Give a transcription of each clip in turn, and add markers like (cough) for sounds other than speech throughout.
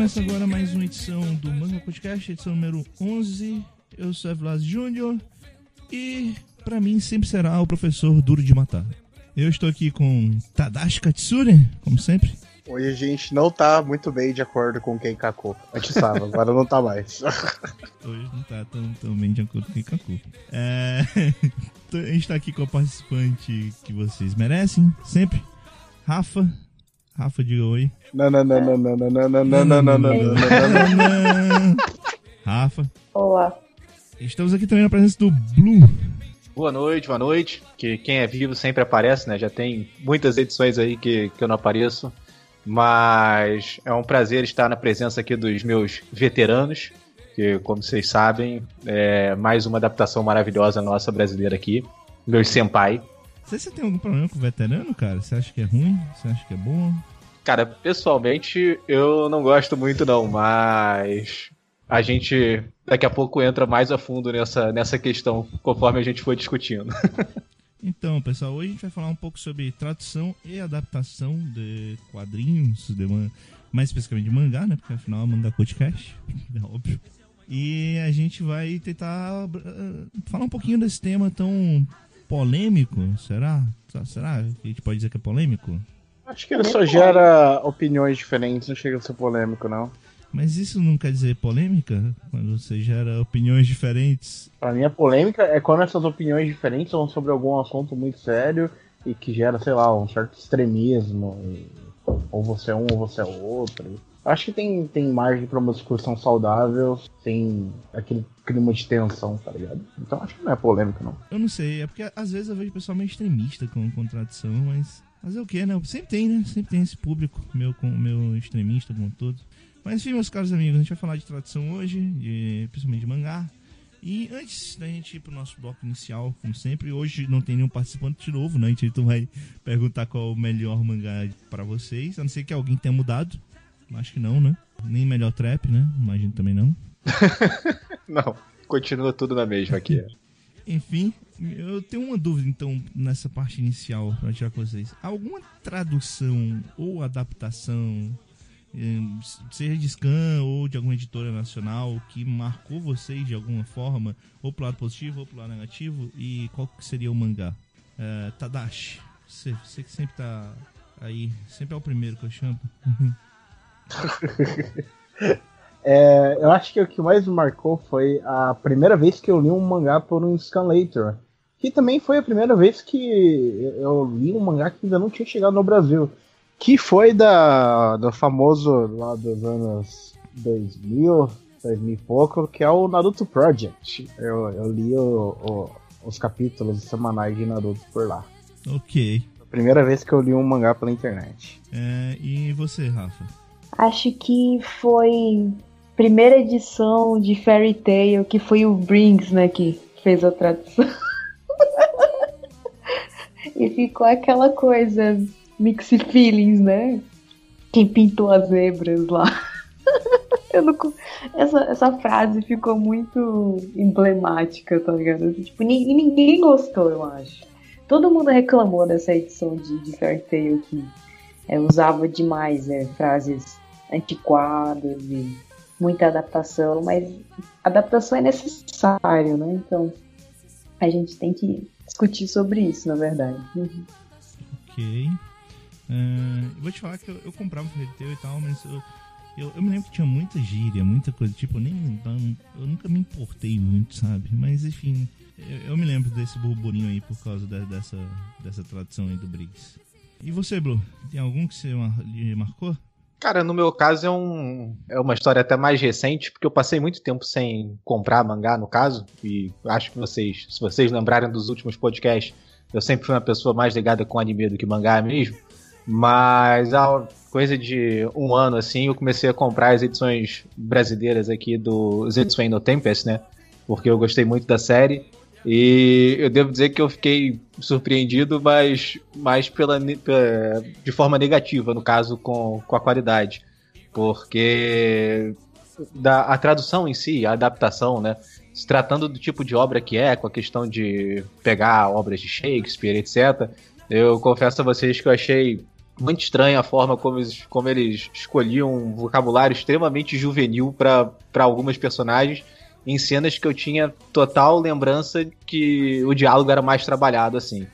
começa agora mais uma edição do Manga Podcast, edição número 11. Eu sou Evlas Júnior e para mim sempre será o professor duro de matar. Eu estou aqui com Tadashi Katsuri, como sempre. Hoje a gente não tá muito bem de acordo com o Keikaku. Antes estava, agora não tá mais. (laughs) Hoje não tá tão, tão bem de acordo com o Keikaku. É... (laughs) a gente tá aqui com a participante que vocês merecem, sempre. Rafa. Rafa, diga oi. Não, não, não, não, não, não, não, não, não, não. Rafa. Olá. Estamos aqui também na presença do Blue. Boa noite, boa noite. Que quem é vivo sempre aparece, né? Já tem muitas edições aí que, que eu não apareço. Mas é um prazer estar na presença aqui dos meus veteranos, que, como vocês sabem, é mais uma adaptação maravilhosa nossa brasileira aqui. Meus senpai. Você tem algum problema com veterano, cara? Você acha que é ruim? Você acha que é bom? Cara, pessoalmente eu não gosto muito não, mas a gente daqui a pouco entra mais a fundo nessa, nessa questão, conforme a gente for discutindo. (laughs) Então, pessoal, hoje a gente vai falar um pouco sobre tradução e adaptação de quadrinhos, de man... mais especificamente de mangá, né? Porque afinal é mangá podcast, (laughs) é óbvio. E a gente vai tentar uh, falar um pouquinho desse tema tão polêmico, será? Será que a gente pode dizer que é polêmico? Acho que ele só gera opiniões diferentes, não chega a ser polêmico, não. Mas isso não quer dizer polêmica? Quando você gera opiniões diferentes? Pra mim, a polêmica é quando essas opiniões diferentes são sobre algum assunto muito sério e que gera, sei lá, um certo extremismo. Ou você é um ou você é outro. Acho que tem, tem margem para uma discussão saudável sem aquele clima de tensão, tá ligado? Então acho que não é polêmica, não. Eu não sei, é porque às vezes eu vejo pessoal meio extremista com contradição, mas. É o que, né? Sempre tem, né? Sempre tem esse público meu, com, meu extremista como todo. Mas enfim, meus caros amigos, a gente vai falar de tradução hoje, de, principalmente de mangá. E antes da gente ir pro nosso bloco inicial, como sempre, hoje não tem nenhum participante novo, né? A gente vai perguntar qual o melhor mangá para vocês, a não ser que alguém tenha mudado. Acho que não, né? Nem melhor trap, né? Imagino também não. (laughs) não, continua tudo na mesma aqui. Enfim, eu tenho uma dúvida então nessa parte inicial para tirar com vocês. Alguma tradução ou adaptação seja de Scan ou de alguma editora nacional que marcou vocês de alguma forma, ou pro lado positivo ou pro lado negativo, e qual que seria o mangá? Uh, Tadashi, você, você que sempre tá aí, sempre é o primeiro que eu chamo. (laughs) é, eu acho que o que mais me marcou foi a primeira vez que eu li um mangá por um Scanlator. Que também foi a primeira vez que eu li um mangá que ainda não tinha chegado no Brasil que foi da, do famoso lá dos anos 2000, 2000 e pouco, que é o Naruto Project. Eu, eu li o, o, os capítulos semanais de Naruto por lá. Ok. Primeira vez que eu li um mangá pela internet. É, e você, Rafa? Acho que foi primeira edição de Fairy Tail, que foi o Brings, né, que fez a tradução. (laughs) e ficou aquela coisa mixed feelings, né? Quem pintou as zebras lá. (laughs) não... essa, essa frase ficou muito emblemática, tá ligado? Tipo, ninguém gostou, eu acho. Todo mundo reclamou dessa edição de, de Fairy Tail que é, usava demais é, frases antiquadas e muita adaptação, mas adaptação é necessário, né? Então a gente tem que discutir sobre isso, na verdade. Uhum. Ok. Uh, vou te falar que eu, eu comprava Fairy e tal, mas eu, eu, eu, me lembro que tinha muita gíria, muita coisa, tipo, eu, nem, eu nunca me importei muito, sabe? Mas enfim, eu, eu me lembro desse burburinho aí por causa de, dessa, dessa tradução aí do Briggs. E você, Blue, tem algum que você lhe marcou? Cara, no meu caso é, um, é uma história até mais recente, porque eu passei muito tempo sem comprar mangá, no caso, e acho que vocês, se vocês lembrarem dos últimos podcasts, eu sempre fui uma pessoa mais ligada com anime do que mangá mesmo. Mas há coisa de um ano assim, eu comecei a comprar as edições brasileiras aqui do Zetsuei no Tempest, né? Porque eu gostei muito da série. E eu devo dizer que eu fiquei surpreendido, mas mais pela, de forma negativa, no caso, com, com a qualidade. Porque da, a tradução em si, a adaptação, né? Se tratando do tipo de obra que é, com a questão de pegar obras de Shakespeare, etc., eu confesso a vocês que eu achei muito estranha a forma como eles, como eles escolhiam um vocabulário extremamente juvenil para algumas personagens em cenas que eu tinha total lembrança que o diálogo era mais trabalhado assim.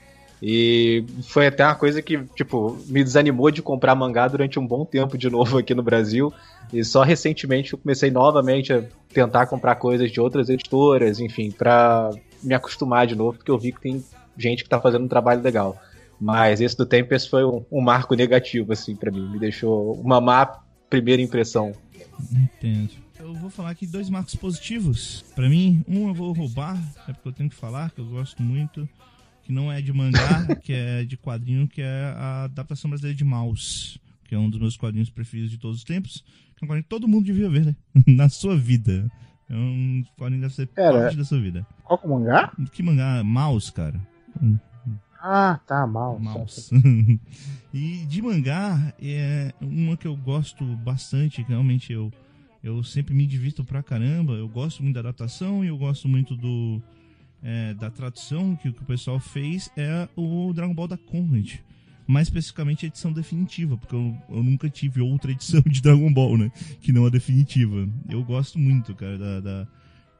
E foi até uma coisa que, tipo, me desanimou de comprar mangá durante um bom tempo de novo aqui no Brasil. E só recentemente eu comecei novamente a tentar comprar coisas de outras editoras, enfim, pra me acostumar de novo, porque eu vi que tem gente que tá fazendo um trabalho legal. Mas esse do Tempest foi um, um marco negativo, assim, para mim. Me deixou uma má primeira impressão. Entendo. Eu vou falar aqui dois marcos positivos. para mim, um eu vou roubar, é porque eu tenho que falar, que eu gosto muito que não é de mangá, (laughs) que é de quadrinho, que é a adaptação brasileira de Maus, que é um dos meus quadrinhos preferidos de todos os tempos, que é um quadrinho que todo mundo devia ver, né? (laughs) Na sua vida. É um quadrinho que deve ser Pera, parte da sua vida. Qual que é o mangá? Que mangá? Maus, cara. Ah, tá, Maus. (laughs) Maus. e de mangá, é uma que eu gosto bastante, que realmente eu, eu sempre me divirto pra caramba. Eu gosto muito da adaptação e eu gosto muito do é, da tradução que, que, o pessoal fez é o Dragon Ball da Conrad. Mais especificamente a edição definitiva, porque eu, eu, nunca tive outra edição de Dragon Ball, né? Que não a definitiva. Eu gosto muito, cara, da, da,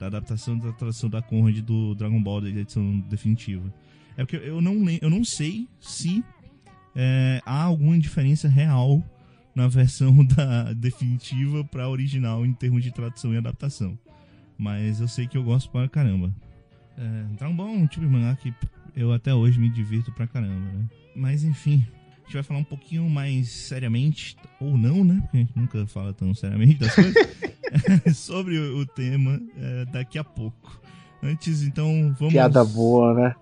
da adaptação da tradução da Conrad do Dragon Ball da edição definitiva. É porque eu não, eu não sei se é, há alguma diferença real na versão (laughs) da definitiva para a original em termos de tradução e adaptação. Mas eu sei que eu gosto para caramba. É, Dragon Ball é um tipo de mangá que eu até hoje me divirto pra caramba, né? Mas enfim, a gente vai falar um pouquinho mais seriamente, ou não, né? Porque a gente nunca fala tão seriamente das coisas, (laughs) (laughs) sobre o, tema é, daqui a pouco. Antes, então, vamos. Piada boa, né?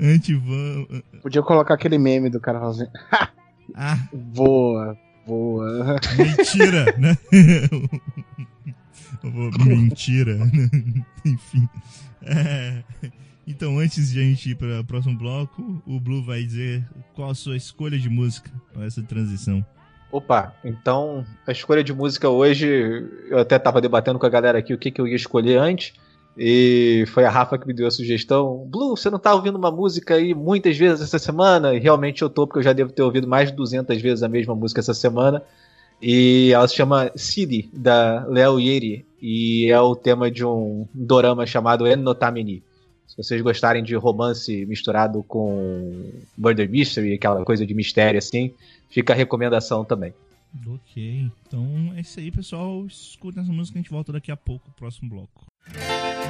Antes, vamos. Podia colocar aquele meme do cara fazendo. Ah. Voa, voa. Mentira, né? (laughs) Mentira. (laughs) Enfim. É... Então, antes de a gente ir para o próximo bloco, o Blue vai dizer qual a sua escolha de música para essa transição. Opa, então a escolha de música hoje, eu até estava debatendo com a galera aqui o que, que eu ia escolher antes, e foi a Rafa que me deu a sugestão. Blue, você não tá ouvindo uma música aí muitas vezes essa semana? E realmente eu tô, porque eu já devo ter ouvido mais de 200 vezes a mesma música essa semana. E ela se chama City, da Leo Yeri, e é o tema de um dorama chamado Enotamini. Se vocês gostarem de romance misturado com murder mystery, aquela coisa de mistério assim, fica a recomendação também. Ok, então é isso aí, pessoal. Escuta essa música, a gente volta daqui a pouco, próximo bloco.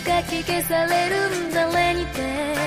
かき消されるんだれにて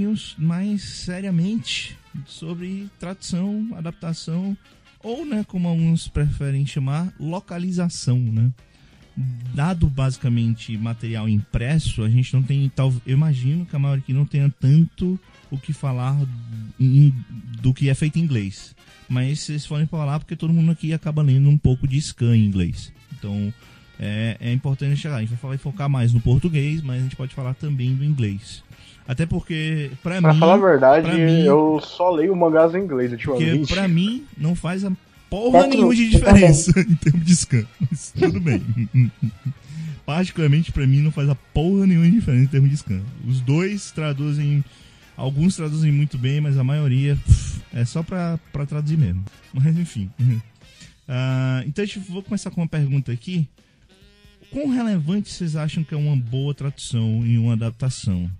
pouquinho mais seriamente sobre tradução, adaptação ou, né, como alguns preferem chamar, localização, né? Dado basicamente material impresso, a gente não tem tal, eu imagino que a maioria aqui não tenha tanto o que falar em, do que é feito em inglês. mas vocês podem falar porque todo mundo aqui acaba lendo um pouco de scan em inglês. Então é, é importante chegar. A gente vai falar, focar mais no português, mas a gente pode falar também do inglês. Até porque, pra, pra mim. falar a verdade, mim, eu só leio mangás em inglês ultimamente. Porque pra mim não faz a porra nenhuma de diferença (laughs) em termos de scan. Mas tudo bem. (laughs) Particularmente pra mim não faz a porra nenhuma de diferença em termos de scan. Os dois traduzem. Alguns traduzem muito bem, mas a maioria pff, é só pra, pra traduzir mesmo. Mas enfim. Uh, (laughs) então vou começar com uma pergunta aqui. Quão relevante vocês acham que é uma boa tradução e uma adaptação?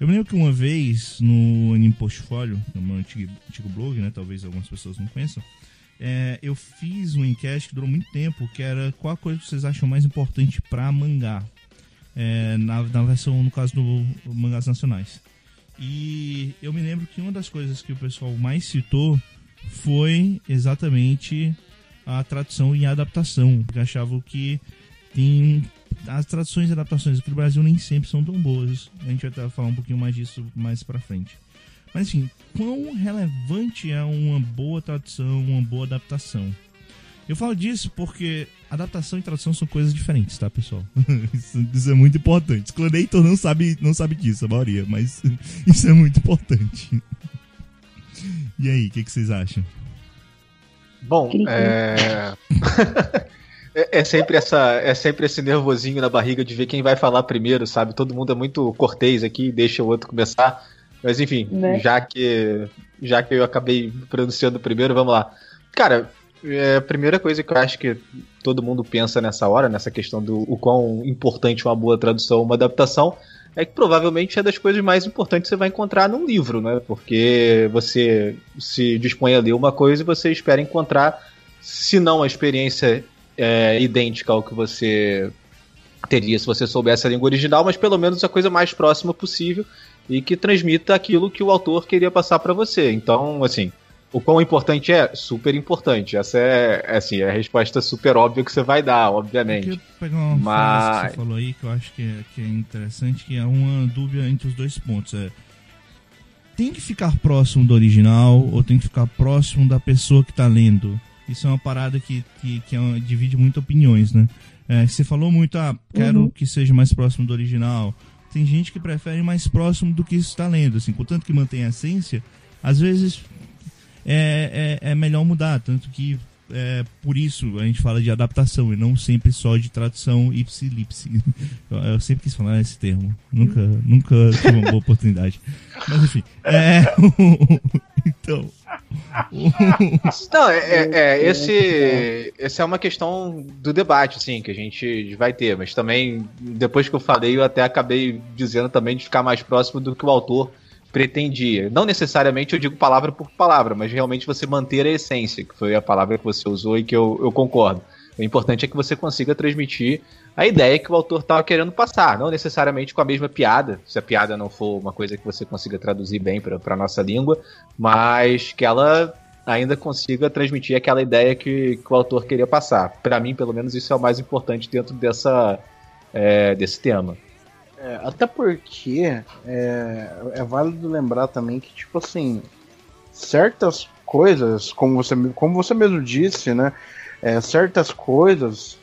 Eu me lembro que uma vez no Anime Portfólio, no meu antigo, antigo blog, né? Talvez algumas pessoas não conheçam. É, eu fiz um enquete que durou muito tempo, que era qual a coisa que vocês acham mais importante para mangá. É, na, na versão, no caso do mangás nacionais. E eu me lembro que uma das coisas que o pessoal mais citou foi exatamente a tradução e a adaptação. Porque achavam que tem as traduções e adaptações aqui no Brasil nem sempre são tão boas. A gente vai até falar um pouquinho mais disso mais pra frente. Mas assim, quão relevante é uma boa tradução, uma boa adaptação? Eu falo disso porque adaptação e tradução são coisas diferentes, tá, pessoal? (laughs) isso, isso, é muito importante. Sclanator não sabe, não sabe disso, a maioria, mas (laughs) isso é muito importante. E aí, o que, que vocês acham? Bom, é... (laughs) É, é, sempre essa, é sempre esse nervosinho na barriga de ver quem vai falar primeiro, sabe? Todo mundo é muito cortês aqui, deixa o outro começar. Mas enfim, né? já que já que eu acabei pronunciando primeiro, vamos lá. Cara, é, a primeira coisa que eu acho que todo mundo pensa nessa hora, nessa questão do o quão importante uma boa tradução, uma adaptação, é que provavelmente é das coisas mais importantes que você vai encontrar num livro, né? Porque você se dispõe a ler uma coisa e você espera encontrar, se não a experiência é, idêntica ao que você teria se você soubesse a língua original, mas pelo menos a coisa mais próxima possível e que transmita aquilo que o autor queria passar para você. Então, assim, o quão importante é? Super importante. Essa é, é, assim, é a resposta super óbvia que você vai dar, obviamente. Eu pegar uma Mas... frase que você falou aí que eu acho que é, que é interessante, que é uma dúvida entre os dois pontos. É, tem que ficar próximo do original ou tem que ficar próximo da pessoa que está lendo? Isso é uma parada que, que, que é divide muito opiniões, né? É, você falou muito, ah, quero uhum. que seja mais próximo do original. Tem gente que prefere mais próximo do que está lendo, assim, contanto que mantém a essência, às vezes é, é, é melhor mudar, tanto que é, por isso a gente fala de adaptação e não sempre só de tradução ipsilipse. (laughs) Eu, eu sempre quis falar esse termo, nunca, nunca tive uma boa oportunidade. Mas enfim, é, (laughs) então. Não, é, é, é, (laughs) esse, esse é uma questão do debate, assim, que a gente vai ter, mas também, depois que eu falei, eu até acabei dizendo também de ficar mais próximo do que o autor pretendia. Não necessariamente eu digo palavra por palavra, mas realmente você manter a essência, que foi a palavra que você usou e que eu, eu concordo. O importante é que você consiga transmitir a ideia que o autor estava querendo passar, não necessariamente com a mesma piada, se a piada não for uma coisa que você consiga traduzir bem para a nossa língua, mas que ela ainda consiga transmitir aquela ideia que, que o autor queria passar. Para mim, pelo menos, isso é o mais importante dentro dessa, é, desse tema. É, até porque é, é válido lembrar também que, tipo assim, certas coisas, como você, como você mesmo disse, né? É, certas coisas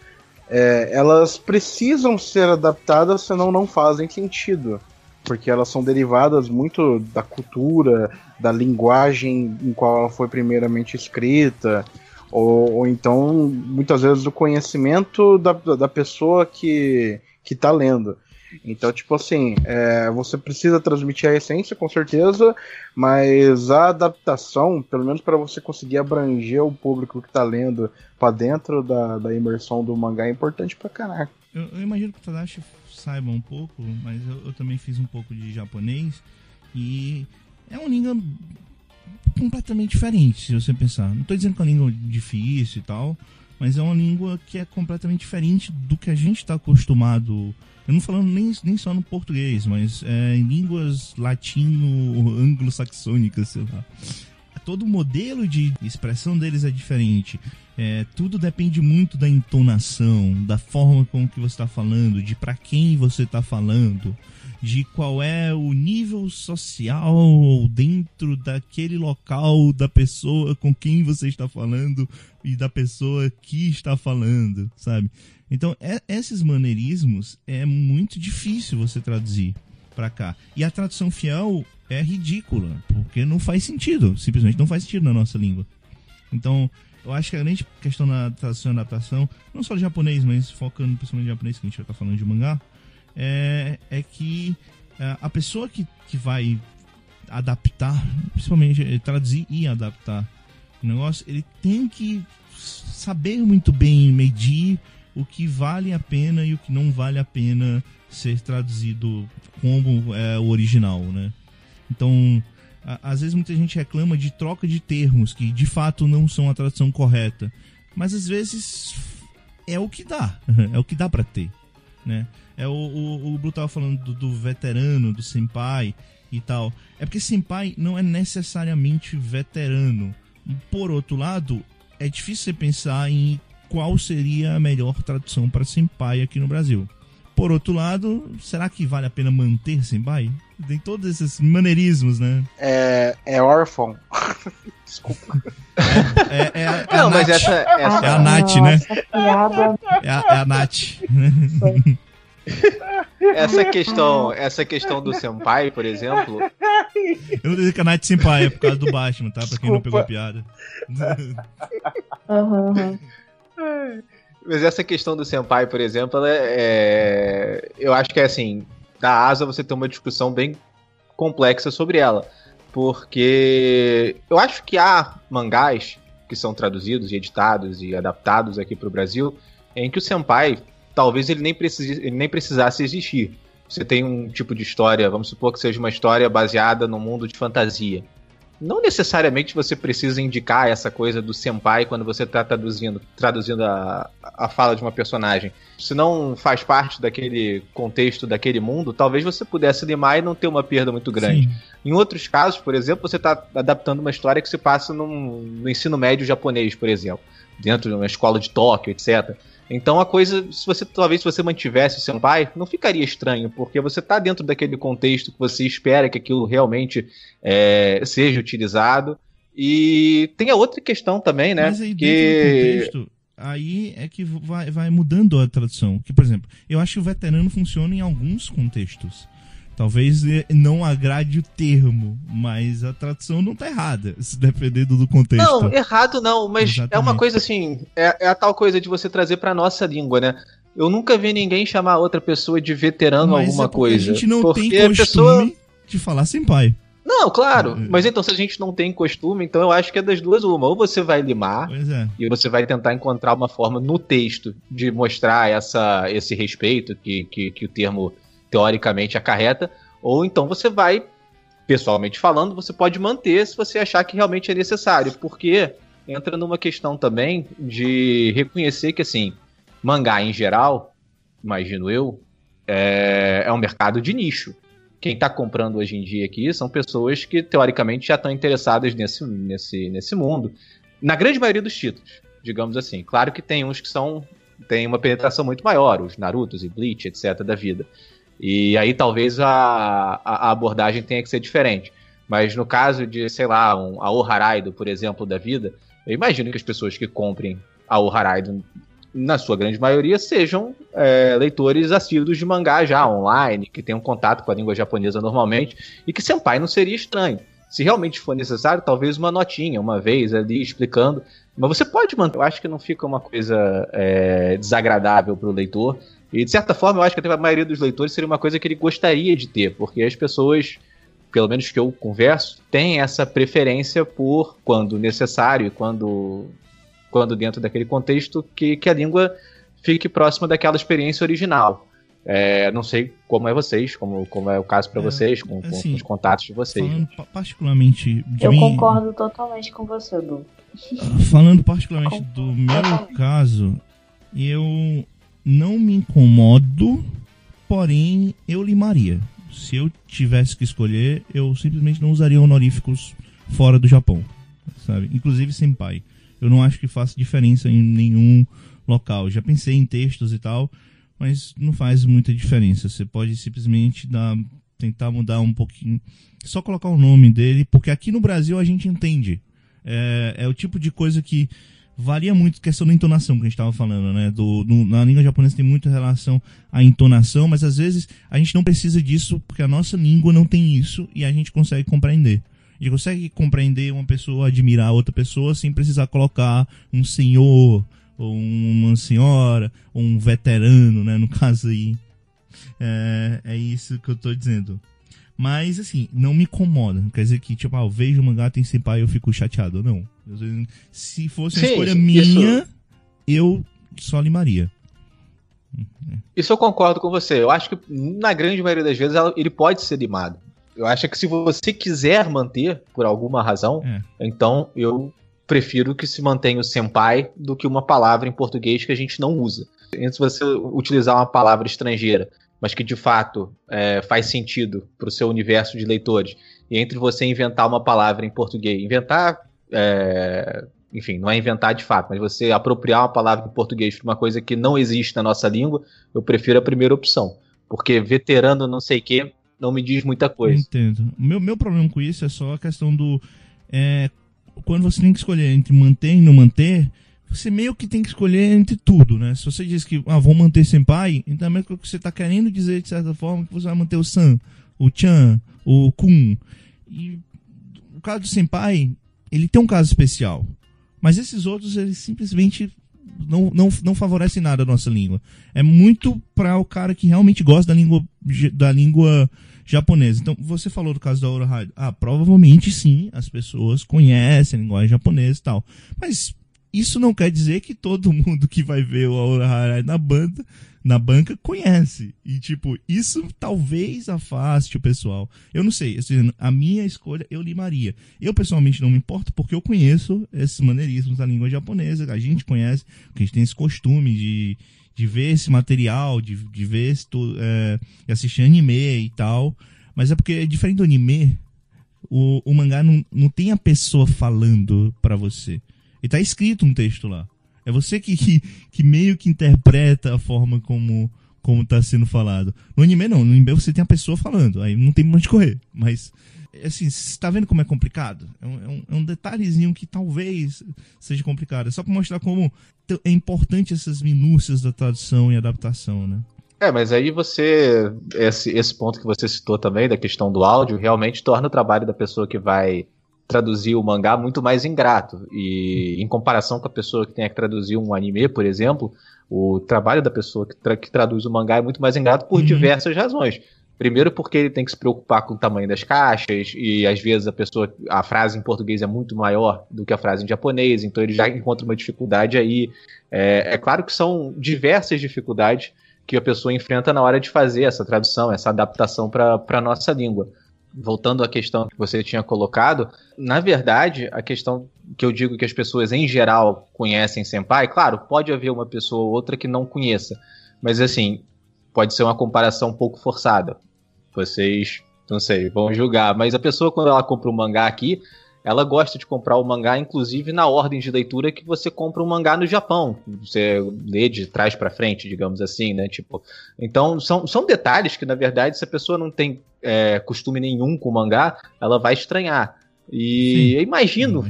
é, elas precisam ser adaptadas, senão não fazem sentido. Porque elas são derivadas muito da cultura, da linguagem em qual ela foi primeiramente escrita, ou, ou então, muitas vezes, do conhecimento da, da pessoa que, que tá lendo. Então, tipo assim, é, você precisa transmitir a essência, com certeza, mas a adaptação, pelo menos para você conseguir abranger o público que tá lendo para dentro da, da imersão do mangá, é importante pra caraca. Eu, eu imagino que o Tadashi saiba um pouco, mas eu, eu, também fiz um pouco de japonês e é uma língua completamente diferente, se você pensar. Não tô dizendo que é uma língua difícil e tal, mas é uma língua que é completamente diferente do que a gente está acostumado eu não falando nem, nem só no português, mas é, em línguas latino-anglo-saxônicas, sei lá. Todo modelo de expressão deles é diferente. É, tudo depende muito da entonação, da forma com que você está falando, de para quem você está falando, de qual é o nível social dentro daquele local da pessoa com quem você está falando e da pessoa que está falando, sabe? Então, é, esses maneirismos é muito difícil você traduzir para cá. E a tradução fiel é ridícula, porque não faz sentido, simplesmente não faz sentido na nossa língua. Então, eu acho que a grande questão da tradução e adaptação, não só de japonês, mas focando principalmente em japonês, que a gente vai estar falando de mangá, é, é que é, a pessoa que, que vai adaptar, principalmente é, traduzir e adaptar o negócio, ele tem que saber muito bem medir o que vale a pena e o que não vale a pena ser traduzido como é o original, né? Então, às vezes muita gente reclama de troca de termos que de fato não são a tradução correta, mas às vezes é o que dá, (laughs) é o que dá para ter, né? É o, o, o Blue tava falando do, do, veterano, do senpai e tal. É porque senpai não é necessariamente veterano. Por outro lado, é difícil você pensar em qual seria a melhor tradução para senpai aqui no Brasil. Por outro lado, será que vale a pena manter Senpai? Tem todos esses maneirismos, né? É, é órfão. (laughs) Desculpa. É, é, é, é Não, mas essa, essa, é a Nath, né? É a, é a Nath. (laughs) essa questão, essa questão do Senpai, por exemplo. Eu não dizer que a Nath Senpai é por causa do Batman, tá? Pra quem não pegou a piada. Aham. Uhum. Mas essa questão do senpai, por exemplo, é, é, eu acho que é assim, da asa você tem uma discussão bem complexa sobre ela. Porque eu acho que há mangás que são traduzidos e editados e adaptados aqui para o Brasil em que o senpai talvez ele nem, precise, ele nem precisasse existir. Você tem um tipo de história, vamos supor que seja uma história baseada no mundo de fantasia não necessariamente você precisa indicar essa coisa do senpai quando você está traduzindo, traduzindo a, a fala de uma personagem. Se não faz parte daquele contexto, daquele mundo, talvez você pudesse limar e não ter uma perda muito grande. Sim. Em outros casos, por exemplo, você está adaptando uma história que se passa num, no ensino médio japonês, por exemplo, dentro de uma escola de Tóquio, etc. Então a coisa, se você talvez se você mantivesse o senpai, não ficaria estranho, porque você está dentro daquele contexto que você espera que aquilo realmente é, seja utilizado. E tem a outra questão também, né? Mas aí que... contexto, aí é que vai, vai mudando a tradução. Que, por exemplo, eu acho que o veterano funciona em alguns contextos. Talvez não agrade o termo, mas a tradução não tá errada, se dependendo do contexto. Não, errado não, mas Exatamente. é uma coisa assim, é, é, a tal coisa de você trazer pra nossa língua, né? Eu nunca vi ninguém chamar outra pessoa de veterano mas alguma é coisa. A gente não tem costume pessoa... de falar sem pai. Não, claro. É. Mas então, se a gente não tem costume, então eu acho que é das duas uma. Ou você vai limar é. e você vai tentar encontrar uma forma no texto de mostrar essa, esse respeito que, que, que o termo teoricamente acarreta, ou então você vai, pessoalmente falando, você pode manter se você achar que realmente é necessário, porque entra numa questão também de reconhecer que, assim, mangá em geral, imagino eu, é, é um mercado de nicho. Quem está comprando hoje em dia aqui são pessoas que, teoricamente, já estão interessadas nesse, nesse, nesse mundo. Na grande maioria dos títulos, digamos assim. Claro que tem uns que são tem uma penetração muito maior, os Narutos e Bleach, etc. da vida. E aí talvez a, a abordagem tenha que ser diferente. Mas no caso de, sei lá, um, a Oharaido, por exemplo, da vida, eu imagino que as pessoas que comprem a Oharaido, na sua grande maioria, sejam é, leitores assíduos de mangá já online, que tenham contato com a língua japonesa normalmente, e que Senpai não seria estranho. Se realmente for necessário, talvez uma notinha, uma vez ali explicando. Mas você pode manter. Eu acho que não fica uma coisa é, desagradável para o leitor. E de certa forma, eu acho que até a maioria dos leitores seria uma coisa que ele gostaria de ter, porque as pessoas, pelo menos que eu converso, têm essa preferência por, quando necessário, quando, quando dentro daquele contexto, que, que a língua fique próxima daquela experiência original. É, não sei como é vocês, como, como é o caso para é, vocês, com, assim, com, os contatos de vocês. Falando particularmente de Eu mim, concordo totalmente com você, Du. Falando particularmente do meu caso, eu não me incomodo, porém eu limaria. Se eu tivesse que escolher, eu simplesmente não usaria honoríficos fora do Japão, sabe? Inclusive sem pai. Eu não acho que faça diferença em nenhum local. Já pensei em textos e tal, mas não faz muita diferença. Você pode simplesmente dar, tentar mudar um pouquinho, só colocar o nome dele, porque aqui no Brasil a gente entende. É, é o tipo de coisa que varia muito questão da entonação que a gente estava falando, né? Do, do, na língua japonesa tem muita relação à entonação, mas às vezes a gente não precisa disso porque a nossa língua não tem isso e a gente consegue compreender. A gente consegue compreender uma pessoa, admirar outra pessoa sem precisar colocar um senhor, ou uma senhora, ou um veterano, né? No caso aí. É, é isso que eu tô dizendo. Mas, assim, não me incomoda. Quer dizer que, tipo, ah, eu vejo o mangá tem senpai e eu fico chateado. Não. Se fosse uma Sim, escolha isso- minha, eu só limaria. Isso eu concordo com você. Eu acho que, na grande maioria das vezes, ele pode ser limado. Eu acho que se você quiser manter, por alguma razão, É. então eu prefiro que se mantenha o senpai do que uma palavra em português que a gente não usa. Entre você utilizar uma palavra estrangeira, mas que de fato é, faz sentido para o seu universo de leitores, e entre você inventar uma palavra em português, inventar, é, enfim, não é inventar de fato, mas você apropriar uma palavra em português para uma coisa que não existe na nossa língua, eu prefiro a primeira opção. Porque veterano não sei o que não me diz muita coisa. entendo. Meu, meu problema com isso é só a questão do. é, quando você tem que escolher entre manter e não manter, você meio que tem que escolher entre tudo, né? Se você diz que ah, vou manter Senpai, então é que você tá querendo dizer, de certa forma, que você vai manter o San, o Chan, o Kun. E o caso do Senpai, ele tem um caso especial. Mas esses outros, eles simplesmente não, não, não favorecem nada a nossa língua. É muito para o cara que realmente gosta da língua, da língua japonesa. Então, você falou do caso da Orahide. Ah, provavelmente sim, as pessoas conhecem a linguagem japonesa e tal. Mas isso não quer dizer que todo mundo que vai ver o Orahide na banda, na banca, conhece. E, tipo, isso talvez afaste o pessoal. Eu não sei, assim, a minha escolha eu limaria. Eu, pessoalmente, não me importo porque eu conheço esses maneirismos da língua japonesa, a gente conhece, porque a gente tem esse costume de, de ver esse material, de, de ver esse, é, assistir anime e tal. Mas é porque, diferente do anime, o, o mangá não, não tem a pessoa falando pra você. E tá escrito um texto lá. É você que, que, (laughs) que meio que interpreta a forma como, como tá sendo falado. No anime não, no anime você tem a pessoa falando, aí não tem pra onde correr. Mas, assim, você tá vendo como é complicado? É um, é um, é um detalhezinho que talvez seja complicado. É só pra mostrar como é importante essas minúcias da tradução e adaptação, né? É, mas aí você. Esse, esse ponto que você citou também, da questão do áudio, realmente torna o trabalho da pessoa que vai traduzir o mangá muito mais ingrato. E em comparação com a pessoa que tem que traduzir um anime, por exemplo, o trabalho da pessoa que, tra- que traduz o mangá é muito mais ingrato por Uhum. diversas razões. Primeiro porque ele tem que se preocupar com o tamanho das caixas e às vezes a pessoa a frase em português é muito maior do que a frase em japonês, então ele já encontra uma dificuldade aí. É, é claro que são diversas dificuldades que a pessoa enfrenta na hora de fazer essa tradução, essa adaptação para a nossa língua. Voltando à questão que você tinha colocado, na verdade, a questão que eu digo que as pessoas em geral conhecem Senpai, claro, pode haver uma pessoa ou outra que não conheça, mas assim, pode ser uma comparação um pouco forçada. Vocês, não sei, vão julgar, mas a pessoa quando ela compra um mangá aqui, ela gosta de comprar o mangá, inclusive na ordem de leitura que você compra um mangá no Japão. Você lê de trás para frente, digamos assim, né? Tipo, então são, são detalhes que, na verdade, se a pessoa não tem é, costume nenhum com mangá, ela vai estranhar. E Sim. eu imagino.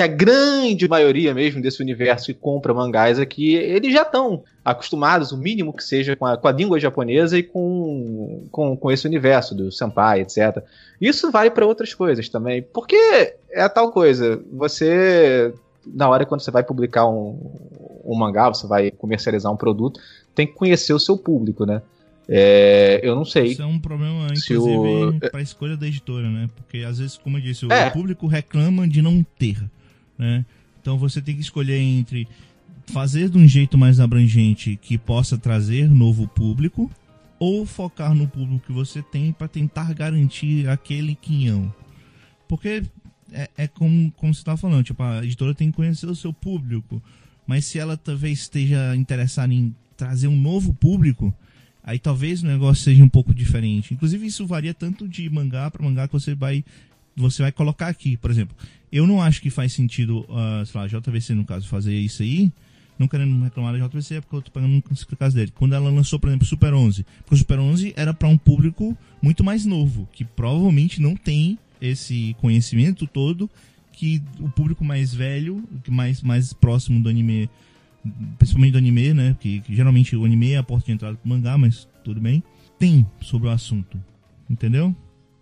Que a grande maioria mesmo desse universo que compra mangás aqui, eles já estão acostumados, o mínimo que seja, com a, com a língua japonesa e com, com, com esse universo do senpai, etc. Isso vale para outras coisas também, porque é a tal coisa, você, na hora quando você vai publicar um, um mangá, você vai comercializar um produto, tem que conhecer o seu público, né? É, eu não sei. Isso é um problema, inclusive, o- para a escolha da editora, né? Porque às vezes, como eu disse, o É. público reclama de não ter, né? Então você tem que escolher entre fazer de um jeito mais abrangente que possa trazer novo público ou focar no público que você tem para tentar garantir aquele quinhão. Porque é, é como, como você estava falando, tipo, a editora tem que conhecer o seu público, mas se ela talvez esteja interessada em trazer um novo público, aí talvez o negócio seja um pouco diferente. Inclusive isso varia tanto de mangá para mangá que você vai você vai colocar aqui, por exemplo. Eu não acho que faz sentido, ah, sei lá, JVC no caso fazer isso aí, não querendo reclamar da JBC, é porque eu tô pegando um caso dele. Quando ela lançou, por exemplo, Super 11, porque o Super 11 era para um público muito mais novo, que provavelmente não tem esse conhecimento todo que o público mais velho, mais mais próximo do anime, principalmente do anime, né, que, que geralmente o anime é a porta de entrada pro mangá, mas tudo bem, tem sobre o assunto. Entendeu?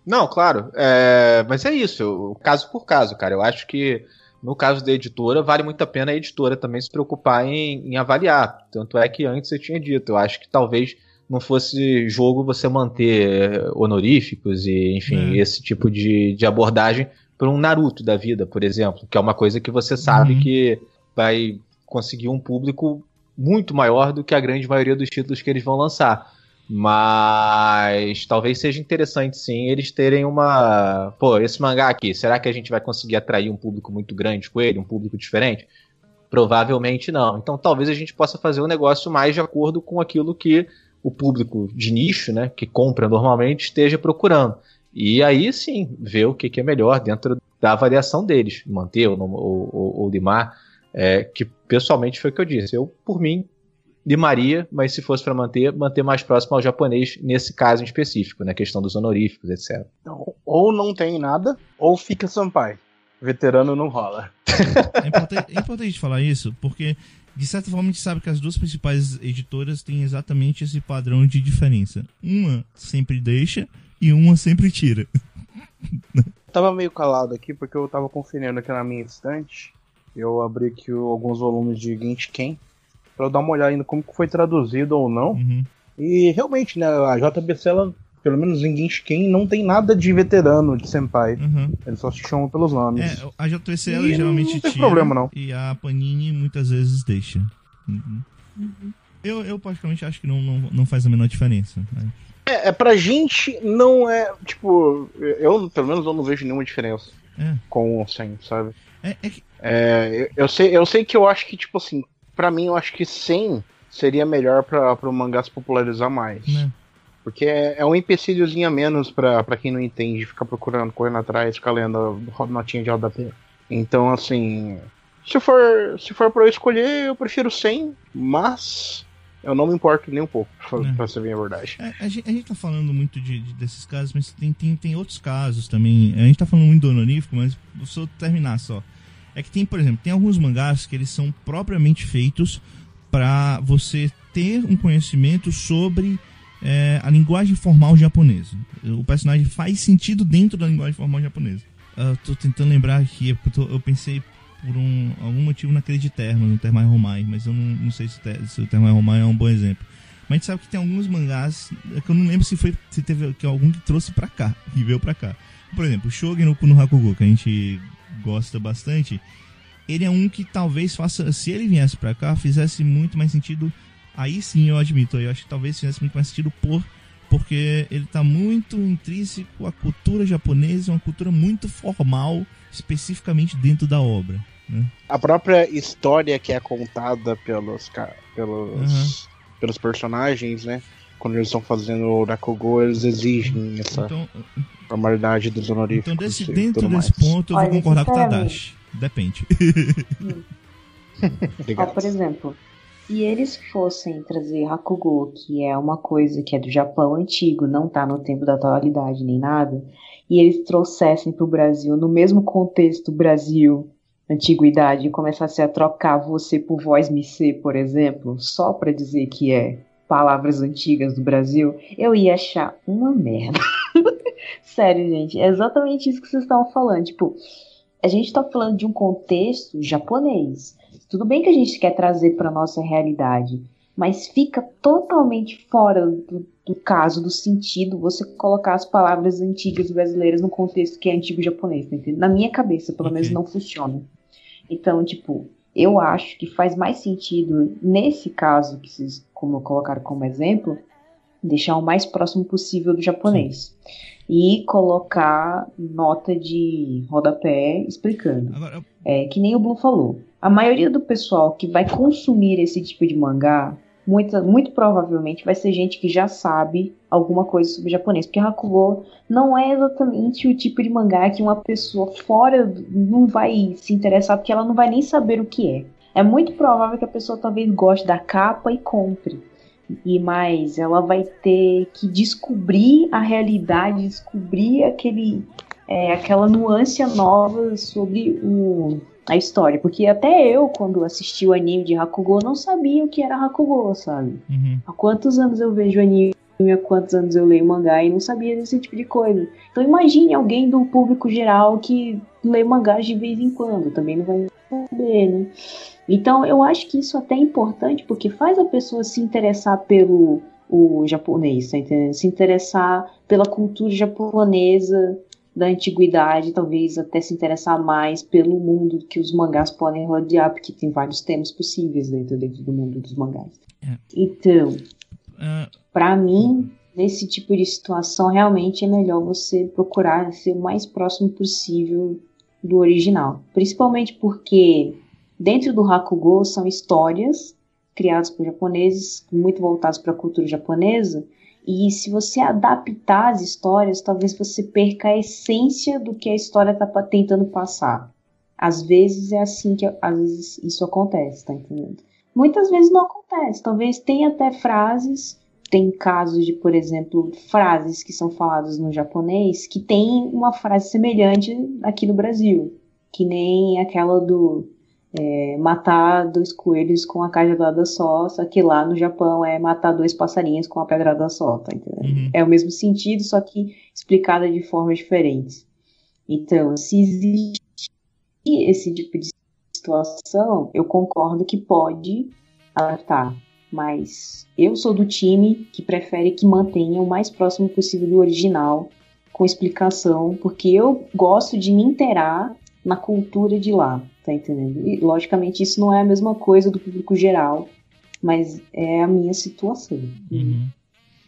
Não, claro. É, mas é isso, caso por caso, cara. Eu acho que no caso da editora, vale muito a pena a editora também se preocupar em, em avaliar. Tanto é que antes eu tinha dito, eu acho que talvez não fosse jogo você manter honoríficos e, enfim, é. esse tipo de, de abordagem para um Naruto da vida, por exemplo, que é uma coisa que você sabe uhum. que vai conseguir um público muito maior do que a grande maioria dos títulos que eles vão lançar. Mas talvez seja interessante sim eles terem uma. Pô, esse mangá aqui, será que a gente vai conseguir atrair um público muito grande com ele, um público diferente? Provavelmente não. Então talvez a gente possa fazer um negócio mais de acordo com aquilo que o público de nicho, né, que compra normalmente, esteja procurando. E aí sim, ver o que, que é melhor dentro da avaliação deles, manter ou, ou, ou, limar. É, que pessoalmente foi o que eu disse. Eu, por mim, limaria, mas se fosse para manter, manter mais próximo ao japonês nesse caso em específico, na né? questão dos honoríficos, etc. Então, ou não tem nada, ou fica Sampai. Veterano não rola. É importante, é importante falar isso, porque de certa forma a gente sabe que as duas principais editoras têm exatamente esse padrão de diferença. Uma sempre deixa e uma sempre tira. Eu tava meio calado aqui porque eu tava conferindo aqui na minha estante. Eu abri aqui alguns volumes de Genshin para dar uma olhada ainda como foi traduzido ou não. Uhum. E realmente, né, a JBC, ela, pelo menos em Genshin, não tem nada de veterano de Senpai. Uhum. Eles só se chamam pelos nomes. É, a JBC ela geralmente não tem tira, problema, não. E a Panini muitas vezes deixa. Uhum. Uhum. Eu, eu particularmente acho que não, não, não faz a menor diferença. Mas... É, é, pra gente não é, tipo, eu pelo menos eu não vejo nenhuma diferença é. com o 100, sabe? É, é, que... é eu, eu, sei, eu sei que eu acho que, tipo assim, para mim, eu acho que 100 seria melhor para o mangá se popularizar mais. Né? Porque é, é um empecilhozinho a menos para quem não entende, ficar procurando, correndo atrás, ficar lendo notinha de rodapé. Então, assim, se for, se for pra eu escolher, eu prefiro 100, mas eu não me importo nem um pouco, pra, é. pra ser bem a verdade. É, a, gente, a, gente, tá falando muito de, de, desses casos, mas tem, tem, tem outros casos também. A gente tá falando muito do honorífico, mas vou terminar só é que tem, por exemplo, tem alguns mangás que eles são propriamente feitos para você ter um conhecimento sobre é, a linguagem formal japonesa. O personagem faz sentido dentro da linguagem formal japonesa. Eu tô tentando lembrar aqui, eu, tô, eu pensei por um, algum motivo naquele de Terma, no Termai Romai, mas eu não, não sei se, se o Termai Romai é um bom exemplo. Mas a gente sabe que tem alguns mangás é que eu não lembro se foi se teve que algum que trouxe pra cá, que veio pra cá. Por exemplo, Shogun no Kuno Hakugo, que a gente gosta bastante, ele é um que talvez faça, se ele viesse para cá, fizesse muito mais sentido. Aí sim eu admito, eu acho que talvez fizesse muito mais sentido por porque ele está muito intrínseco à cultura japonesa, uma cultura muito formal, especificamente dentro da obra. Né? A própria história que é contada pelos, pelos, uhum. pelos personagens, né? Quando eles estão fazendo o Rakugo, eles exigem essa então, formalidade dos honoríficos. Então, desse, dentro desse ponto, eu vou concordar com o Tadashi. Depende. (laughs) Ó, por exemplo, se eles fossem trazer Hakugo, que é uma coisa que é do Japão antigo, não tá no tempo da atualidade nem nada, e eles trouxessem para o Brasil, no mesmo contexto Brasil, antiguidade, e começassem a trocar você por voz missê, por exemplo, só para dizer que é palavras antigas do Brasil, eu ia achar uma merda. (laughs) Sério, gente, é exatamente isso que vocês estavam falando. Tipo, a gente está falando de um contexto japonês. Tudo bem que a gente quer trazer para nossa realidade, mas fica totalmente fora do, do, caso, do sentido, você colocar as palavras antigas brasileiras no contexto que é antigo japonês, tá Na minha cabeça, pelo menos, não funciona. Então, tipo, eu acho que faz mais sentido, nesse caso, que vocês como colocaram como exemplo, deixar o mais próximo possível do japonês. Sim e colocar nota de rodapé explicando. Agora, É, que nem o Blue falou. A maioria do pessoal que vai consumir esse tipo de mangá, muito, muito provavelmente vai ser gente que já sabe alguma coisa sobre japonês. Porque Hakugo não é exatamente o tipo de mangá que uma pessoa fora não vai se interessar, porque ela não vai nem saber o que é. É muito provável que a pessoa talvez goste da capa e compre. E mais, ela vai ter que descobrir a realidade, descobrir aquele, é, aquela nuance nova sobre o, a história. Porque até eu, quando assisti o anime de Hakugo, não sabia o que era Hakugo, sabe? Uhum. Há quantos anos eu vejo anime, há quantos anos eu leio mangá e não sabia desse tipo de coisa. Então imagine alguém do público geral que lê mangás de vez em quando, também não vai saber, né? Então eu acho que isso até é importante porque faz a pessoa se interessar pelo o japonês, tá entendendo? Se interessar pela cultura japonesa da antiguidade, talvez até se interessar mais pelo mundo que os mangás podem rodear, porque tem vários temas possíveis dentro, dentro do mundo dos mangás. É. Então, Ah, Pra mim, nesse tipo de situação, realmente é melhor você procurar ser o mais próximo possível do original. Principalmente porque dentro do Hakugo são histórias criadas por japoneses, muito voltadas para a cultura japonesa, e se você adaptar as histórias, talvez você perca a essência do que a história está tentando passar. Às vezes é assim que às vezes isso acontece, tá entendendo? Muitas vezes não acontece. Talvez tenha até frases tem casos de, por exemplo, frases que são faladas no japonês que tem uma frase semelhante aqui no Brasil, que nem aquela do é, matar dois coelhos com a cajadada só, só que lá no Japão é matar dois passarinhos com a pedrada só, tá entendendo? Uhum. É o mesmo sentido, só que explicada de formas diferentes. Então, se existe esse tipo de situação, eu concordo que pode adaptar mas eu sou do time que prefere que mantenha o mais próximo possível do original, com explicação, porque eu gosto de me inteirar na cultura de lá, tá entendendo? E, logicamente, isso não é a mesma coisa do público geral, mas é a minha situação. uhum.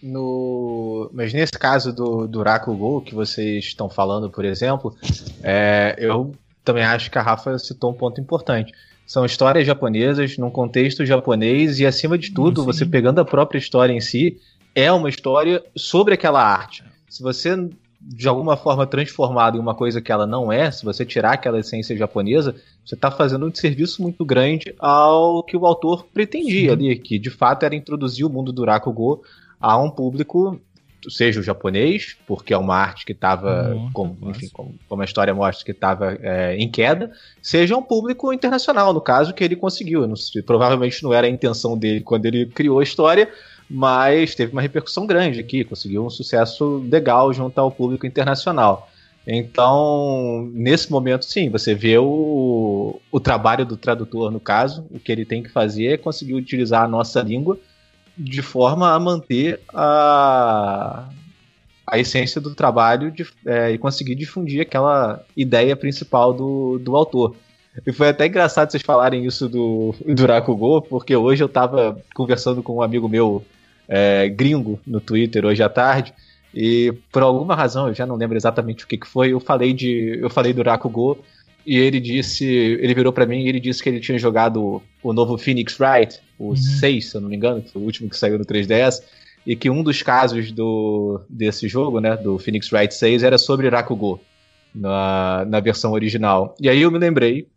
No... Mas nesse caso do, do Rakugo que vocês estão falando, por exemplo, é, eu também acho que a Rafa citou um ponto importante. São histórias japonesas num contexto japonês e, acima de tudo, Sim. você pegando a própria história em si, é uma história sobre aquela arte. Se você, de alguma forma, transformado em uma coisa que ela não é, se você tirar aquela essência japonesa, você está fazendo um serviço muito grande ao que o autor pretendia Sim. ali, que de fato era introduzir o mundo do Rakugo a um público, seja o japonês, porque é uma arte que estava, Uhum, como, enfim, como, como a história mostra, que estava é, em queda, seja um público internacional, no caso, que ele conseguiu. Não provavelmente não era a intenção dele quando ele criou a história, mas teve uma repercussão grande aqui, conseguiu um sucesso legal junto ao público internacional. Então, nesse momento, sim, você vê o, o trabalho do tradutor, no caso, o que ele tem que fazer é conseguir utilizar a nossa língua de forma a manter a, a essência do trabalho de- é, e conseguir difundir aquela ideia principal do, do autor. E foi até engraçado vocês falarem isso do, do Rakugo, porque hoje eu tava conversando com um amigo meu é, gringo no Twitter hoje à tarde, e por alguma razão, eu já não lembro exatamente o que, que foi, eu falei de. Eu falei do Rakugo e ele disse. Ele virou pra mim e ele disse que ele tinha jogado o novo Phoenix Wright, o Uhum. 6, se eu não me engano, o último que saiu no 3DS, e que um dos casos do, desse jogo, né, do Phoenix Wright 6, era sobre Rakugo na, na versão original. E aí eu me lembrei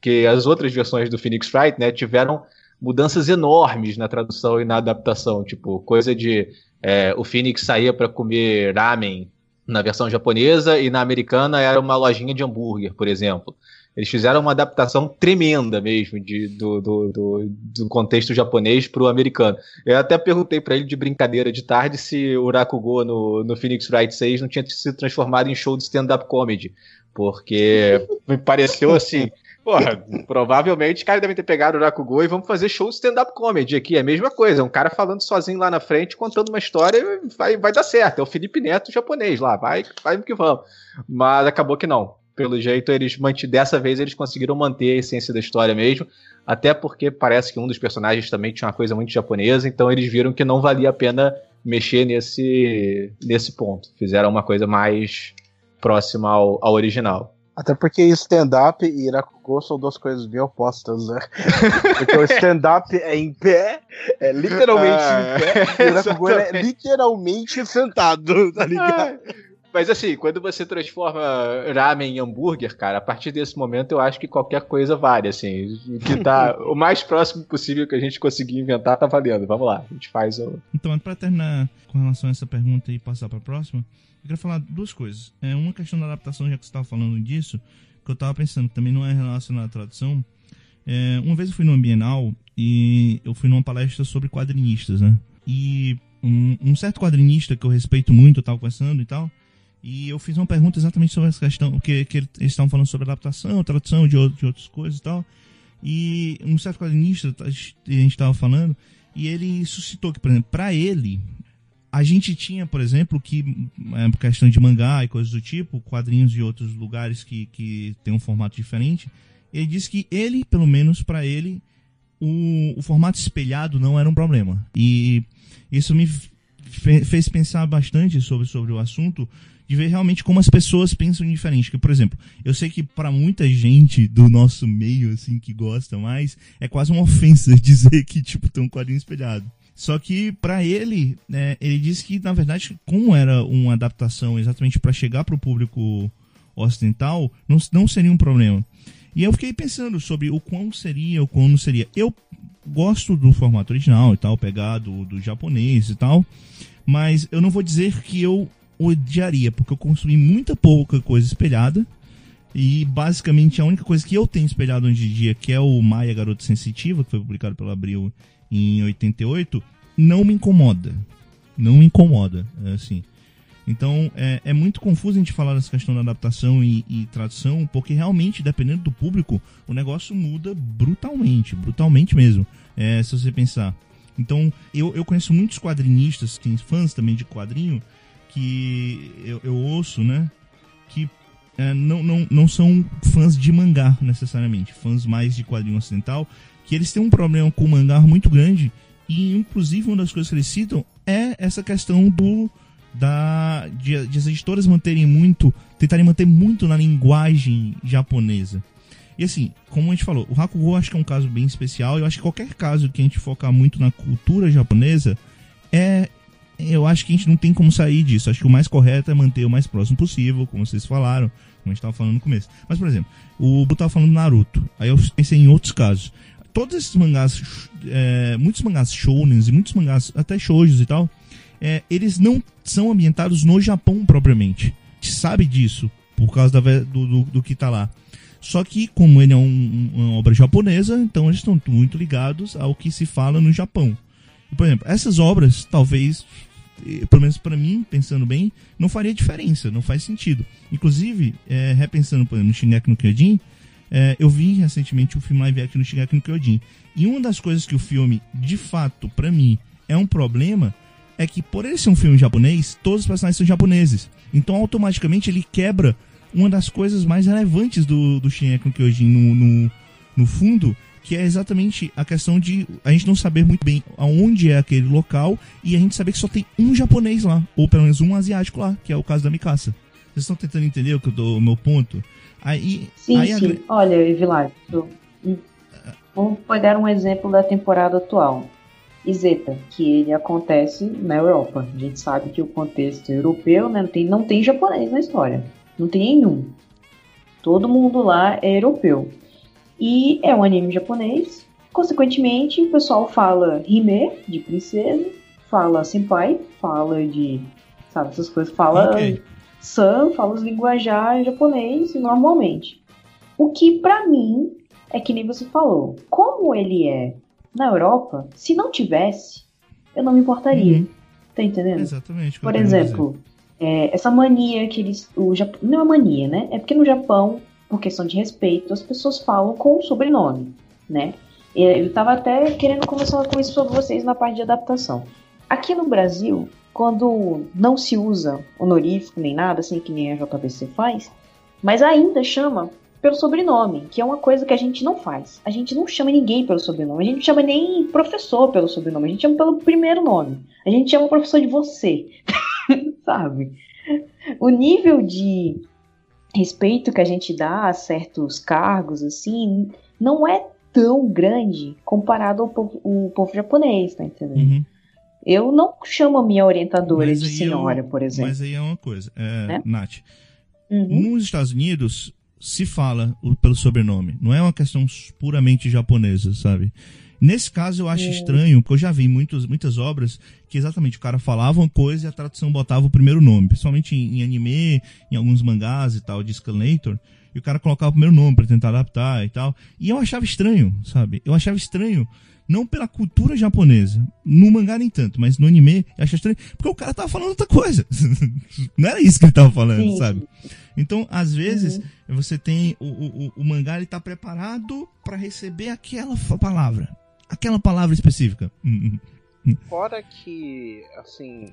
que as outras versões do Phoenix Wright, né, tiveram mudanças enormes na tradução e na adaptação, tipo, coisa de é, o Phoenix saía para comer ramen na versão japonesa e na americana era uma lojinha de hambúrguer, por exemplo. Eles fizeram uma adaptação tremenda mesmo de, do, do, do, do contexto japonês para o americano. Eu até perguntei para ele de brincadeira de tarde se o Rakugo no, no Phoenix Wright 6 não tinha sido transformado em show de stand-up comedy, porque me pareceu assim. Porra, provavelmente os caras devem ter pegado o Rakugo e vamos fazer show stand-up comedy aqui. É a mesma coisa, é um cara falando sozinho lá na frente, contando uma história vai, vai dar certo. É o Felipe Neto japonês lá, vai, vai que vamos. Mas acabou que não. Pelo jeito, eles dessa vez eles conseguiram manter a essência da história mesmo. Até porque parece que um dos personagens também tinha uma coisa muito japonesa, então eles viram que não valia a pena mexer nesse, nesse ponto. Fizeram uma coisa mais próxima ao, ao original. Até porque stand-up e Irakugo são duas coisas bem opostas, né? (laughs) Porque o stand-up é em pé, é literalmente Ah, em pé, e o Irakugo é literalmente sentado, tá ligado? Mas assim, quando você transforma ramen em hambúrguer, cara, a partir desse momento eu acho que qualquer coisa vale, assim. Que tá (laughs) o mais próximo possível que a gente conseguir inventar tá valendo. Vamos lá, a gente faz o. Então, pra terminar com relação a essa pergunta e passar pra próxima, eu queria falar duas coisas. É uma questão da adaptação, já que você estava falando disso, que eu tava pensando, também não é relacionado à tradução. É, uma vez eu fui no Bienal e eu fui numa palestra sobre quadrinistas, né? E um, um certo quadrinista que eu respeito muito, eu tava conversando e tal, e eu fiz uma pergunta exatamente sobre essa questão, que, que eles estavam falando sobre adaptação, tradução de, de outras coisas e tal. E um certo quadrinista, a gente estava falando, e ele suscitou que, por exemplo, para ele, a gente tinha, por exemplo, que, é, questão de mangá e coisas do tipo, quadrinhos de outros lugares que, que tem um formato diferente, ele disse que ele, pelo menos para ele, o, o formato espelhado não era um problema. E isso me fez pensar bastante sobre, sobre o assunto, de ver realmente como as pessoas pensam diferente. Que, por exemplo, eu sei que para muita gente do nosso meio, assim, que gosta mais, é quase uma (laughs) ofensa dizer que, tipo, tem um quadrinho espelhado. Só que para ele, né, ele disse que, na verdade, como era uma adaptação exatamente para chegar para o público ocidental, não, não seria um problema. E eu fiquei pensando sobre o quão seria, o quão não seria. Eu gosto do formato original e tal, pegar do, do japonês e tal, mas eu não vou dizer que eu odiaria, porque eu consumi muita pouca coisa espelhada. E basicamente a única coisa que eu tenho espelhado hoje em dia, que é o Maia Garota Sensitiva, que foi publicado pela Abril em 88, não me incomoda. Não me incomoda, assim. Então é, é, muito confuso a gente falar dessa questão da adaptação e, e, tradução, porque realmente, dependendo do público, o negócio muda brutalmente, brutalmente mesmo. É, se você pensar. Então, eu, eu conheço muitos quadrinistas, tem fãs também de quadrinho, que eu, eu ouço, né? Que é, não, não, não são fãs de mangá necessariamente, fãs mais de quadrinho ocidental, que eles têm um problema com o mangá muito grande, e inclusive uma das coisas que eles citam é essa questão do da de, de as editoras manterem muito, tentarem manter muito na linguagem japonesa. E assim, como a gente falou, o Hakugo acho que é um caso bem especial. Eu acho que qualquer caso que a gente focar muito na cultura japonesa é. Eu acho que a gente não tem como sair disso. Acho que o mais correto é manter o mais próximo possível, como vocês falaram, como a gente estava falando no começo. Mas, por exemplo, o Bu estava falando Naruto. Aí eu pensei em outros casos. Todos esses mangás, é, muitos mangás shounens e muitos mangás, até shoujos e tal, é, eles não são ambientados no Japão propriamente. A gente sabe disso, por causa da, do, do, do, que está lá. Só que, como ele é um, uma obra japonesa, então eles estão muito ligados ao que se fala no Japão. Por exemplo, essas obras, talvez, pelo menos para mim, pensando bem, não faria diferença, não faz sentido. Inclusive, é, repensando por exemplo, no Shingeki no Kyojin, é, eu vi recentemente o filme live action no Shingeki no Kyojin. E uma das coisas que o filme, de fato, para mim, é um problema é que por ele ser um filme japonês, todos os personagens são japoneses. Então automaticamente ele quebra uma das coisas mais relevantes do, do Shingeki no Kyojin no, no, no fundo, que é exatamente a questão de a gente não saber muito bem aonde é aquele local e a gente saber que só tem um japonês lá, ou pelo menos um asiático lá, que é o caso da Mikasa. Vocês estão tentando entender o, que eu tô, o meu ponto? Aí, sim, aí sim. A... Olha, Evilard, vamos pegar um exemplo da temporada atual e Zeta, que ele acontece na Europa. A gente sabe que o contexto europeu né, não, tem, não tem japonês na história. Não tem nenhum. Todo mundo lá é europeu. E é um anime japonês. Consequentemente, o pessoal fala hime, de princesa, fala senpai, fala de. Sabe, essas coisas. Fala okay. san, fala os linguajar japonês normalmente. O que para mim é que nem você falou. Como ele é na Europa, se não tivesse, eu não me importaria. Uhum. Tá entendendo? Exatamente. Por exemplo, é, essa mania que eles. O Jap... Não é mania, né? É porque no Japão, por questão de respeito, as pessoas falam com o sobrenome, né? Eu estava até querendo conversar com isso sobre vocês na parte de adaptação. Aqui no Brasil, quando não se usa honorífico nem nada, assim que nem a JBC faz, mas ainda chama pelo sobrenome, que é uma coisa que a gente não faz. A gente não chama ninguém pelo sobrenome, a gente não chama nem professor pelo sobrenome, a gente chama pelo primeiro nome. A gente chama o professor de você, (laughs) sabe? O nível de respeito que a gente dá a certos cargos, assim, não é tão grande comparado ao povo, ao povo japonês, tá entendendo? Uhum. Eu não chamo a minha orientadora Mas de aí senhora, eu- por exemplo. Mas aí é uma coisa, é, Né? Nath. Uhum. Nos Estados Unidos se fala pelo sobrenome. Não é uma questão puramente japonesa, sabe? Nesse caso eu acho Hum. estranho, porque eu já vi muitos, muitas obras que exatamente o cara falava uma coisa e a tradução botava o primeiro nome. Principalmente em, em anime, em alguns mangás e tal, de Escalator. E o cara colocava o primeiro nome pra tentar adaptar e tal. E eu achava estranho, sabe? Eu achava estranho, não pela cultura japonesa. No mangá nem tanto, mas no anime eu achava estranho. Porque o cara tava falando outra coisa. (laughs) não era isso que ele tava falando, Sim, sabe? Então, às vezes, Uhum. você tem o, o, o- mangá ele tá preparado pra receber aquela palavra, aquela palavra específica. Hum, hum. Fora que, assim,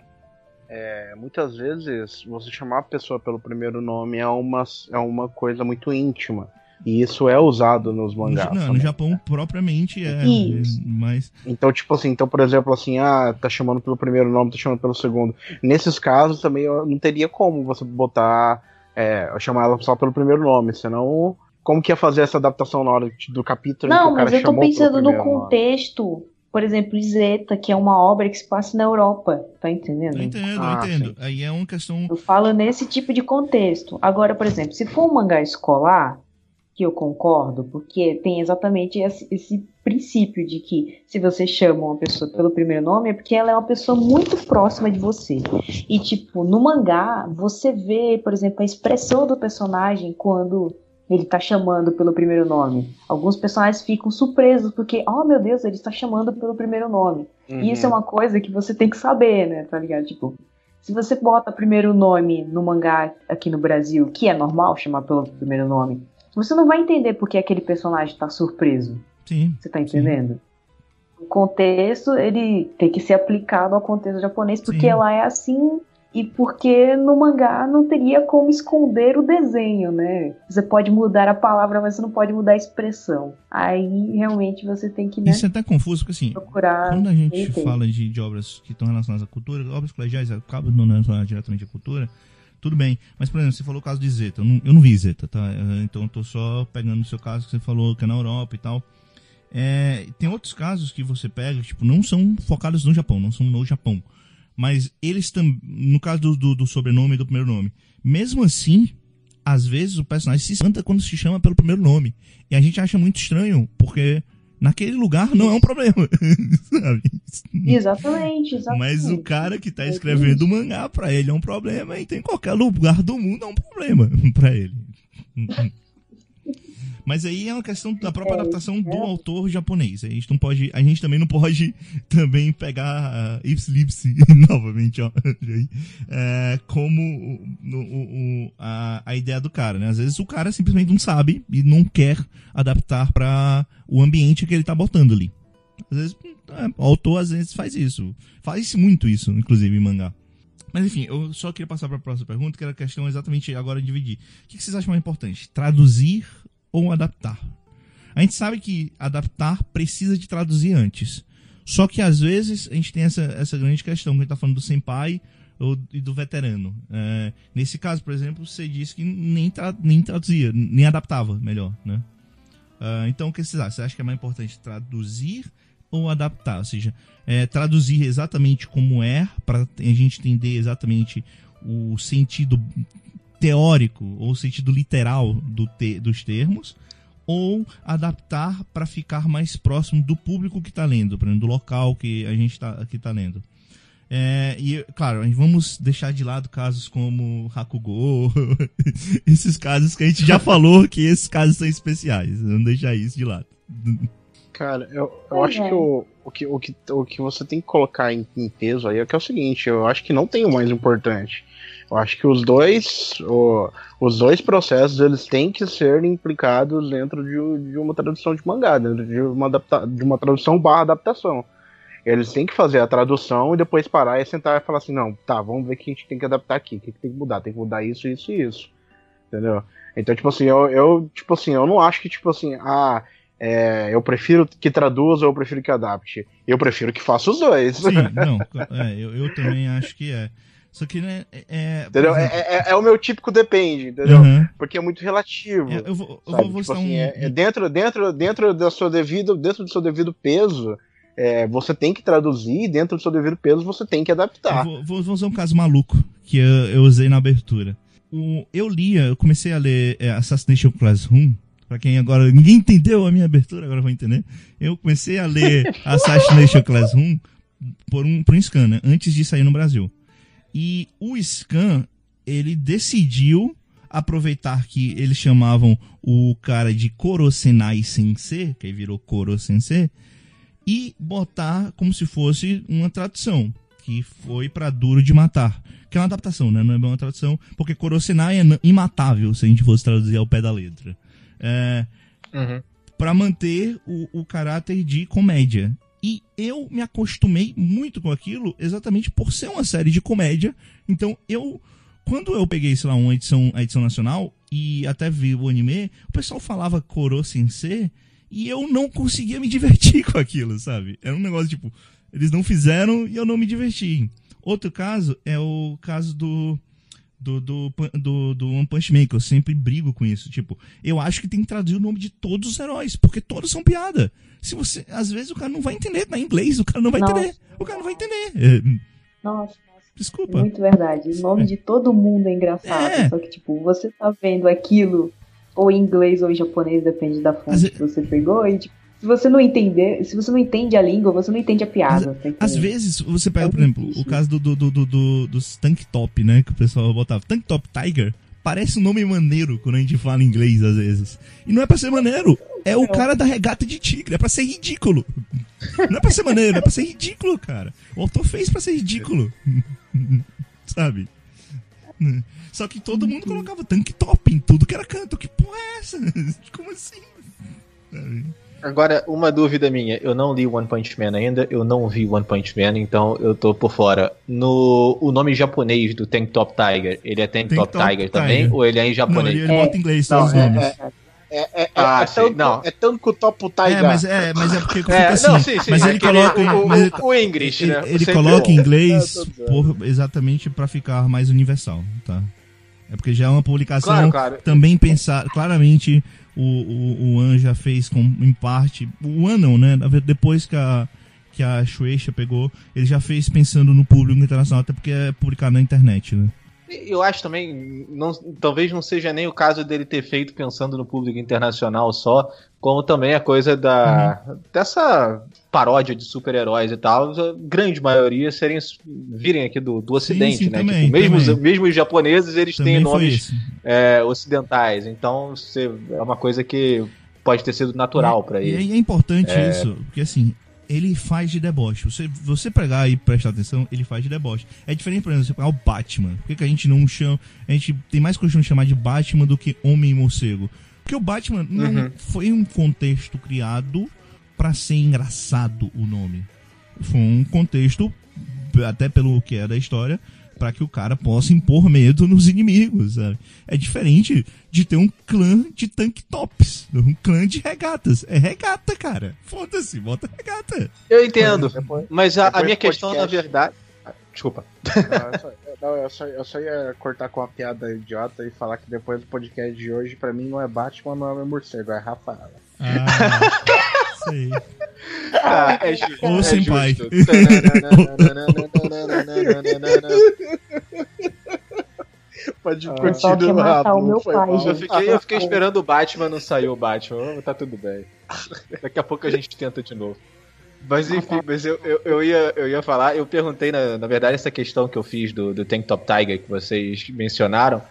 é, muitas vezes você chamar a pessoa pelo primeiro nome é uma, é uma coisa muito íntima. E isso é usado nos No, mangás. Não, no também. Japão propriamente é, Isso. mas Então, tipo assim, então, por exemplo, assim, ah, tá chamando pelo primeiro nome, tá chamando pelo segundo. Nesses casos também eu não teria como você botar, é, chamar ela só pelo primeiro nome, senão como que ia fazer essa adaptação na hora do capítulo Não, o cara mas eu tô pensando no contexto. Por exemplo, Zeta, que é uma obra que se passa na Europa. Tá entendendo? eu entendo, Ah, eu entendo. sim. Aí é uma questão Eu falo nesse tipo de contexto. Agora, por exemplo, se for um mangá escolar, que eu concordo, porque tem exatamente esse, esse princípio de que se você chama uma pessoa pelo primeiro nome é porque ela é uma pessoa muito próxima de você. E, tipo, no mangá, você vê, por exemplo, a expressão do personagem quando ele tá chamando pelo primeiro nome. Alguns personagens ficam surpresos porque, oh meu Deus, ele está chamando pelo primeiro nome. E isso é Uhum. uma coisa que você tem que saber, né? Tá ligado? Tipo, se você bota primeiro nome no mangá aqui no Brasil, que é normal chamar pelo primeiro nome, você não vai entender porque aquele personagem tá surpreso. sim. Você tá entendendo? O contexto, ele tem que ser aplicado ao contexto japonês, porque Sim. lá é assim e porque no mangá não teria como esconder o desenho, né? Você pode mudar a palavra, mas você não pode mudar a expressão. Aí realmente você tem que né, Isso é até confuso, porque assim, procurar. quando a gente termo. fala de, de obras que estão relacionadas à cultura, obras colegiais acabam não relacionadas diretamente à cultura, tudo bem. Mas, por exemplo, você falou o caso de Zeta. Eu não, eu não vi Zeta, tá? Eh, Então eu tô só pegando o seu caso que você falou que é na Europa e tal. É, tem outros casos que você pega, tipo, não são focados no Japão, não são no Japão. Mas eles também, no caso do, do, do sobrenome e do primeiro nome, mesmo assim, às vezes o personagem se espanta quando se chama pelo primeiro nome. E a gente acha muito estranho, porque naquele lugar não é um problema. (laughs) sabe? Exatamente, exatamente. Mas o cara que tá escrevendo o mangá, pra ele é um problema, e tem qualquer lugar do mundo é um problema (laughs) pra ele. Mas aí é uma questão da própria É, adaptação do é. autor japonês. A gente não pode, a gente também não pode (laughs) também pegar uh, Ipsilipsi (laughs) novamente, ó, (laughs) é, como o, o- o- a, a ideia do cara, né? Às vezes o cara simplesmente não sabe e não quer adaptar pra o ambiente que ele tá botando ali. Às vezes, é, o autor às vezes faz isso. Faz muito isso, inclusive, em mangá. Mas enfim, eu só queria passar para a próxima pergunta, que era a questão exatamente agora de dividir. O que vocês acham mais importante? Traduzir ou adaptar? A gente sabe que adaptar precisa de traduzir antes. Só que às vezes a gente tem essa, essa grande questão, que a gente tá falando do senpai ou, e do veterano. É, nesse caso, por exemplo, você disse que nem, tra- nem traduzia, nem adaptava melhor, né? Ah, então, o que vocês acham? Você acha que é mais importante traduzir ou adaptar? Ou seja, é, traduzir exatamente como é, para a gente entender exatamente o sentido teórico ou sentido literal do te- dos termos, ou adaptar para ficar mais próximo do público que está lendo, por exemplo, do local que a gente está tá lendo. É, e, claro, vamos deixar de lado casos como Hakugo, (laughs) esses casos que a gente já falou que esses casos são especiais. Vamos deixar isso de lado. Cara, eu, eu acho é. que o, o, que, o, que, o que você tem que colocar em, em peso aí é que é o seguinte, eu acho que não tem o mais importante. Eu acho que os dois, o- os dois processos eles têm que ser implicados dentro de, de uma tradução de mangá, dentro de uma, adapta, de uma tradução barra adaptação. Eles têm que fazer a tradução e depois parar e sentar e falar assim, não, tá, vamos ver o que a gente tem que adaptar aqui, o que, que tem que mudar, tem que mudar isso, isso e isso. Entendeu? Então, tipo assim, eu, eu, tipo assim, eu não acho que, tipo assim, ah, é, eu prefiro que traduza ou eu prefiro que adapte. Eu prefiro que faça os dois. Sim, (laughs) não, é, eu, eu também acho que é. Só que, né, é... é Entendeu? É, é- é o meu típico depende, entendeu? aham. Porque é muito relativo. É, eu vou, eu vou, Tipo assim, um, é- é dentro, dentro, dentro do seu devido, dentro do seu devido peso, é, você tem que traduzir e dentro do seu devido peso você tem que adaptar. Vou, vou, vou, usar um caso maluco que eu, eu usei na abertura. O, eu lia, eu comecei a ler Assassination Classroom. Pra quem agora. Ninguém entendeu a minha abertura, agora vou entender. Eu comecei a ler (laughs) Assassination Classroom por um, por um scan, né? Antes de sair no Brasil. E o scan, ele decidiu aproveitar que eles chamavam o cara de Korosenai Sensei, que aí virou Koro Sensei, e botar como se fosse uma tradução, que foi para Duro de Matar. Que é uma adaptação, né? Não é uma tradução, porque Korosenai é imatável, se a gente fosse traduzir ao pé da letra. É, uhum. para manter o, o caráter de comédia. E eu me acostumei muito com aquilo exatamente por ser uma série de comédia. Então eu quando eu peguei, sei lá, uma edição, a edição nacional e até vi o anime, o pessoal falava Koro Sensei e eu não conseguia me (laughs) divertir com aquilo, sabe? Era um negócio tipo, eles não fizeram e eu não me diverti. Outro caso é o caso do do, do, do, do One Punch Man, que eu sempre brigo com isso. Tipo, eu acho que tem que traduzir o nome de todos os heróis, porque todos são piada. Se você. Às vezes o cara não vai entender, tá em inglês, o cara não vai Nossa. entender. O cara não vai entender. É, Nossa. Desculpa. Muito verdade. O nome é. de todo mundo é engraçado. É. Só que, tipo, você tá vendo aquilo ou em inglês ou em japonês, depende da fonte Mas, que você pegou, e tipo, se você não entender, se você não entende a língua, você não entende a piada. Às vezes, você pega, é por exemplo, difícil. o caso do, do, do, do, dos tank top, né? Que o pessoal botava. Tank top tiger parece um nome maneiro quando a gente fala inglês, às vezes. E não é pra ser maneiro. É o cara da regata de tigre. É pra ser ridículo. Não é pra ser maneiro, é pra ser ridículo, cara. O autor fez pra ser ridículo. (laughs) Sabe? Só que todo mundo colocava tank top em tudo que era canto. Que porra é essa? (laughs) Como assim? Sabe? Agora, uma dúvida minha. Eu não li One Punch Man ainda, eu não vi One Punch Man, então eu tô por fora. No, o nome japonês do Tank Top Tiger, ele é Tank, Tank Top, Top Tiger, Tiger, também? Ou ele é em japonês? Não, ele é, bota em inglês todos os é, nomes. É, é, é, ah, é, tanto, não. é tanto Topo Tiger. É, mas é, mas é porque é, assim. Não, sim, sim, mas ele coloca o, mas ele, o, English, ele, né? Ele, coloca em inglês por, exatamente para ficar mais universal, tá? É porque já é uma publicação claro, claro. também pensar claramente o, o, o An já fez com, em parte. O An não, né? Depois que a, que a Shueisha pegou, ele já fez pensando no público internacional, até porque é publicado na internet, né? Eu acho também, não, talvez não seja nem o caso dele ter feito pensando no público internacional só, como também a coisa da uhum. dessa paródia de super-heróis e tal, a grande maioria serem virem aqui do, do Ocidente, sim, sim, né? Também, tipo, mesmo, os, mesmo os japoneses, eles também têm nomes é, ocidentais, então é uma coisa que pode ter sido natural para ele. E é importante é... isso, porque assim, ele faz de deboche. Você, você pegar e prestar atenção, ele faz de deboche. É diferente, por exemplo, você pegar o Batman. Por que, que a gente não chama. A gente tem mais costume de chamar de Batman do que Homem-Morcego? Porque o Batman não uhum. foi um contexto criado para ser engraçado o nome. Foi um contexto, até pelo que é da história, para que o cara possa impor medo nos inimigos, sabe? É diferente de ter um clã de tank tops, um clã de regatas. É regata, cara. Foda-se, bota regata. Eu entendo, depois, mas a, a minha questão, na verdade... Desculpa. Não, eu, só, não eu, só, eu, só, ia cortar com uma piada idiota e falar que depois do podcast de hoje, pra mim, não é Batman, não é morcego, é Rafaela. Ah, sei. Ah, é justo. Ou é senpai. Pode ah, continuar. o meu pai, eu, fiquei, eu fiquei esperando o Batman, não saiu o Batman. Tá tudo bem. Daqui a pouco a gente tenta de novo. Mas enfim, mas eu, eu, eu, ia, eu ia falar, eu perguntei, na, na verdade, essa questão que eu fiz do, do Tank Top Tiger que vocês mencionaram,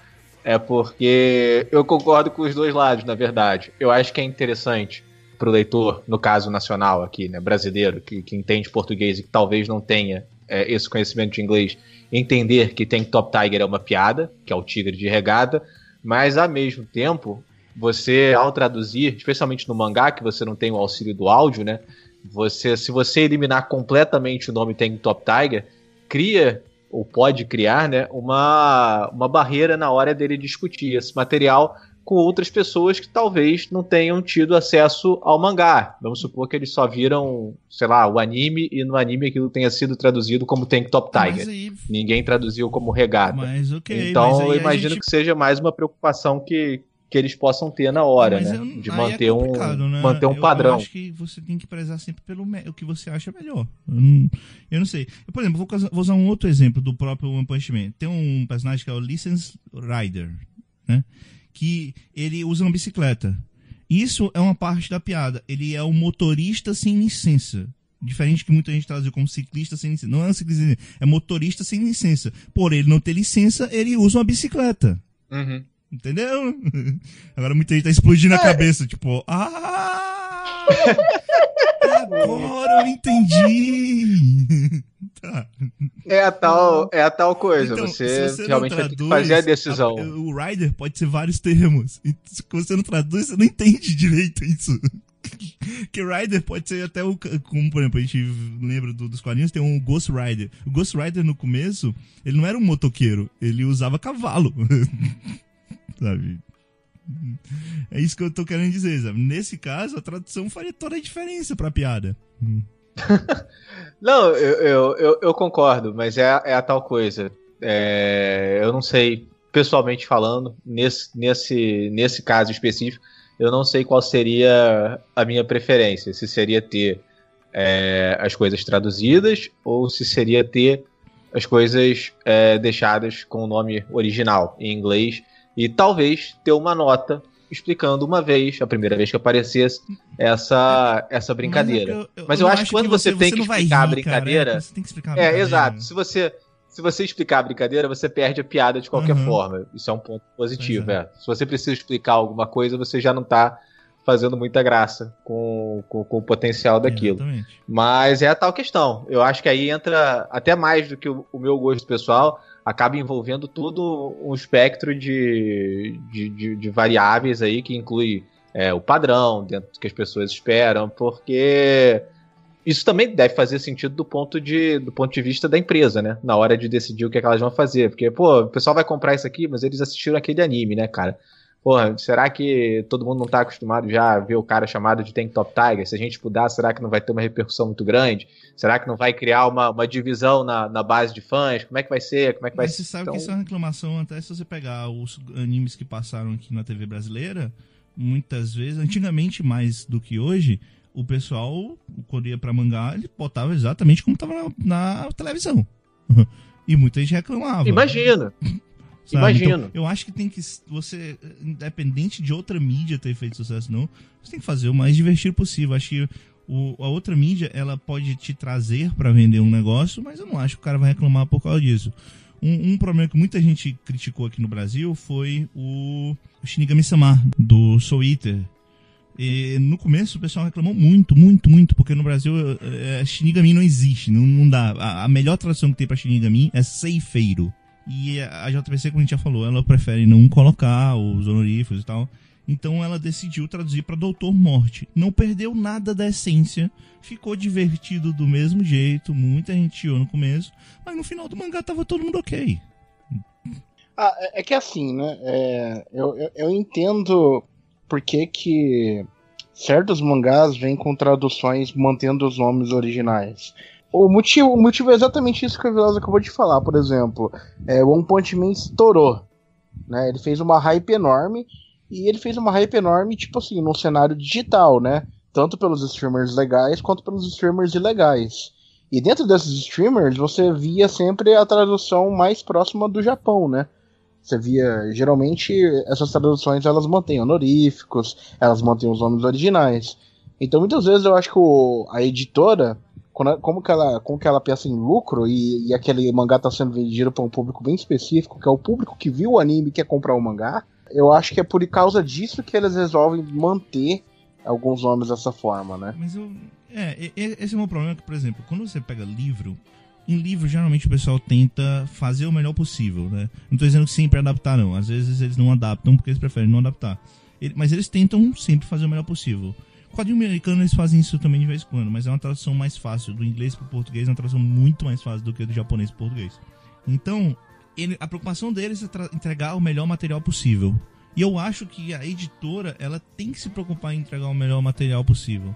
é porque eu concordo com os dois lados, na verdade. Eu acho que é interessante para o leitor, no caso nacional aqui, né, brasileiro, que, que entende português e que talvez não tenha é, esse conhecimento de inglês, entender que tem Top Tiger é uma piada, que é o tigre de regata, mas ao mesmo tempo, você ao traduzir, especialmente no mangá, que você não tem o auxílio do áudio, né? Você, se você eliminar completamente o nome Tem Top Tiger, cria ou pode criar, né, uma, uma barreira na hora dele discutir esse material com outras pessoas que talvez não tenham tido acesso ao mangá. Vamos supor que eles só viram, sei lá, o anime e no anime aquilo tenha sido traduzido como Tank Top Tiger. Aí... Ninguém traduziu como regata. Mas, okay, então eu imagino gente... que seja mais uma preocupação que, que eles possam ter na hora, Mas né? eu- De aí manter é um, né? manter um Eu- padrão. Eu acho que você tem que prezar sempre pelo o que você acha melhor. Eu não, eu não sei. Eu, por exemplo, vou, vou usar um outro exemplo do próprio One Punch Man. Tem um personagem que é o License Rider, né? Que ele usa uma bicicleta. Isso é uma parte da piada. Ele é o motorista sem licença. Diferente que muita gente traduziu como ciclista sem licença. Não é um ciclista, sem licença, é motorista sem licença. Por ele não ter licença, ele usa uma bicicleta. Uhum. Entendeu? (laughs) Agora muita gente tá explodindo É. a cabeça, tipo, ah! Agora eu entendi! (laughs) tá. É a tal, é a tal coisa. Então, você, não realmente vai ter que traduz, fazer a decisão. a- o rider pode ser vários termos. E se você não traduz, você não entende direito isso. (laughs) Que rider pode ser até o. Como, por exemplo, a gente lembra do- dos quadrinhos, tem um Ghost Rider. O Ghost Rider no começo, ele não era um motoqueiro, ele usava cavalo. Sabe? É isso que eu tô querendo dizer, sabe? Nesse caso, a tradução faria toda a diferença pra piada. (laughs) Não, eu, eu, eu, eu concordo, mas é, é a tal coisa. É, eu não sei, pessoalmente falando, nesse, nesse, nesse caso específico, eu não sei qual seria a minha preferência. Se seria ter é, as coisas traduzidas ou se seria ter as coisas é, deixadas com o nome original em inglês e talvez ter uma nota explicando uma vez, a primeira vez que aparecesse, essa, essa brincadeira. Mas eu não acho que quando você tem que não vai explicar a rir, brincadeira- cara, é, você tem que explicar a É, brincadeira. exato. Se você, se você explicar a brincadeira, você perde a piada de qualquer Uhum. forma. Isso é um ponto positivo, Pois é. Se você precisa explicar alguma coisa, você já não tá fazendo muita graça com, com, com o potencial daquilo. Exatamente. Mas é a tal questão. Eu acho que aí entra até mais do que o, o meu gosto pessoal, acaba envolvendo todo um espectro de, de, de- de variáveis aí que inclui é, o padrão dentro do que as pessoas esperam, porque isso também deve fazer sentido do ponto de, do ponto de vista da empresa, né? Na hora de decidir o que, é que elas vão fazer. Porque, pô, o pessoal vai comprar isso aqui, mas eles assistiram aquele anime, né, cara? Porra, será que todo mundo não tá acostumado já a ver o cara chamado de Tank Top Tiger? Se a gente mudar, será que não vai ter uma repercussão muito grande? Será que não vai criar uma, uma divisão na, na base de fãs? Como é que vai ser? Como é que vai Mas ser? você sabe Então, que isso é uma reclamação, até se você pegar os animes que passaram aqui na TV brasileira, muitas vezes, antigamente mais do que hoje, o pessoal, quando ia pra mangá, ele botava exatamente como tava na, na televisão. (laughs) E muita gente reclamava. Imagina. Sabe? Imagino. Então, eu acho que tem que. Você, independente de outra mídia ter feito sucesso, não, você tem que fazer o mais divertido possível. Acho que o, a outra mídia, ela pode te trazer pra vender um negócio, mas eu não acho que o cara vai reclamar por causa disso. Um, um problema que muita gente criticou aqui no Brasil foi o, o Shinigami-sama, do Soul Eater. E no começo o pessoal reclamou muito, muito, muito, porque no Brasil é, Shinigami não existe, não, não dá. A, a melhor tradução que tem pra Shinigami é ceifeiro. E a JPC, como a gente já falou, ela prefere não colocar os honoríficos e tal. Então ela decidiu traduzir para Doutor Morte. Não perdeu nada da essência, ficou divertido do mesmo jeito, muita gente chiou no começo, mas no final do mangá tava todo mundo ok. Ah, é é que assim, né? é, eu, eu, eu entendo por que, que certos mangás vêm com traduções mantendo os nomes originais. O motivo, o motivo é exatamente isso que a Velosa acabou de falar. Por exemplo, é, o One Punch Man estourou. Né? Ele fez uma hype enorme. E ele fez uma hype enorme, tipo assim, num cenário digital, né? Tanto pelos streamers legais quanto pelos streamers ilegais. E dentro desses streamers, você via sempre a tradução mais próxima do Japão, né? Você via, geralmente, essas traduções elas mantêm honoríficos, elas mantêm os nomes originais. Então, muitas vezes eu acho que o- a editora, como que ela, como que ela pensa em lucro e, e aquele mangá está sendo vendido para um público bem específico, que é o público que viu o anime e quer comprar o mangá, eu acho que é por causa disso que eles resolvem manter alguns nomes dessa forma, né? Mas eu. É, esse é o meu problema, que, por exemplo, quando você pega livro, em livro geralmente o pessoal tenta fazer o melhor possível, né? Não tô dizendo que sempre adaptar, não. Às vezes eles não adaptam porque eles preferem não adaptar. Mas eles tentam sempre fazer o melhor possível. Quadrinho americano eles fazem isso também de vez em quando, mas é uma tradução mais fácil. Do inglês pro português é uma tradução muito mais fácil do que do japonês pro português. Então, ele- a preocupação deles é entregar o melhor material possível. E eu acho que a editora ela tem que se preocupar em entregar o melhor material possível.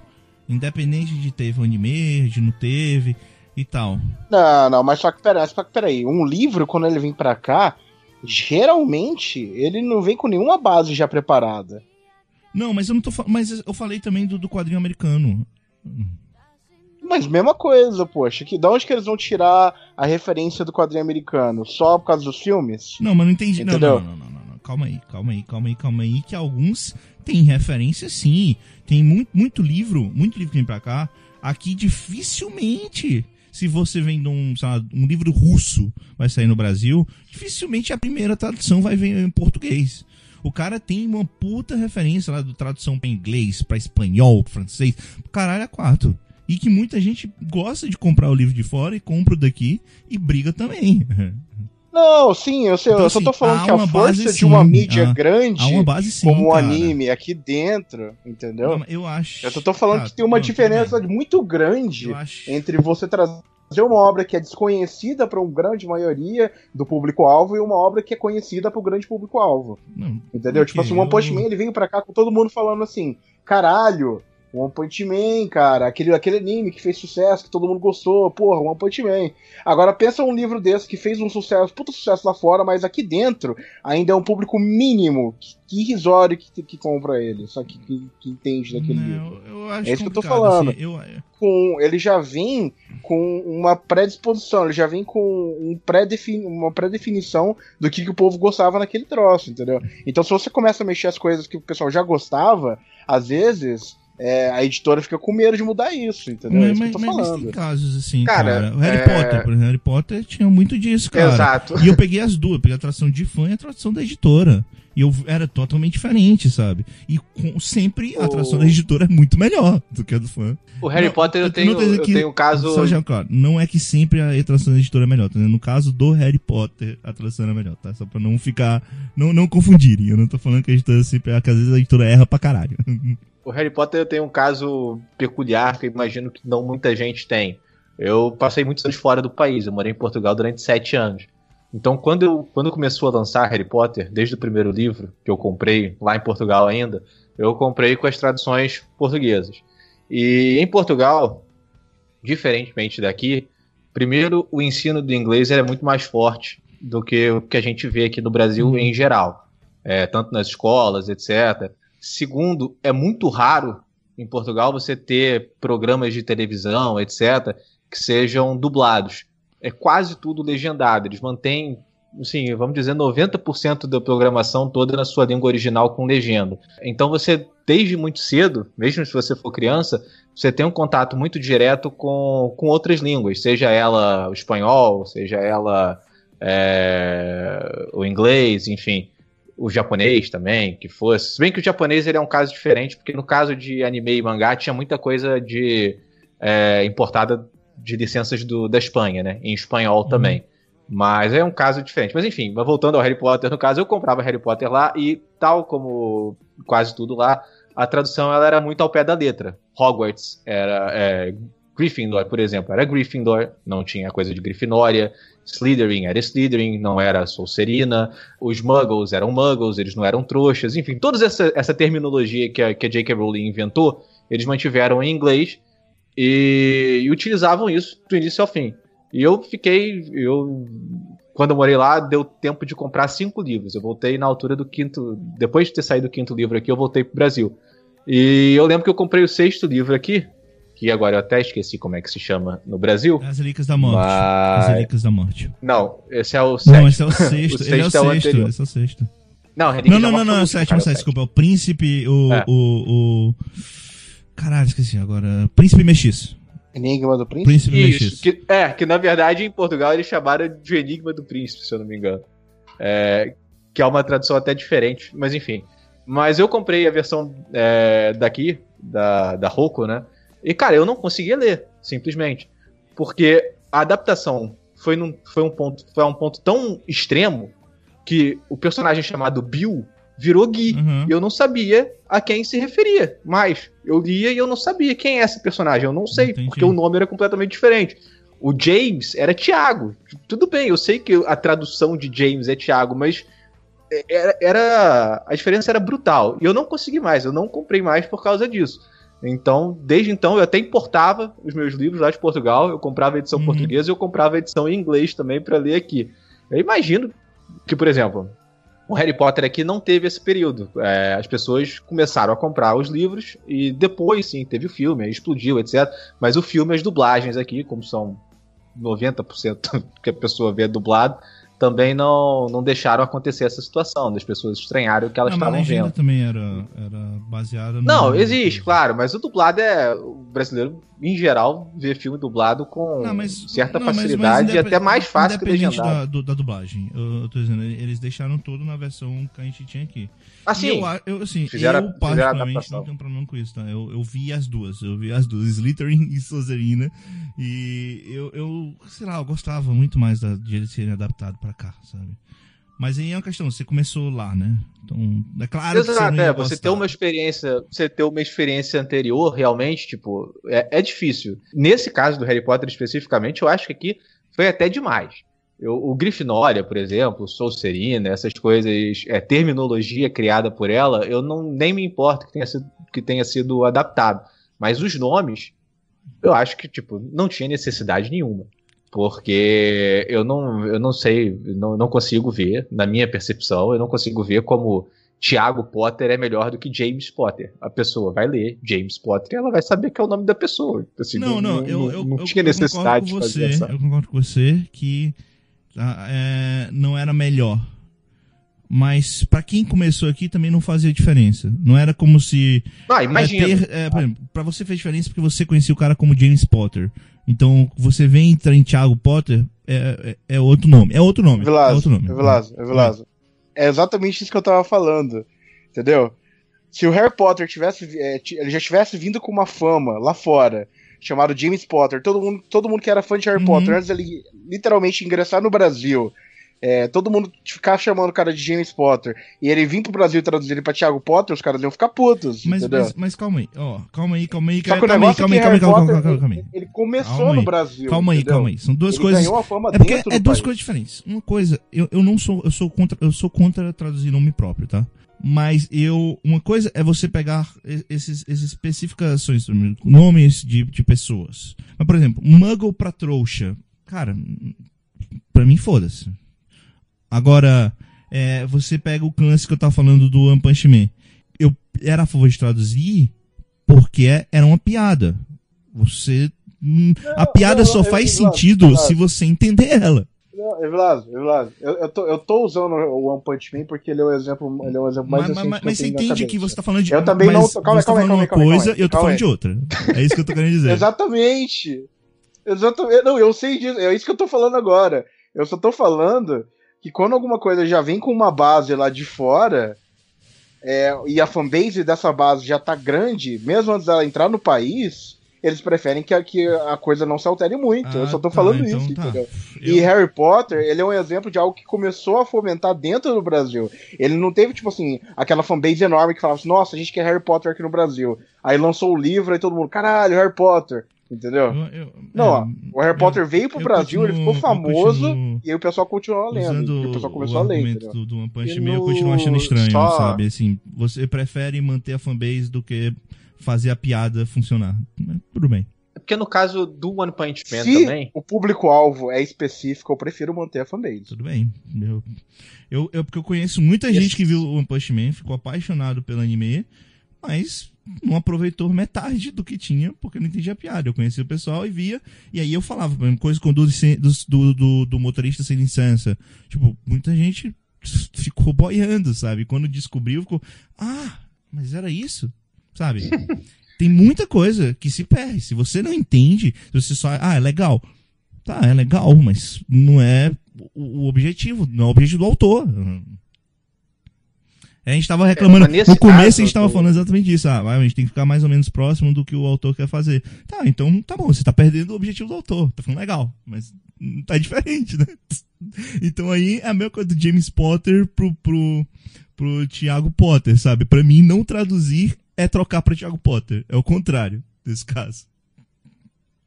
Independente de teve anime, de não teve e tal. Não, não, mas só que peraí, só que peraí, um livro, quando ele vem pra cá, geralmente ele não vem com nenhuma base já preparada. Não, mas eu não tô Mas eu falei também do, do quadrinho americano. Mas mesma coisa, poxa. Que, da onde que eles vão tirar a referência do quadrinho americano? Só por causa dos filmes? Não, mas não entendi. Não, Entendeu? não, não, não, não, não. Calma aí, calma aí, calma aí, calma aí. Que alguns têm referência sim. Tem muito, muito livro, muito livro que vem pra cá. Aqui dificilmente. Se você vem de um, lá, um livro russo, vai sair no Brasil, dificilmente a primeira tradução vai vir em português. O cara tem uma puta referência lá do tradução pra inglês, pra espanhol, pra francês, caralho, é quatro. E que muita gente gosta de comprar o livro de fora e compra o daqui e briga também. (laughs) Não, sim, eu sei. Então, eu só tô assim, falando que a uma força base, de uma sim, mídia há- grande, Há uma base sim, como o cara. anime aqui dentro, entendeu? Não, eu acho. Eu só tô falando Tá, que tem uma não, diferença muito grande entre você trazer uma obra que é desconhecida para uma grande maioria do público-alvo e uma obra que é conhecida para o grande público-alvo. Entendeu? Tipo assim, o One Punch Man ele veio pra cá com todo mundo falando assim: caralho, One Punch Man, cara, aquele, aquele anime que fez sucesso, que todo mundo gostou, porra, One Punch Man. Agora pensa um livro desse que fez um sucesso, puta sucesso lá fora, mas aqui dentro ainda é um público mínimo, que, irrisório que, que compra ele, só que, que, que entende daquele livro. não, eu acho É isso que eu tô falando. assim, eu- Com, ele já vem com uma predisposição, ele já vem com um pré-defini- uma pré-definição do que, que o povo gostava naquele troço, entendeu? Então, se você começa a mexer as coisas que o pessoal já gostava, às vezes é, a editora fica com medo de mudar isso, entendeu? é mas, isso que mas, eu tô mas falando. tem casos assim, Cara, cara. O Harry é- Potter, por exemplo, Harry Potter tinha muito disso, cara. Exato. E eu peguei as duas, peguei a tradução de fã e a tradução da editora. E eu era totalmente diferente, sabe? E com- sempre a O- tradução da editora é muito melhor do que a do fã. O Harry Não, Potter eu eu tenho, eu que- tenho um caso. Só já, claro, não é que sempre a tradução da editora é melhor, tá? No caso do Harry Potter, a tradução é melhor, tá? Só pra não ficar. Não, não confundirem. Eu não tô falando que a editora sempre. é, Que às vezes a editora erra pra caralho. (laughs) O Harry Potter tenho um caso peculiar que eu imagino que não muita gente tem. Eu passei muitos anos fora do país, eu morei em Portugal durante sete anos. Então, quando, eu, quando começou a lançar Harry Potter, desde o primeiro livro, que eu comprei lá em Portugal ainda, eu comprei com as traduções portuguesas. E em Portugal, diferentemente daqui, primeiro, o ensino do inglês era muito mais forte do que o que a gente vê aqui no Brasil em geral, É, tanto nas escolas, etc. Segundo, é muito raro em Portugal você ter programas de televisão, etc., que sejam dublados. É quase tudo legendado. Eles mantêm, assim, vamos dizer, 90% da programação toda na sua língua original com legenda. Então você, desde muito cedo, mesmo se você for criança, você tem um contato muito direto com, com outras línguas, seja ela o espanhol, seja ela é, o inglês, enfim o japonês também, que fosse. Se bem que o japonês ele é um caso diferente, porque no caso de anime e mangá tinha muita coisa de é, importada de licenças do, da Espanha, né? Em espanhol também. Mas é um caso diferente. Mas enfim, voltando ao Harry Potter, no caso, eu comprava Harry Potter lá e, tal como quase tudo lá, a tradução ela era muito ao pé da letra. Hogwarts era. É, Gryffindor, por exemplo, era Gryffindor, não tinha coisa de Grifinória. Slytherin era Slytherin, não era Sonserina. Os Muggles eram Muggles, eles não eram trouxas. Enfim, toda essa, essa terminologia que a, que a J.K. Rowling inventou, eles mantiveram em inglês e, e utilizavam isso do início ao fim. E eu fiquei. Eu, quando eu morei lá, deu tempo de comprar cinco livros. Eu voltei na altura do quinto. Depois de ter saído do quinto livro aqui, eu voltei pro Brasil. E eu lembro que eu comprei o sexto livro aqui, que agora eu até esqueci como é que se chama no Brasil. As Relíquias da Morte. As Mas. Relíquias da Morte. Não, esse é o sétimo. Não, esse é o (laughs) sexto. O Ele é o sexto é o sexto. anterior. Esse é o sexto. Não, Não, da não, não, Morte não, é o sétimo, último, sétimo, cara, desculpa. O príncipe, o, É. o, o. Caralho, esqueci agora. Príncipe Mexiço. Enigma do Príncipe? Príncipe Isso, Mexiço. que, é, que na verdade em Portugal eles chamaram de Enigma do Príncipe, se eu não me engano. É, que é uma tradução até diferente, mas enfim. Mas eu comprei a versão é, daqui, da, da Roku, né? E cara, eu não conseguia ler, simplesmente. Porque a adaptação foi, num, foi, um ponto, foi a um ponto tão extremo que o personagem chamado Bill virou Gui. Uhum. E eu não sabia a quem se referia. Mas eu lia e eu não sabia quem é esse personagem. Eu não sei, Entendi. porque o nome era completamente diferente. O James era Tiago. Tudo bem, eu sei que a tradução de James é Tiago, mas era, era- a diferença era brutal. E eu não consegui mais, eu não comprei mais por causa disso. Então, desde então, eu até importava os meus livros lá de Portugal, eu comprava a edição Uhum. portuguesa e eu comprava a edição em inglês também para ler aqui. Eu imagino que, por exemplo, o Harry Potter aqui não teve esse período. É, as pessoas começaram a comprar os livros e depois, sim, teve o filme, explodiu, etc. Mas o filme, as dublagens aqui, como são 90% (laughs) que a pessoa vê dublado, também não, não deixaram acontecer essa situação, das pessoas estranharem o que elas Não, mas estavam vendo. também era, era baseada no. Não, existe, claro, mas o dublado é. O brasileiro, em geral, vê filme dublado com Não, mas- certa não, mas- mas facilidade e até mais fácil que legendado. da, do- da dublagem. Eu, eu tô dizendo, eles deixaram tudo na versão que a gente tinha aqui. Assim, eu, eu, assim, fizeram- eu particularmente não tenho problema com isso, tá? Eu, eu vi as duas, eu vi as duas, Slytherin (laughs) e Sonserina, e eu, eu, sei lá, eu gostava muito mais da, de eles serem adaptados pra cá, sabe? Mas aí é uma questão, você começou lá, né? Então, é claro que você Exato, não é, você ter uma experiência, você ter uma experiência anterior, realmente, tipo, é, é difícil. Nesse caso do Harry Potter especificamente, eu acho que aqui foi até demais. Eu, o Grifinória, por exemplo, Sonserina, essas coisas, é, terminologia criada por ela, eu não nem me importo que tenha sido, que tenha sido adaptado. Mas os nomes, eu acho que, tipo, não tinha necessidade nenhuma. Porque eu não, eu não sei, não, não consigo ver, na minha percepção, eu não consigo ver como Tiago Potter é melhor do que James Potter. A pessoa vai ler James Potter e ela vai saber que é o nome da pessoa. Assim, Não, não, eu, eu, não eu, tinha eu necessidade de concordo com fazer você, essa. Eu concordo com você que é, não era melhor. Mas pra quem começou aqui também não fazia diferença. Não era como se. Ah, é, imagina. é, exemplo, pra você fez diferença porque você conhecia o cara como James Potter. Então, você vê entrar em Thiago Potter, é, é, é outro nome. É outro nome. é Vilazo, outro nome. é Vilazo, é Vilazo. É exatamente isso que eu tava falando. Entendeu? Se o Harry Potter tivesse, é, ti- ele já tivesse vindo com uma fama lá fora, chamado James Potter, todo mundo, todo mundo que era fã de Harry Uhum. Potter, antes dele literalmente ingressar no Brasil, é, todo mundo ficar chamando o cara de James Potter, e ele vir pro Brasil traduzir ele pra Thiago Potter, os caras iam ficar putos, Mas, mas, mas calma aí, ó, calma aí, calma aí, o calma aí, calma aí, é calma aí, calma aí, calma aí, calma aí. ele começou Calma no Brasil. Calma aí, entendeu? calma aí. São duas Ele coisas. É porque é duas país. coisas diferentes. Uma coisa, eu, eu não sou, eu sou contra, eu sou contra traduzir nome próprio, tá? Mas eu, uma coisa é você pegar esses, essas especificações, nomes de, de pessoas. Mas, por exemplo, muggle pra trouxa. Cara, pra mim foda-se. Agora, é, você pega o lance que eu tava falando do One Punch Man. Eu era a favor de traduzir porque é- era uma piada. Você. hum, a piada não, só eu- faz sentido se você entender ela. Não, Evilásio, Evilásio, eu, eu, tô, eu tô usando o One Punch Man porque ele é o exemplo, ele é o exemplo mais Mas, recente mas, mas você entende que você tá falando de. Eu também não calma você tá calma falando uma calma coisa calma e eu tô calma falando de outra. É isso que eu tô querendo dizer. (laughs) Exatamente. Exatamente. Não, eu sei disso. É isso que eu tô falando agora. Eu só tô falando que quando alguma coisa já vem com uma base lá de fora, é, e a fanbase dessa base já tá grande, mesmo antes dela entrar no país, eles preferem que a, que a coisa não se altere muito. eu Ah, só tô tá, falando então isso, tá. entendeu? Eu- E Harry Potter, ele é um exemplo de algo que começou a fomentar dentro do Brasil. Ele não teve, tipo assim, aquela fanbase enorme que falava assim, nossa, a gente quer Harry Potter aqui no Brasil. Aí lançou o livro e todo mundo, caralho, Harry Potter. Entendeu? eu- eu- Não, é, ó, o Harry eu- Potter veio pro eu Brasil, ele continuo- ficou eu famoso, continuo e aí o pessoal continuou lendo. E o pessoal o começou a ler, do, do One Punch Man, eu no- continuo achando estranho, só- sabe? Assim, você prefere manter a fanbase do que fazer a piada funcionar. Mas tudo bem. É porque no caso do One Punch Man Se também. o público-alvo é específico, eu prefiro manter a fanbase. Tudo bem. Eu, eu, eu- porque eu conheço muita gente que viu o One Punch Man, ficou apaixonado pelo anime, mas não aproveitou metade do que tinha, porque não entendia a piada. Eu conhecia o pessoal e via, e aí eu falava, por exemplo, coisa com do, do, do, do motorista sem licença. Tipo, muita gente ficou boiando, sabe? Quando descobriu, ficou, ah, mas era isso, sabe? (laughs) Tem muita coisa que se perde. Se você não entende, se você só, ah, é legal. Tá, é legal, mas não é o, o objetivo, não é o objetivo do autor. A gente tava reclamando. É, mas nesse no começo caso, a gente tava eu- falando exatamente disso. Ah, a gente tem que ficar mais ou menos próximo do que o autor quer fazer. Tá, então tá bom, você tá perdendo o objetivo do autor. Tá falando legal, mas tá diferente, né? (laughs) Então aí é a mesma coisa do James Potter pro, pro, pro Thiago Potter, sabe? Pra mim, não traduzir é trocar pra Thiago Potter. É o contrário desse caso.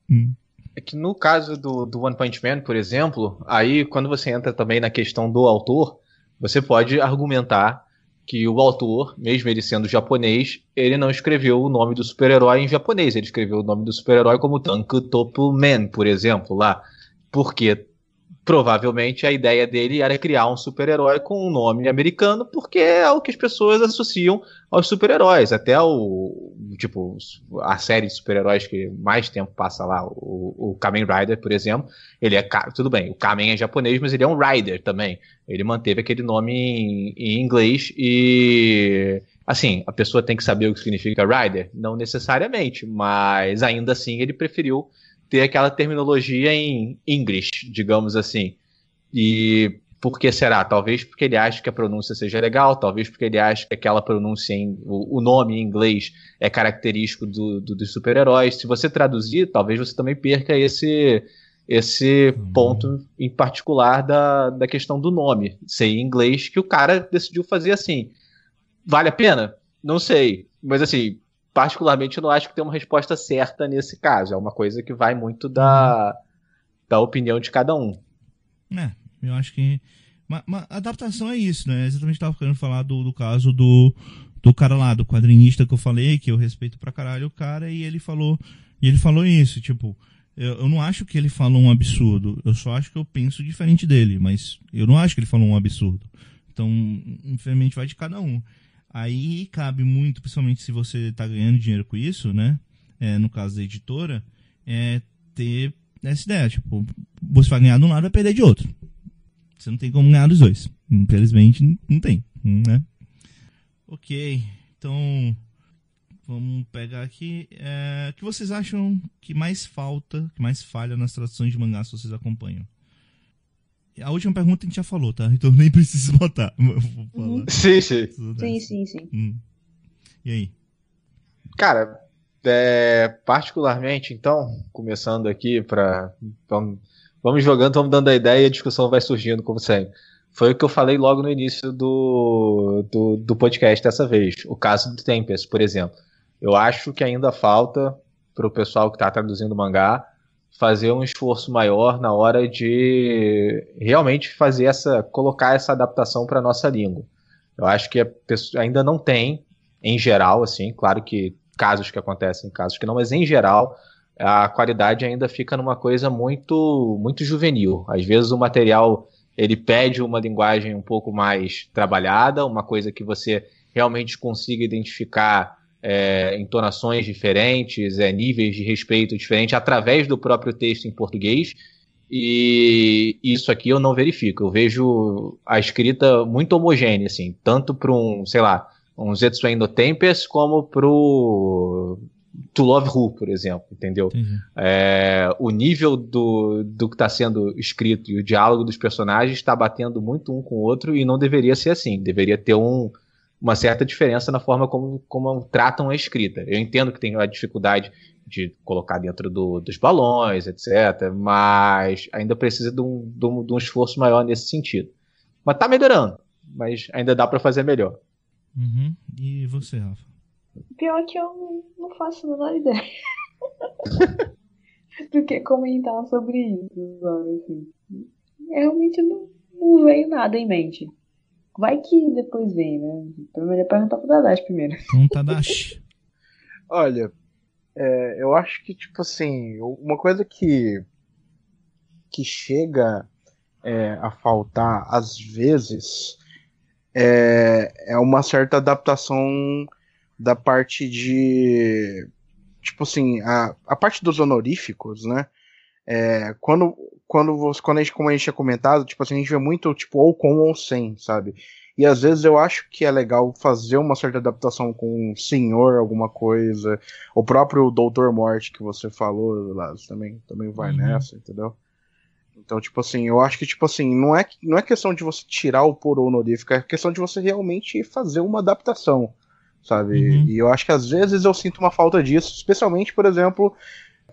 Hum. É que no caso do, do One Punch Man, por exemplo, aí quando você entra também na questão do autor, você pode argumentar que o autor, mesmo ele sendo japonês, ele não escreveu o nome do super-herói em japonês. Ele escreveu o nome do super-herói como Tanku Topu Man, por exemplo, lá. Porque provavelmente a ideia dele era criar um super-herói com um nome americano, porque é o que as pessoas associam aos super-heróis. Até o tipo a série de super-heróis que mais tempo passa lá, o, o Kamen Rider, por exemplo, ele é tudo bem, o Kamen é japonês, mas ele é um Rider também. Ele manteve aquele nome em, em inglês e assim, a pessoa tem que saber o que significa Rider, não necessariamente, mas ainda assim ele preferiu ter aquela terminologia em English, digamos assim. E por que será? Talvez porque ele acha que a pronúncia seja legal, talvez porque ele acha que aquela pronúncia, em, o, o nome em inglês é característico do, do, dos super-heróis. Se você traduzir, talvez você também perca esse, esse uhum. ponto em particular da, da questão do nome ser em inglês, que o cara decidiu fazer assim. Vale a pena? Não sei. Mas assim, particularmente, eu não acho que tem uma resposta certa nesse caso. É uma coisa que vai muito da, da opinião de cada um. É, eu acho que. Uma, uma adaptação é isso, né? Exatamente estava querendo falar do, do caso do, do cara lá, do quadrinista que eu falei, que eu respeito pra caralho o cara, e ele falou. E ele falou isso, tipo. Eu, eu não acho que ele falou um absurdo. Eu só acho que eu penso diferente dele. Mas eu não acho que ele falou um absurdo. Então, infelizmente, vai de cada um. Aí cabe muito, principalmente se você está ganhando dinheiro com isso, né? É, no caso da editora, é ter essa ideia. Tipo, você vai ganhar de um lado e vai perder de outro. Você não tem como ganhar dos dois. Infelizmente, não tem, né? Ok, então vamos pegar aqui. É, o que vocês acham que mais falta, que mais falha nas traduções de mangá se vocês acompanham? A última pergunta a gente já falou, tá? Então nem preciso botar. (laughs) Uhum. Sim, sim. Sim, sim, sim. Hum. E aí? Cara, é, particularmente, então, começando aqui para vamos, vamos jogando, vamos dando a ideia e a discussão vai surgindo, como sempre. Foi o que eu falei logo no início do, do, do podcast dessa vez. O caso do Tempest, por exemplo. Eu acho que ainda falta para o pessoal que está traduzindo mangá fazer um esforço maior na hora de realmente fazer essa, colocar essa adaptação para nossa língua. Eu acho que ainda não tem, em geral, assim, claro que casos que acontecem, casos que não, mas em geral a qualidade ainda fica numa coisa muito, muito juvenil. Às vezes o material ele pede uma linguagem um pouco mais trabalhada, uma coisa que você realmente consiga identificar é, entonações diferentes, é, níveis de respeito diferentes através do próprio texto em português. E isso aqui eu não verifico. Eu vejo a escrita muito homogênea, assim, tanto para um, sei lá, um Zetsuei no Tempest, como pro To Love Who, por exemplo, entendeu? Uhum. É, o nível do, do que está sendo escrito e o diálogo dos personagens está batendo muito um com o outro e não deveria ser assim. Deveria ter um, uma certa diferença na forma como, como tratam a escrita. Eu entendo que tem a dificuldade de colocar dentro do, dos balões, etc., mas ainda precisa de um, de, um, de um, esforço maior nesse sentido. Mas tá melhorando, mas ainda dá para fazer melhor. Uhum. E você, Rafa? Pior que eu não faço a menor ideia (laughs) do que comentar sobre isso, sabe? Assim, realmente não, não veio nada em mente. Vai que depois vem, né? Então melhor perguntar pro Tadashi primeiro. (laughs) Um Tadashi. Olha, é, eu acho que, tipo assim, uma coisa que que chega é, a faltar às vezes é, é uma certa adaptação da parte de tipo assim a, a parte dos honoríficos né é, quando quando, quando a gente, como a gente tinha comentado, tipo assim, a gente vê muito, tipo, ou com ou sem, sabe? E às vezes eu acho que é legal fazer uma certa adaptação com um senhor, alguma coisa. O próprio Doutor Morte que você falou, lá também, também vai uhum. nessa, entendeu? Então, tipo assim, eu acho que, tipo assim, não é, não é questão de você tirar o por honorífico, é questão de você realmente fazer uma adaptação, sabe? Uhum. E eu acho que às vezes eu sinto uma falta disso, especialmente, por exemplo,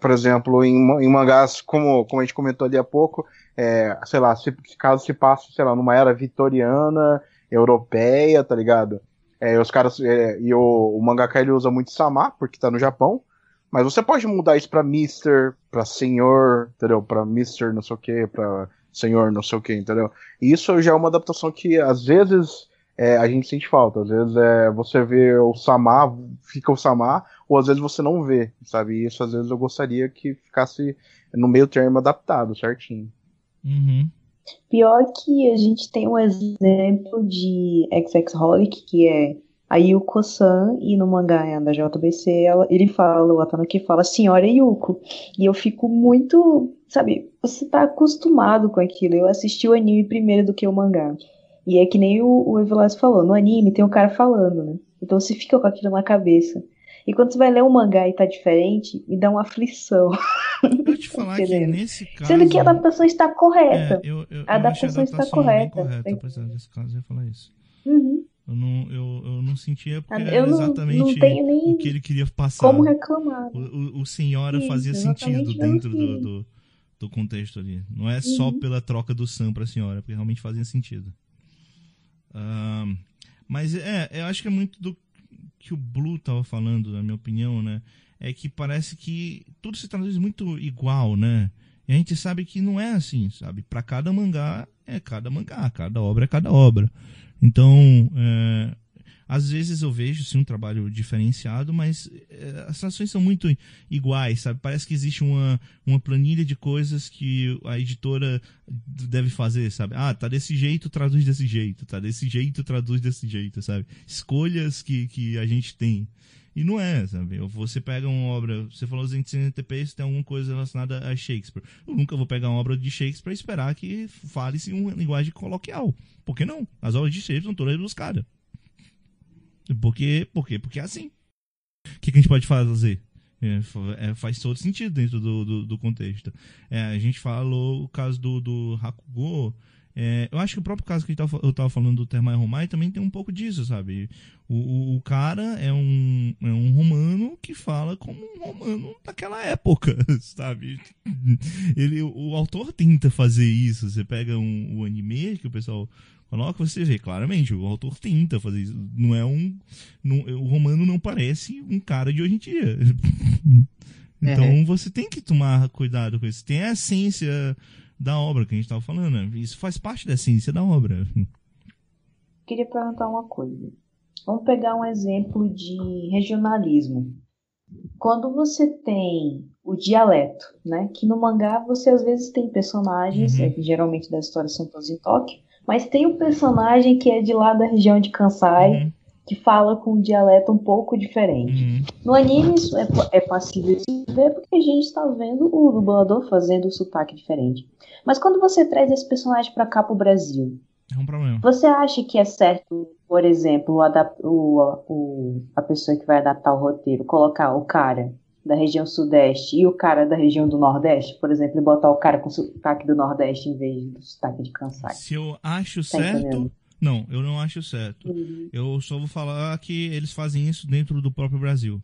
por exemplo, em, em mangás, como, como a gente comentou ali há pouco, é, sei lá, se, caso se passe, sei lá, numa era vitoriana, europeia, tá ligado? É, os caras, é, e o, o mangaka ele usa muito Sama, porque tá no Japão, mas você pode mudar isso pra Mister, pra Senhor, entendeu? Pra Mister não sei o que, pra Senhor não sei o que, entendeu? E isso já é uma adaptação que às vezes é, a gente sente falta. Às vezes é, você vê o Samar, fica o Samar, ou às vezes você não vê, sabe? E isso às vezes eu gostaria que ficasse no meio termo adaptado, certinho. Uhum. Pior que a gente tem um exemplo de XX Holic, que é a Yuko-san, e no mangá é da JBC, ela, ele fala, o Atano que fala Senhora Yuko. E eu fico muito, sabe, você tá acostumado com aquilo. Eu assisti o anime primeiro do que o mangá. E é que nem o, o Evelas falou, no anime tem um cara falando, né? Então você fica com aquilo na cabeça. E quando você vai ler um mangá e tá diferente, me dá uma aflição. Eu te falar que nesse caso. Sendo que a adaptação está correta. É, eu, eu, a adaptação, a está adaptação correta. Bem correta, apesar desse caso, eu ia falar isso. Uhum. Eu não, eu, eu não sentia porque Eu era não- exatamente não tenho nem o que ele queria passar. Como reclamar. O, o, o senhora Isso, fazia sentido dentro do, do, do contexto ali. Não é só Uhum. pela troca do Sam pra senhora, porque realmente fazia sentido. Ahn, mas é, eu acho que é muito do que o Blue tava falando, na minha opinião, né? É que parece que tudo se traduz muito igual, né? E a gente sabe que não é assim, sabe? Pra cada mangá é cada mangá, cada obra é cada obra. Então, é, às vezes eu vejo sim um trabalho diferenciado, mas é, as traduções são muito iguais, sabe? Parece que existe uma, uma planilha de coisas que a editora deve fazer, sabe? Ah, tá desse jeito, traduz desse jeito, tá desse jeito, traduz desse jeito, sabe? Escolhas que, que a gente tem. E não é, sabe? Você pega uma obra, você falou 260p, se tem alguma coisa relacionada a Shakespeare. Eu nunca vou pegar uma obra de Shakespeare e esperar que fale-se uma linguagem coloquial. Por que não? As obras de Shakespeare são todas buscadas. Por quê? Por quê? Porque é assim. O que, que a gente pode fazer? É, é, faz todo sentido dentro do, do, do contexto. É, a gente falou o caso do, do Hakugo. É, eu acho que o próprio caso que eu tava falando do Termai Romai também tem um pouco disso, sabe? O, o, o cara é um, é um romano que fala como um romano daquela época, (laughs) sabe? Ele, o autor tenta fazer isso. Você pega um, o anime que o pessoal coloca, você vê claramente, o autor tenta fazer isso. Não é um. não- o romano não parece um cara de hoje em dia. (laughs) Então você tem que tomar cuidado com isso. Tem a essência da obra que a gente estava falando. né? Isso faz parte da essência da obra. (laughs) Queria perguntar uma coisa. Vamos pegar um exemplo de regionalismo. Quando você tem o dialeto, né? Que no mangá você às vezes tem personagens, Uhum. é, que geralmente das histórias são todas em Tóquio, mas tem um personagem que é de lá da região de Kansai, Uhum, que fala com um dialeto um pouco diferente. uhum. No anime isso é, é passível de se ver porque a gente está vendo o dublador fazendo o sotaque diferente. Mas quando você traz esse personagem para cá pro Brasil, É um problema. você acha que é certo, por exemplo, o o- o- a pessoa que vai adaptar o roteiro, colocar o cara da região sudeste e o cara da região do nordeste, por exemplo, e botar o cara com sotaque do nordeste em vez do sotaque de Kansai? Se eu acho Tá certo. entendendo? Não, eu não acho certo. Eu só vou falar que eles fazem isso dentro do próprio Brasil.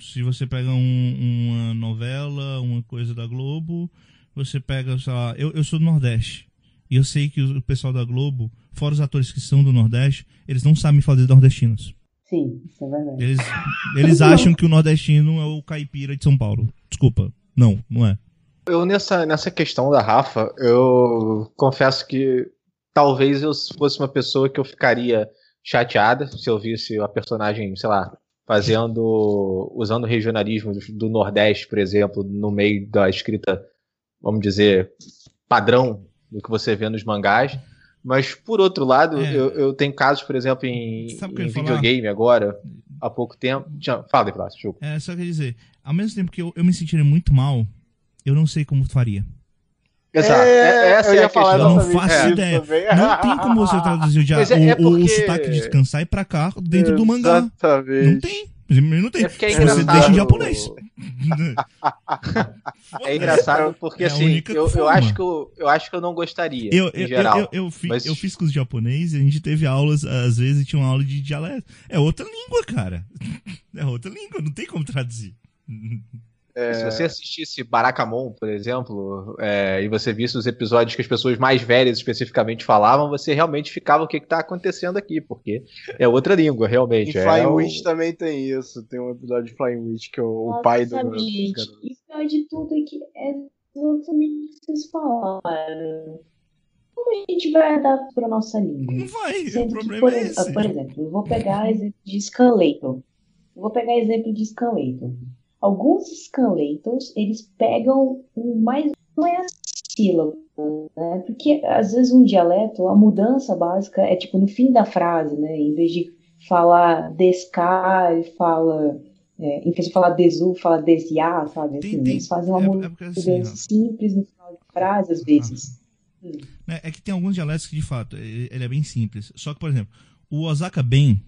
Se você pega um- uma novela, uma coisa da Globo, você pega, sei lá, eu, eu sou do Nordeste. E eu sei que o pessoal da Globo, fora os atores que são do Nordeste, eles não sabem fazer nordestinos. Sim, isso é verdade. Eles, eles (laughs) acham que o nordestino é o caipira de São Paulo. Desculpa. Não, não é. Eu, nessa, nessa questão da Rafa, eu confesso que talvez eu fosse uma pessoa que eu ficaria chateada se eu visse a personagem, sei lá, fazendo. usando regionalismo do, do Nordeste, por exemplo, no meio da escrita, vamos dizer, padrão do que você vê nos mangás. Mas, por outro lado, É. eu, eu tenho casos, por exemplo, em, o em ia falar? videogame agora, há pouco tempo. Tinha- Fala, Deplace, desculpa. É, só quer dizer, ao mesmo tempo que eu, eu me sentiria muito mal, eu não sei como faria. Exato. É, essa eu é ia a falar Eu não questão. exatamente faço isso ideia. Não tem como você traduzir o, Mas é- o, é o- o porque- sotaque de Kansai pra cá dentro do mangá. Exatamente. Não tem. Não tem. É porque é Se você deixa em japonês. (laughs) É engraçado porque É assim, eu, eu acho que eu, eu acho que eu não gostaria, Eu, em eu, geral. eu, eu, fi- Mas- eu fiz curso de japonês e a gente teve aulas, às vezes tinha uma aula de dialeto. É outra língua, cara. (laughs) É outra língua, não tem como traduzir. Se você assistisse Barakamon, por exemplo, é, e você visse os episódios que as pessoas mais velhas especificamente falavam, você realmente ficava o que está acontecendo aqui, porque é outra língua, Em realmente. é Flying o- Witch também tem isso. Tem um episódio de Flying Witch que é o, o Nossa, pai do. gente, garotos. e o pior de tudo é que é exatamente o que vocês falaram. Como a gente vai adaptar para nossa língua? Não vai, o Sendo que, problema por, é esse. por exemplo, eu vou pegar exemplo de Scanlator. Eu vou pegar exemplo de Scanlator. Alguns Scanlators, eles pegam o mais... Não é sílaba, né? Porque às vezes um dialeto, a mudança básica é tipo no fim da frase, né? Em vez de falar descar, ele fala. É, em vez de falar desu, fala desiar, sabe? Assim, Tem- eles fazem uma é- é mudança porque assim, simples no final de frase, às vezes. né, É que tem alguns dialetos que, de fato, ele ele é bem simples. Só que, por exemplo, o Osaka Ben,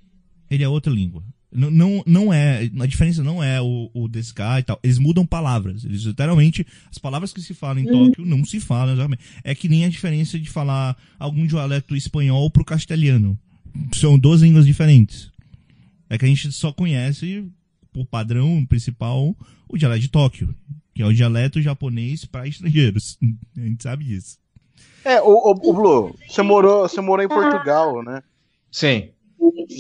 ele é outra língua. Não, não, não é. A diferença não é o, o Deskai e tal. Eles mudam palavras. Eles literalmente. As palavras que se falam em Tóquio não se falam exatamente. É que nem a diferença de falar algum dialeto espanhol pro castelhano. São duas línguas diferentes. É que a gente só conhece, por padrão principal, o dialeto de Tóquio. Que é o dialeto japonês para estrangeiros. (laughs) A gente sabe disso. É, o, o, o Blue, você morou, você morou em Portugal, né? Sim.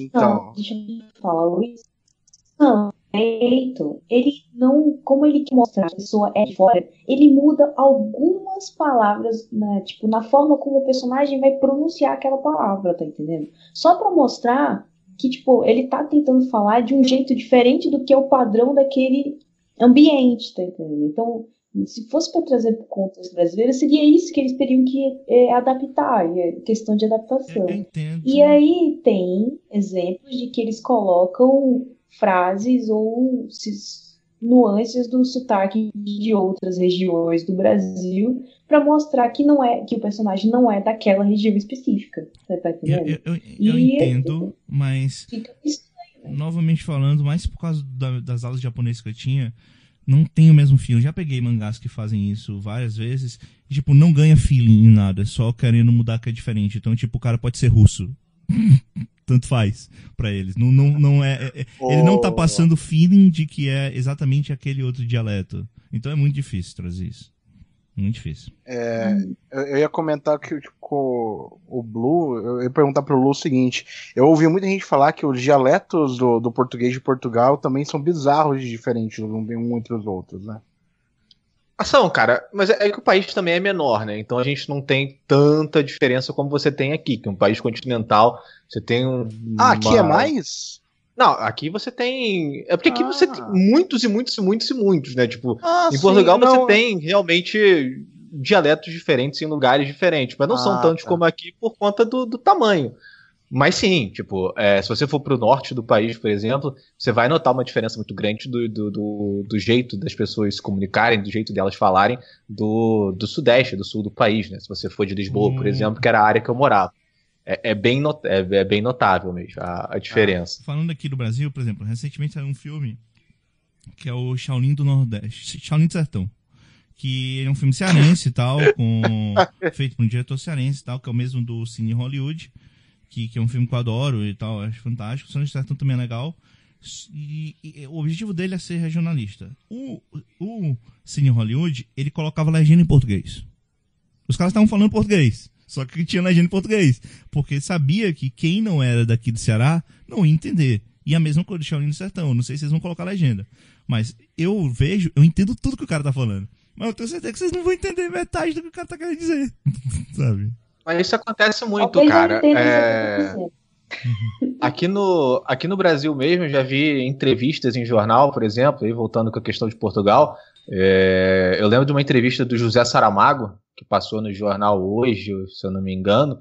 Então. Não, deixa eu falar, Luiz. Não, direito, ele não, como ele quer mostrar a pessoa é de fora, ele muda algumas palavras, né, tipo, na forma como o personagem vai pronunciar aquela palavra, tá entendendo? Só pra mostrar que, tipo, ele tá tentando falar de um jeito diferente do que é o padrão daquele ambiente, tá entendendo? Então, se fosse para trazer para o contexto brasileiro, seria isso que eles teriam que é, adaptar, é questão de adaptação. E aí tem exemplos de que eles colocam frases ou nuances do sotaque de outras regiões do Brasil para mostrar que não é que o personagem não é daquela região específica. Você tá Eu, entendendo? eu, eu, eu entendo, mas Fica isso. novamente falando, mais por causa da- das aulas de japonês que eu tinha, não tem o mesmo feeling. Já peguei mangás que fazem isso várias vezes, e, tipo, não ganha feeling em nada, só querendo mudar que é diferente. Então, tipo, o cara pode ser russo. (laughs) Tanto faz pra eles. Não, não, não é, é- é- ele não tá Oh. passando feeling de que é exatamente aquele outro dialeto. Então é muito difícil trazer isso. Muito difícil. É, eu, ia comentar que tipo, o Blue, eu ia perguntar pro Blue o seguinte: eu ouvi muita gente falar que os dialetos do, do português de Portugal também são bizarros de diferentes um entre os outros, né? Ação, cara, mas é, é que o país também é menor, né? Então a gente não tem tanta diferença como você tem aqui, que é um país continental. Você tem um. Ah, aqui uma- é mais? Não, aqui você tem. É porque aqui Ah. você tem muitos e muitos e muitos e muitos, né? Tipo, Ah, em sim, Portugal não, você tem realmente dialetos diferentes em lugares diferentes, mas não são Ah, tantos tá. como aqui por conta do, do tamanho. Mas sim, tipo, é, se você for pro norte do país, por exemplo, você vai notar uma diferença muito grande do, do, do, do jeito das pessoas se comunicarem, do jeito delas falarem do, do sudeste, do sul do país, né? Se você for de Lisboa, por Hum. exemplo, que era a área que eu morava. É, é bem, not é, é bem notável mesmo a, a diferença. Falando aqui do Brasil, por exemplo, recentemente saiu um filme que é o Shaolin do Nordeste, Shaolin do Sertão. Que é um filme cearense e tal, (laughs) com, feito por um diretor cearense e tal, que é o mesmo do Cine Hollywood, que, que é um filme que eu adoro e tal, acho fantástico. O Shaolin do Sertão também é legal. E, e o objetivo dele é ser regionalista. O, o Cine Hollywood, ele colocava legenda em português. Os caras estavam falando português. Só que tinha legenda em português. Porque sabia que quem não era daqui do Ceará não ia entender. E a mesma coisa do Shaolin do Sertão. Não sei se eles vão colocar legenda. Mas eu vejo, eu entendo tudo que o cara tá falando. Mas eu tenho certeza que vocês não vão entender metade do que o cara tá querendo dizer. (laughs) Sabe? Mas isso acontece muito, eu cara. É... (laughs) Aqui no, aqui no Brasil mesmo, eu já vi entrevistas em jornal, por exemplo, aí voltando com a questão de Portugal. é, eu lembro de uma entrevista do José Saramago, que passou no jornal hoje, se eu não me engano,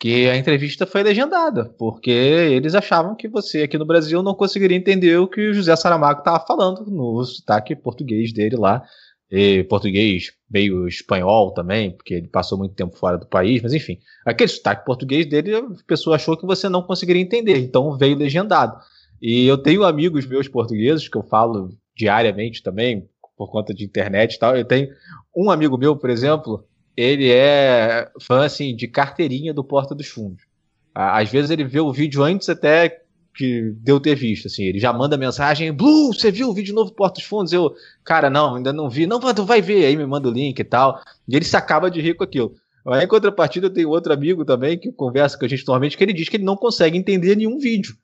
que a entrevista foi legendada, porque eles achavam que você aqui no Brasil não conseguiria entender o que o José Saramago estava falando no sotaque português dele lá. E português meio espanhol também, porque ele passou muito tempo fora do país, mas enfim, aquele sotaque português dele, a pessoa achou que você não conseguiria entender, então veio legendado. E eu tenho amigos meus portugueses que eu falo diariamente também, por conta de internet e tal. Eu tenho um amigo meu, por exemplo, ele é fã assim de carteirinha do Porta dos Fundos. Às vezes ele vê o vídeo antes até que deu ter visto, assim, ele já manda mensagem, Blue, você viu o vídeo novo do Porta dos Fundos? Eu, cara, não, ainda não vi. Não, tu vai ver, aí me manda o link e tal. E ele se acaba de rir com aquilo. Aí, em contrapartida, eu tenho outro amigo também que conversa com a gente normalmente, que ele diz que ele não consegue entender nenhum vídeo.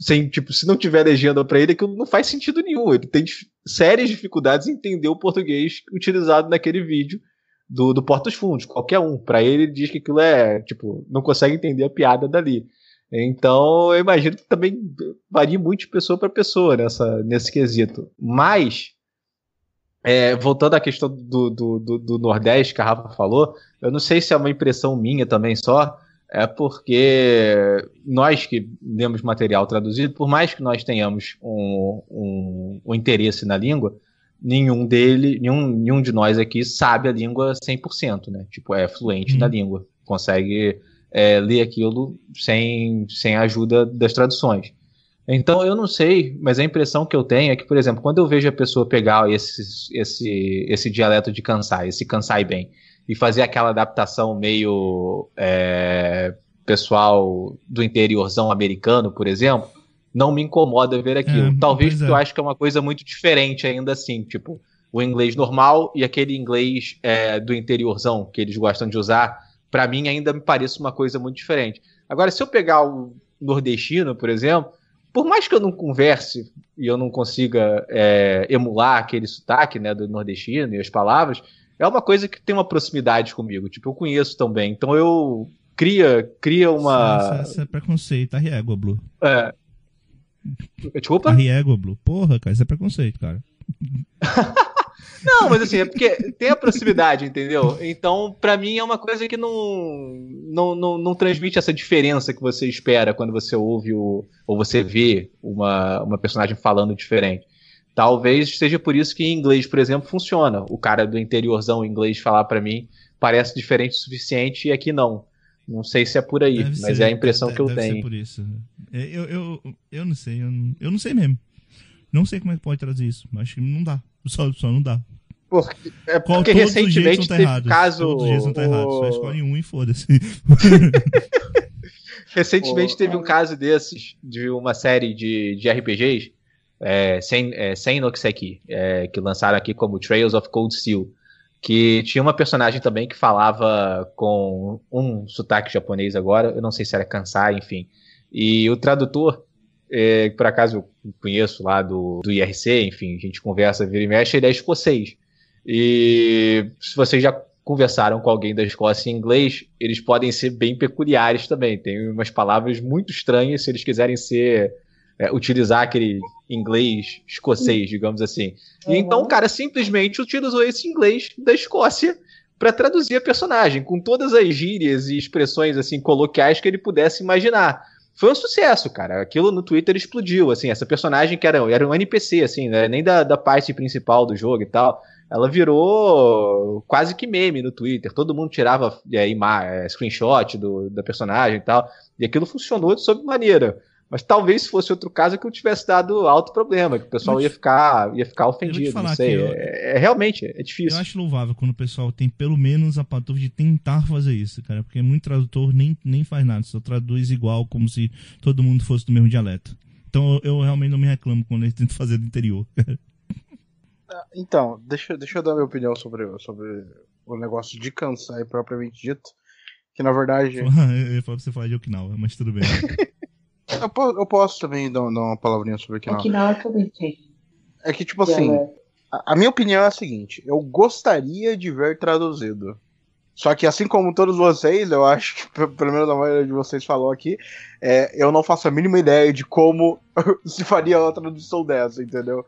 Sem, tipo, se não tiver legenda pra ele, aquilo não faz sentido nenhum. Ele tem sérias dificuldades em entender o português utilizado naquele vídeo do, do dos Fundos, qualquer um. Pra ele, ele diz que aquilo é, tipo, não consegue entender a piada dali. Então, eu imagino que também varia muito de pessoa para pessoa nessa, nesse quesito. Mas, é, voltando à questão do, do, do, do, Nordeste que a Rafa falou, eu não sei se é uma impressão minha também só, é porque nós que lemos material traduzido, por mais que nós tenhamos um, um, um interesse na língua, nenhum dele, nenhum, nenhum de nós aqui sabe a língua 100%, né? Tipo, é fluente hum. na língua, consegue é, ler aquilo sem, sem a ajuda das traduções. Então eu não sei, mas a impressão que eu tenho é que, por exemplo, quando eu vejo a pessoa pegar esse, esse, esse dialeto de Kansai, esse Kansai bem, e fazer aquela adaptação meio é, pessoal do interiorzão americano, por exemplo, não me incomoda ver aquilo. É, Talvez porque é. eu acho que é uma coisa muito diferente ainda assim, tipo, o inglês normal e aquele inglês é, do interiorzão que eles gostam de usar, para mim ainda me parece uma coisa muito diferente. Agora, se eu pegar o nordestino, por exemplo, por mais que eu não converse e eu não consiga é, emular aquele sotaque né, do nordestino e as palavras, é uma coisa que tem uma proximidade comigo. Tipo, eu conheço também. Então eu cria, cria uma. Isso, é preconceito, a riégua, Blue. É. Desculpa? A riégua, Blue. Porra, cara, isso é preconceito, cara. (laughs) Não, mas assim, é porque tem a proximidade, entendeu? Então, para mim é uma coisa que não, não, não, não, transmite essa diferença que você espera quando você ouve o, ou você vê uma, uma personagem falando diferente. Talvez seja por isso que em inglês, por exemplo, funciona. O cara do interiorzão em inglês falar para mim parece diferente o suficiente e aqui não. Não sei se é por aí, deve mas ser, é a impressão deve, que eu deve tenho. Ser por isso. É, eu, eu, eu não sei, eu não, eu não sei mesmo. Não sei como é que pode trazer isso. Acho que não dá. Só, só não dá. Porque, é porque recentemente teve errados. caso. Todos os jeitos estão errados. Só escolhe um e foda-se. (laughs) recentemente teve um caso desses, de uma série de, de RPGs, é, sem, é, sem Noxeki, é, que lançaram aqui como Trails of Cold Steel. Que tinha uma personagem também que falava com um sotaque japonês agora, eu não sei se era Kansai, enfim. E o tradutor é, por acaso eu conheço lá do, do IRC, enfim, a gente conversa, vira e mexe, ele é escocês. E se vocês já conversaram com alguém da Escócia em inglês, eles podem ser bem peculiares também. Tem umas palavras muito estranhas se eles quiserem ser é, utilizar aquele inglês escocês, digamos assim. E então o cara simplesmente utilizou esse inglês da Escócia para traduzir a personagem, com todas as gírias e expressões assim coloquiais que ele pudesse imaginar foi um sucesso, cara. Aquilo no Twitter explodiu, assim, essa personagem que era, era um NPC, assim, né? nem da, da parte principal do jogo e tal. Ela virou quase que meme no Twitter. Todo mundo tirava é, é, screenshot do, da personagem e tal. E aquilo funcionou de sob maneira. Mas talvez se fosse outro caso que eu tivesse dado alto problema, que o pessoal ia ficar, ia ficar ofendido. Não sei. Eu, é, é, realmente, é difícil. Eu acho louvável quando o pessoal tem pelo menos a patrulha de tentar fazer isso, cara. Porque muito tradutor nem, nem faz nada, só traduz igual, como se todo mundo fosse do mesmo dialeto. Então eu, eu realmente não me reclamo quando eles tentam fazer do interior. então, deixa, deixa eu dar minha opinião sobre, sobre o negócio de Kansai propriamente dito. Que na verdade. (laughs) eu ia falar pra você falar de Okinawa, mas tudo bem. (laughs) Eu, posso, eu posso também dar, dar, uma palavrinha sobre Okinawa. Okinawa também tem. É que, tipo assim, a, a, minha opinião é a seguinte: eu gostaria de ver traduzido. Só que, assim como todos vocês, eu acho que, pelo menos a maioria de vocês falou aqui, é, eu não faço a mínima ideia de como (laughs) se faria uma tradução dessa, entendeu?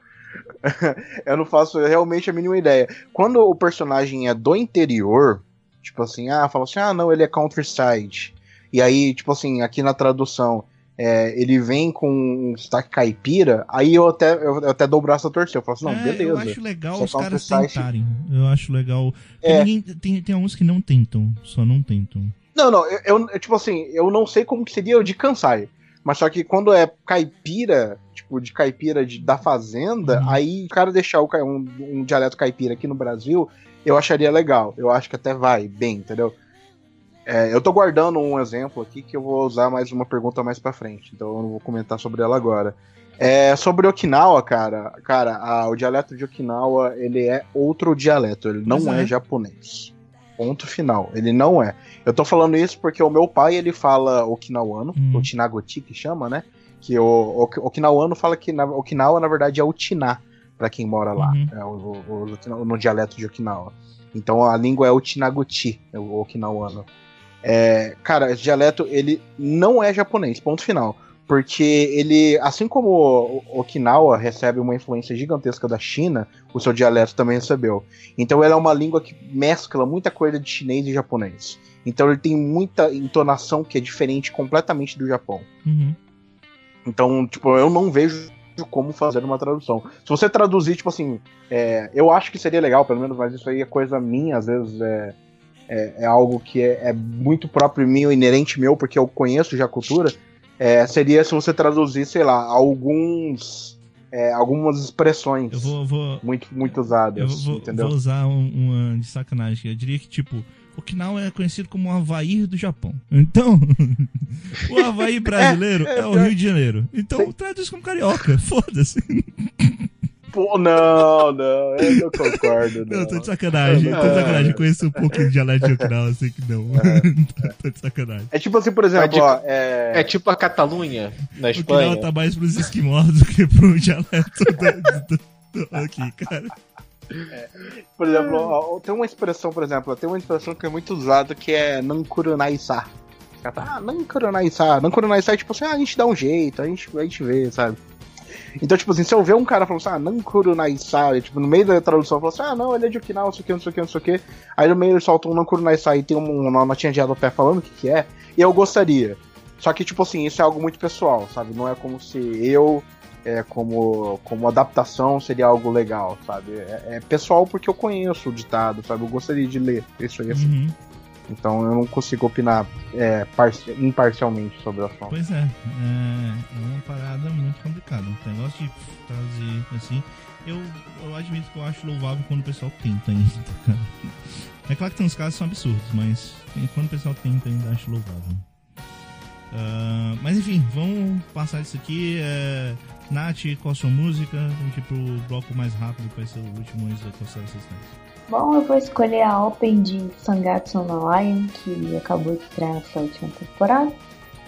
(laughs) eu não faço realmente a mínima ideia. Quando o personagem é do interior, tipo assim, ah, fala assim, ah, não, ele é countryside. E aí, tipo assim, aqui na tradução, é, ele vem com um sotaque caipira, aí eu até, eu, eu, até dou o braço a torcer. Eu falo assim, não, é, beleza. Eu acho legal os caras tentarem. Eu acho legal. É. Ninguém, tem, tem uns que não tentam, só não tentam. Não, não, eu, eu, tipo assim, eu não sei como que seria o de Kansai. Mas só que quando é caipira, tipo, de caipira de, da fazenda, uhum. aí o cara deixar o, um, um dialeto caipira aqui no Brasil, eu acharia legal. Eu acho que até vai bem, entendeu? É, eu tô guardando um exemplo aqui que eu vou usar mais uma pergunta mais para frente, então eu não vou comentar sobre ela agora. É, sobre Okinawa, cara, cara, a, o dialeto de Okinawa ele é outro dialeto, ele não é. é. japonês. Ponto final, ele não é. Eu tô falando isso porque o meu pai ele fala okinawano, hum. o Tinagoti que chama, né? Que o, o okinawano fala que na, Okinawa na verdade é o Tiná para quem mora lá, uhum. é, o, o, no dialeto de Okinawa. Então a língua é o Tinagoti, é o okinawano. É, cara, esse dialeto ele não é japonês, ponto final. porque ele, assim como Okinawa recebe uma influência gigantesca da China, o seu dialeto também recebeu. Então ele é uma língua que mescla muita coisa de chinês e japonês. Então ele tem muita entonação que é diferente completamente do Japão. Uhum. Então, tipo, eu não vejo como fazer uma tradução. Se você traduzir, tipo assim, é, eu acho que seria legal, pelo menos, mas isso aí é coisa minha, às vezes é, é, é algo que é, é muito próprio meu, inerente meu, porque eu conheço já a cultura. é, seria se você traduzir, sei lá, alguns. é, algumas expressões Eu vou, vou, muito, muito usadas, eu vou, entendeu? vou usar um- uma de sacanagem. Eu diria que, tipo, Okinawa é conhecido como o Havaí do Japão. Então, (laughs) o Havaí brasileiro é, é, o pior- Rio de Janeiro. Então, traduz como carioca. (laughs) Foda-se. Pô, não, não, eu não concordo. Não, Não, tô de sacanagem. Tô de É. sacanagem. Conheço um pouco de dialeto de Okinawa, sei que não. (laughs) tô de sacanagem. É tipo assim, por exemplo, É tipo- ó, é, É tipo a Catalunha na Okinawa Espanha. tá mais pros esquimós do que pro dialeto do, do- do- aqui, cara. Por exemplo, ó, tem uma expressão, por exemplo, tem uma expressão que é muito usada que é Nankurunaisa. Ah, Nankurunaisa. Nankurunaisa é tipo assim, ah, a gente dá um jeito, a gente, a gente vê, sabe? Então, tipo assim, se eu ver um cara falando assim, ah, Nankurunaisa, e, tipo, no meio da tradução, falo assim, ah, não, ele é de Okinawa, não sei o que, não sei o que, não sei o que. Aí no meio ele solta um Nankurunaisa e tem um- uma notinha de pé falando o que que é, e eu gostaria. Só que, tipo assim, isso é algo muito pessoal, sabe? Não é como se eu, é, como, como adaptação, seria algo legal, sabe? É, é pessoal porque eu conheço o ditado, sabe? Eu gostaria de ler isso aí assim. Uhum. Então eu não consigo opinar é, parci- imparcialmente sobre o assunto. Pois é, é, é uma parada muito complicada. Um negócio de traduzir assim. Eu, eu admito que eu acho louvável quando o pessoal tenta ainda, (laughs) cara. É claro que tem uns casos que são absurdos, mas quando o pessoal tenta ainda acho louvável. Ah, mas enfim, vamos passar isso aqui. É, Nath, qual a sua música? Gente ir pro bloco mais rápido, que vai ser o último antes da consideração Bom, eu vou escolher a Open de Sangatsu no Lion, que acabou de estrear nessa última temporada.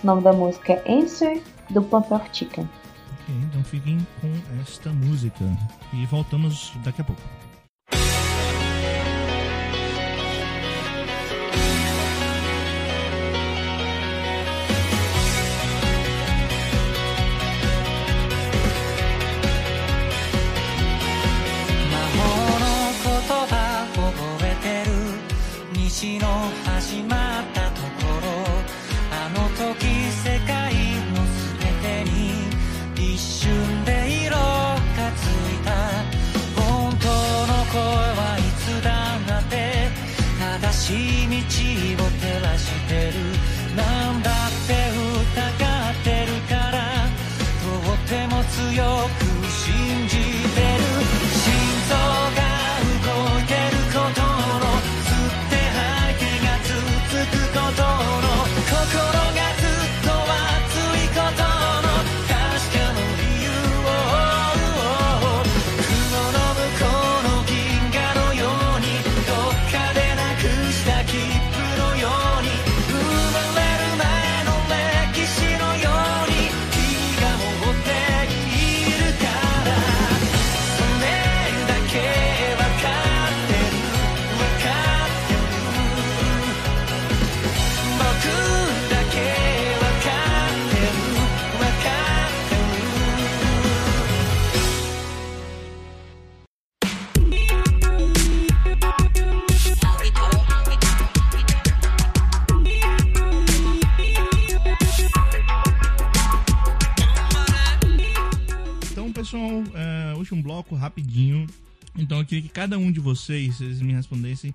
O nome da música é Answer, do Pump of Chicken. Ok, então fiquem com esta música. E voltamos daqui a pouco. Pessoal, é, último bloco, rapidinho. Então, eu queria que cada um de vocês, vocês me respondessem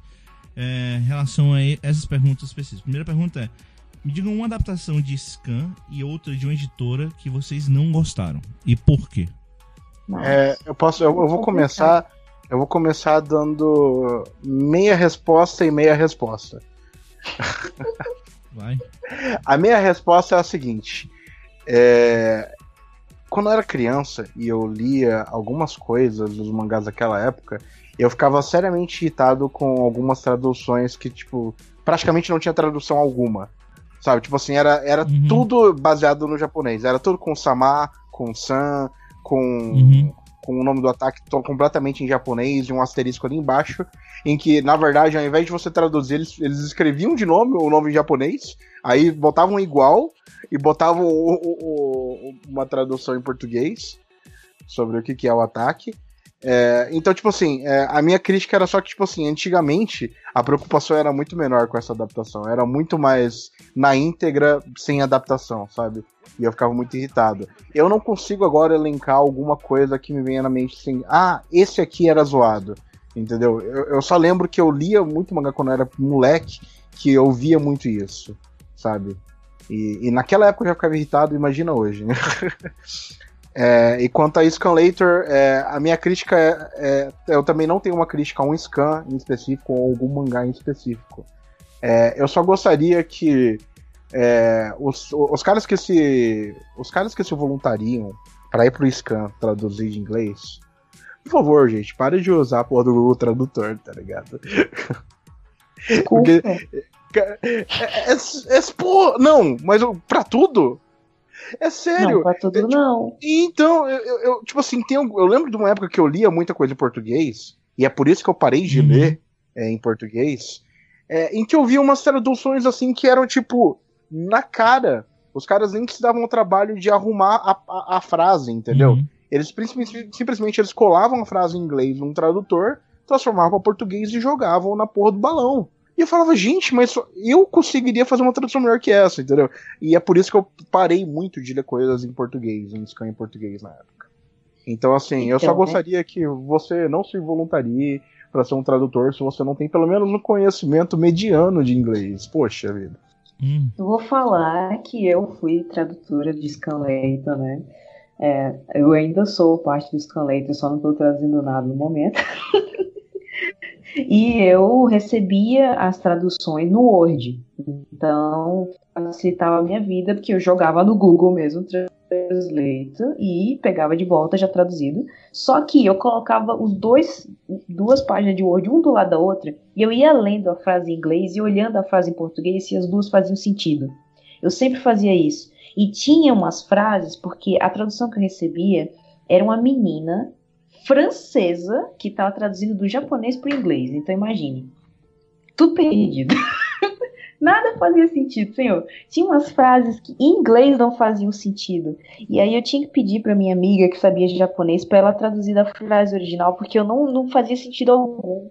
é, em relação a essas perguntas específicas. Primeira pergunta é: me digam uma adaptação de Scan e outra de uma editora que vocês não gostaram. E por quê? É, eu posso, eu, eu vou começar, eu vou começar dando meia resposta e meia resposta. Vai. (laughs) A minha resposta é a seguinte: é, quando eu era criança e eu lia algumas coisas dos mangás daquela época, eu ficava seriamente irritado com algumas traduções que, tipo, praticamente não tinha tradução alguma. Sabe? Tipo assim, era, era Uhum. tudo baseado no japonês. Era tudo com sama, com san, com. Uhum. Com o nome do ataque completamente em japonês e um asterisco ali embaixo, em que, na verdade, ao invés de você traduzir, eles, eles escreviam de nome o nome em japonês, aí botavam igual e botavam o- o- o- uma tradução em português sobre o que, que é o ataque. É, então, tipo assim, é, a minha crítica era só que, tipo assim, antigamente a preocupação era muito menor com essa adaptação. Era muito mais na íntegra, sem adaptação, sabe? E eu ficava muito irritado. Eu não consigo agora elencar alguma coisa que me venha na mente assim, ah, esse aqui era zoado. Entendeu? Eu, eu só lembro que eu lia muito mangá quando eu era moleque, que eu via muito isso, sabe? E, e naquela época eu já ficava irritado, imagina hoje. (laughs) né? É, e quanto a Scanlator, é, a minha crítica é, é- Eu também não tenho uma crítica a um scan em específico ou algum mangá em específico. É, eu só gostaria que é, os, os caras que se. Os caras que se voluntariam pra ir pro scan traduzir de inglês. Por favor, gente, pare de usar a porra do Google Tradutor, tá ligado? Desculpa. É, é, é, pô, não, mas pra tudo? É sério. Não, pra tudo não. Então, eu, eu- eu, tipo assim, tem, eu lembro de uma época que eu lia muita coisa em português, e é por isso que eu parei de Uhum. ler é, em português, é, em que eu via umas traduções assim que eram, tipo, na cara. Os caras nem se davam o trabalho de arrumar a, a, a frase, entendeu? Uhum. Eles simplesmente, simplesmente eles colavam a frase em inglês num tradutor, transformavam para português e jogavam na porra do balão. E eu falava, gente, mas só- eu conseguiria fazer uma tradução melhor que essa, entendeu? E é por isso que eu parei muito de ler coisas em português, em scan em português na época. Então, assim, eu só Então, né? gostaria que você não se voluntarie para ser um tradutor se você não tem pelo menos um conhecimento mediano de inglês. Poxa vida. Hum. Eu vou falar que eu fui tradutora de Scanlator, né? É, eu ainda sou parte do Scanlator, só não estou traduzindo nada no momento. (laughs) e eu recebia as traduções no Word. Então, facilitava a minha vida, porque eu jogava no Google mesmo, Translator, e pegava de volta já traduzido. Só que eu colocava os dois, duas páginas de Word, um do lado da outra, e eu ia lendo a frase em inglês e olhando a frase em português se as duas faziam sentido. Eu sempre fazia isso. E tinha umas frases, porque a tradução que eu recebia era uma menina francesa que estava traduzindo do japonês para o inglês. Então imagine. Tudo perdido. (laughs) Nada fazia sentido, senhor. Tinha umas frases que em inglês não faziam sentido. E aí eu tinha que pedir para minha amiga que sabia japonês para ela traduzir da frase original, porque eu não, não fazia sentido algum.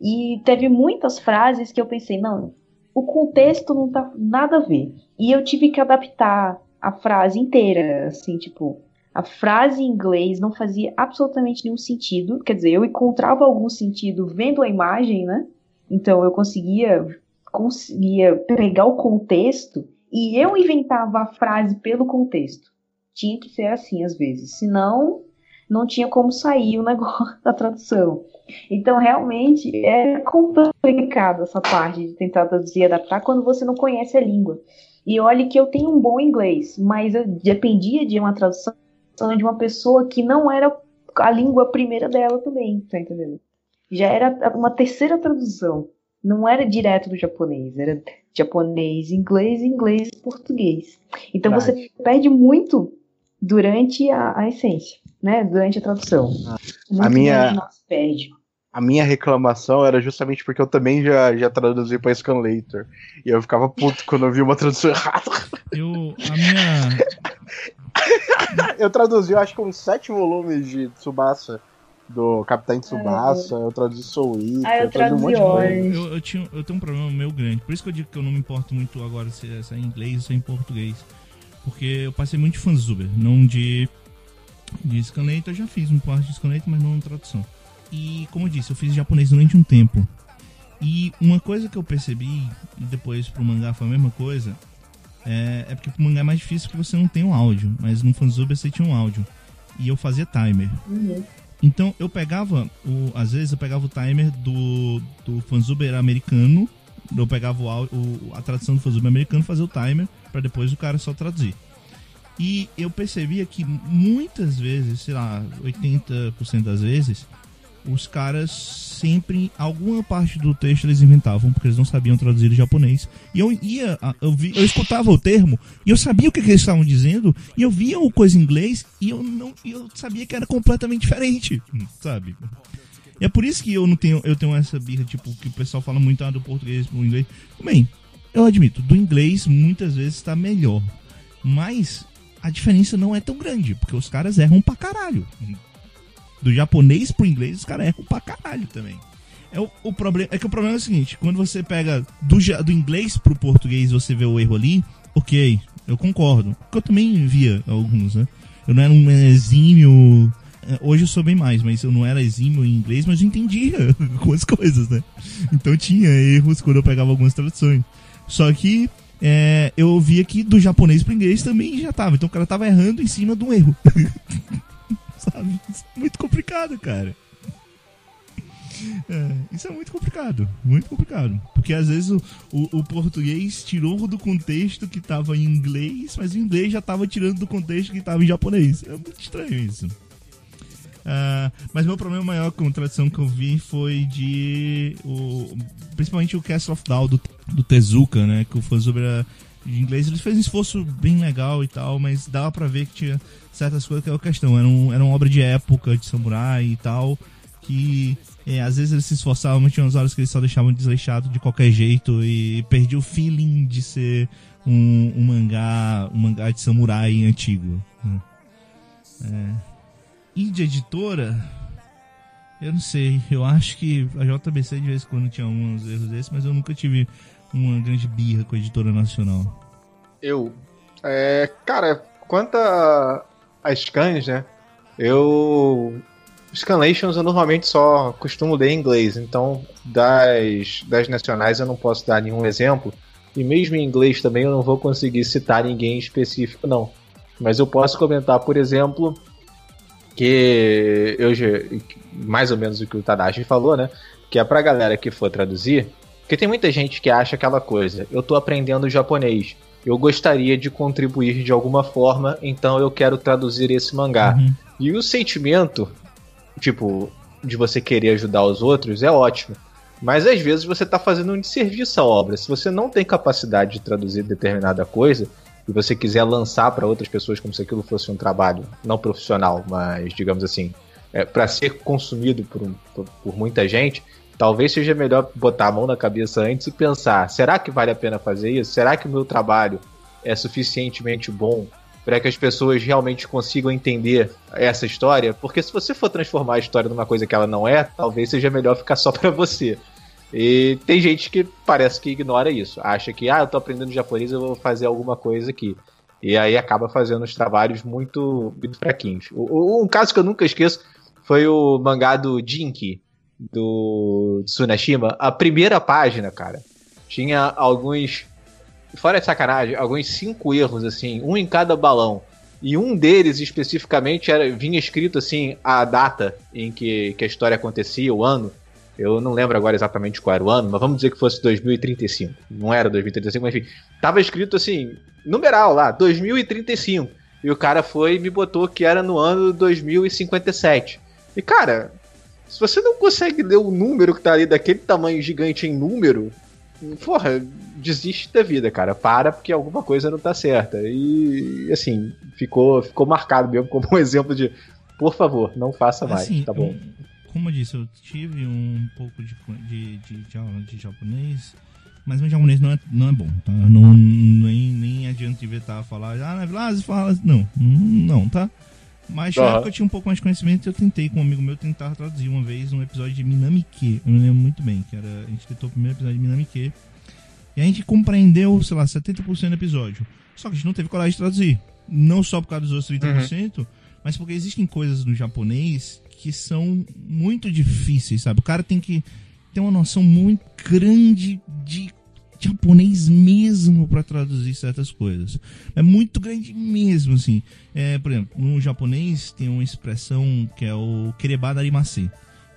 E teve muitas frases que eu pensei, não, o contexto não tá nada a ver. E eu tive que adaptar a frase inteira, assim, tipo, a frase em inglês não fazia absolutamente nenhum sentido. Quer dizer, eu encontrava algum sentido vendo a imagem, né? Então eu conseguia conseguia pegar o contexto e eu inventava a frase pelo contexto. Tinha que ser assim às vezes, senão não tinha como sair o (laughs) negócio da tradução. Então, realmente, é complicado essa parte de tentar traduzir e adaptar quando você não conhece a língua. E olhe que eu tenho um bom inglês, mas eu dependia de uma tradução de uma pessoa que não era a língua primeira dela também, tá entendendo? Já era uma terceira tradução. Não era direto do japonês, era japonês, inglês, inglês, português. Então você perde muito durante a, a essência, né? Durante a tradução. Muito A minha- perde. A minha reclamação era justamente porque eu também já, já traduzi pra Scanlator. E eu ficava puto quando eu vi uma tradução (laughs) errada. Eu, a minha, (laughs) (laughs) Eu traduzi, eu acho que uns sete volumes de Tsubasa. Do Capitão Tsubasa, eu traduzi Soul Eater, Ah, eu traduzi um monte de coisa. Eu, eu, tinha, eu tenho um problema meu grande. Por isso que eu digo que eu não me importo muito agora se é, se é em inglês ou se é em português. Porque eu passei muito de fanzuber, não de, de Scanator. Eu já fiz um parte de Scanator, mas não em tradução. E como eu disse, eu fiz japonês durante um tempo. E uma coisa que eu percebi, e depois pro mangá foi a mesma coisa, é, é porque pro mangá é mais difícil porque você não tem um áudio. Mas no fanzuber você tinha um áudio. E eu fazia timer. Uhum. Então eu pegava, o, às vezes eu pegava o timer do, do fanzuber americano, eu pegava o, o- a tradução do fanzuber americano, fazia o timer, para depois o cara só traduzir. E eu percebia que muitas vezes, sei lá, 80% das vezes, os caras sempre, alguma parte do texto eles inventavam, porque eles não sabiam traduzir o japonês. E eu ia, eu, vi, eu escutava o termo, e eu sabia o que, que eles estavam dizendo, e eu via o coisa em inglês, e eu não eu sabia que era completamente diferente, sabe? E é por isso que eu não tenho, eu tenho essa birra, tipo, que o pessoal fala muito ah, do português pro inglês. Bem, eu admito, do inglês muitas vezes está melhor. Mas a diferença não é tão grande, porque os caras erram pra caralho. Do japonês pro inglês, os caras erram pra caralho também. É, o, o problema, é que o problema é o seguinte, quando você pega do, do inglês pro português você vê o erro ali, ok, eu concordo. Porque eu também via alguns, né? Eu não era um exímio. é, Hoje eu sou bem mais, mas eu não era exímio em inglês, mas eu entendia (laughs) algumas coisas, né? Então tinha erros quando eu pegava algumas traduções. Só que é, eu via que do japonês pro inglês também já tava. Então o cara tava errando em cima de um erro. (laughs) Sabe? Muito complicado, cara. É, isso é muito complicado, muito complicado. Porque às vezes o, o, o português tirou do contexto que tava em inglês, mas o inglês já tava tirando do contexto que tava em japonês. É muito estranho isso. Ah, mas meu problema maior com a tradução que eu vi foi de. O, principalmente o Castle of Down do, do Tezuka, né? Que foi sobre a. De inglês, ele fez um esforço bem legal e tal, mas dava pra ver que tinha certas coisas que era questão. Era, um, era uma obra de época, de samurai e tal, que é, às vezes eles se esforçavam, mas tinha umas horas que eles só deixavam desleixado de qualquer jeito e perdi o feeling de ser um, um mangá um mangá de samurai antigo. né? É. E de editora, eu não sei. Eu acho que a JBC de vez em quando tinha alguns erros desses, mas eu nunca tive uma grande birra com a editora nacional. Eu. É, cara, quanto a- scans, né? Eu. Scanlations eu normalmente só costumo ler em inglês, então das, das nacionais eu não posso dar nenhum exemplo. E mesmo em inglês também eu não vou conseguir citar ninguém específico, não. Mas eu posso comentar, por exemplo, que eu mais ou menos o que o Tadashi falou, né? Que é pra galera que for traduzir, porque tem muita gente que acha aquela coisa, eu tô aprendendo japonês, eu gostaria de contribuir de alguma forma, então eu quero traduzir esse mangá. Uhum. E o sentimento, tipo, de você querer ajudar os outros é ótimo. Mas às vezes você tá fazendo um desserviço à obra. Se você não tem capacidade de traduzir determinada coisa e você quiser lançar para outras pessoas como se aquilo fosse um trabalho não profissional, mas digamos assim, é, para ser consumido por, por, por muita gente, talvez seja melhor botar a mão na cabeça antes e pensar: será que vale a pena fazer isso? Será que o meu trabalho é suficientemente bom para que as pessoas realmente consigam entender essa história? Porque se você for transformar a história numa coisa que ela não é, talvez seja melhor ficar só (laughs) para você. E tem gente que parece que ignora isso, acha que ah, eu tô aprendendo japonês, eu vou fazer alguma coisa aqui. E aí acaba fazendo os trabalhos muito, muito fraquinhos. O- o- um caso que eu nunca esqueço foi o mangá do Jinki, do Tsunashima. A primeira página, cara, tinha alguns. Fora de sacanagem, alguns cinco erros, assim, um em cada balão. E um deles especificamente era vinha escrito assim a data em que, que a história acontecia, o ano. Eu não lembro agora exatamente qual era o ano, mas vamos dizer que fosse 2035. Não era 2035, mas enfim. Tava escrito assim, numeral lá, 2035. E o cara foi e me botou que era no ano 2057. E cara, se você não consegue ler o número que tá ali daquele tamanho gigante em número, porra, desiste da vida, cara. Para porque alguma coisa não tá certa. E assim, ficou, ficou marcado mesmo como um (laughs) exemplo de, por favor, não faça mais, Assim, tá bom? um- como eu disse, eu tive um pouco de, de, de, de aula de japonês, mas meu japonês não é, não é bom, tá? Não, nem, nem adianta inventar falar, ah, na Vilase fala. Não, não, tá? Mas na época eu tinha um pouco mais de conhecimento eu tentei com um amigo meu tentar traduzir uma vez um episódio de Minamike. Eu me lembro muito bem, que era. A gente tentou o primeiro episódio de Minamike. E a gente compreendeu, sei lá, 70% do episódio. Só que a gente não teve coragem de traduzir. Não só por causa dos outros 30%, mas porque existem coisas no japonês que são muito difíceis, sabe? O cara tem que ter uma noção muito grande de japonês mesmo para traduzir certas coisas. É muito grande mesmo, assim. É, por exemplo, no japonês tem uma expressão que é o kereba narimase,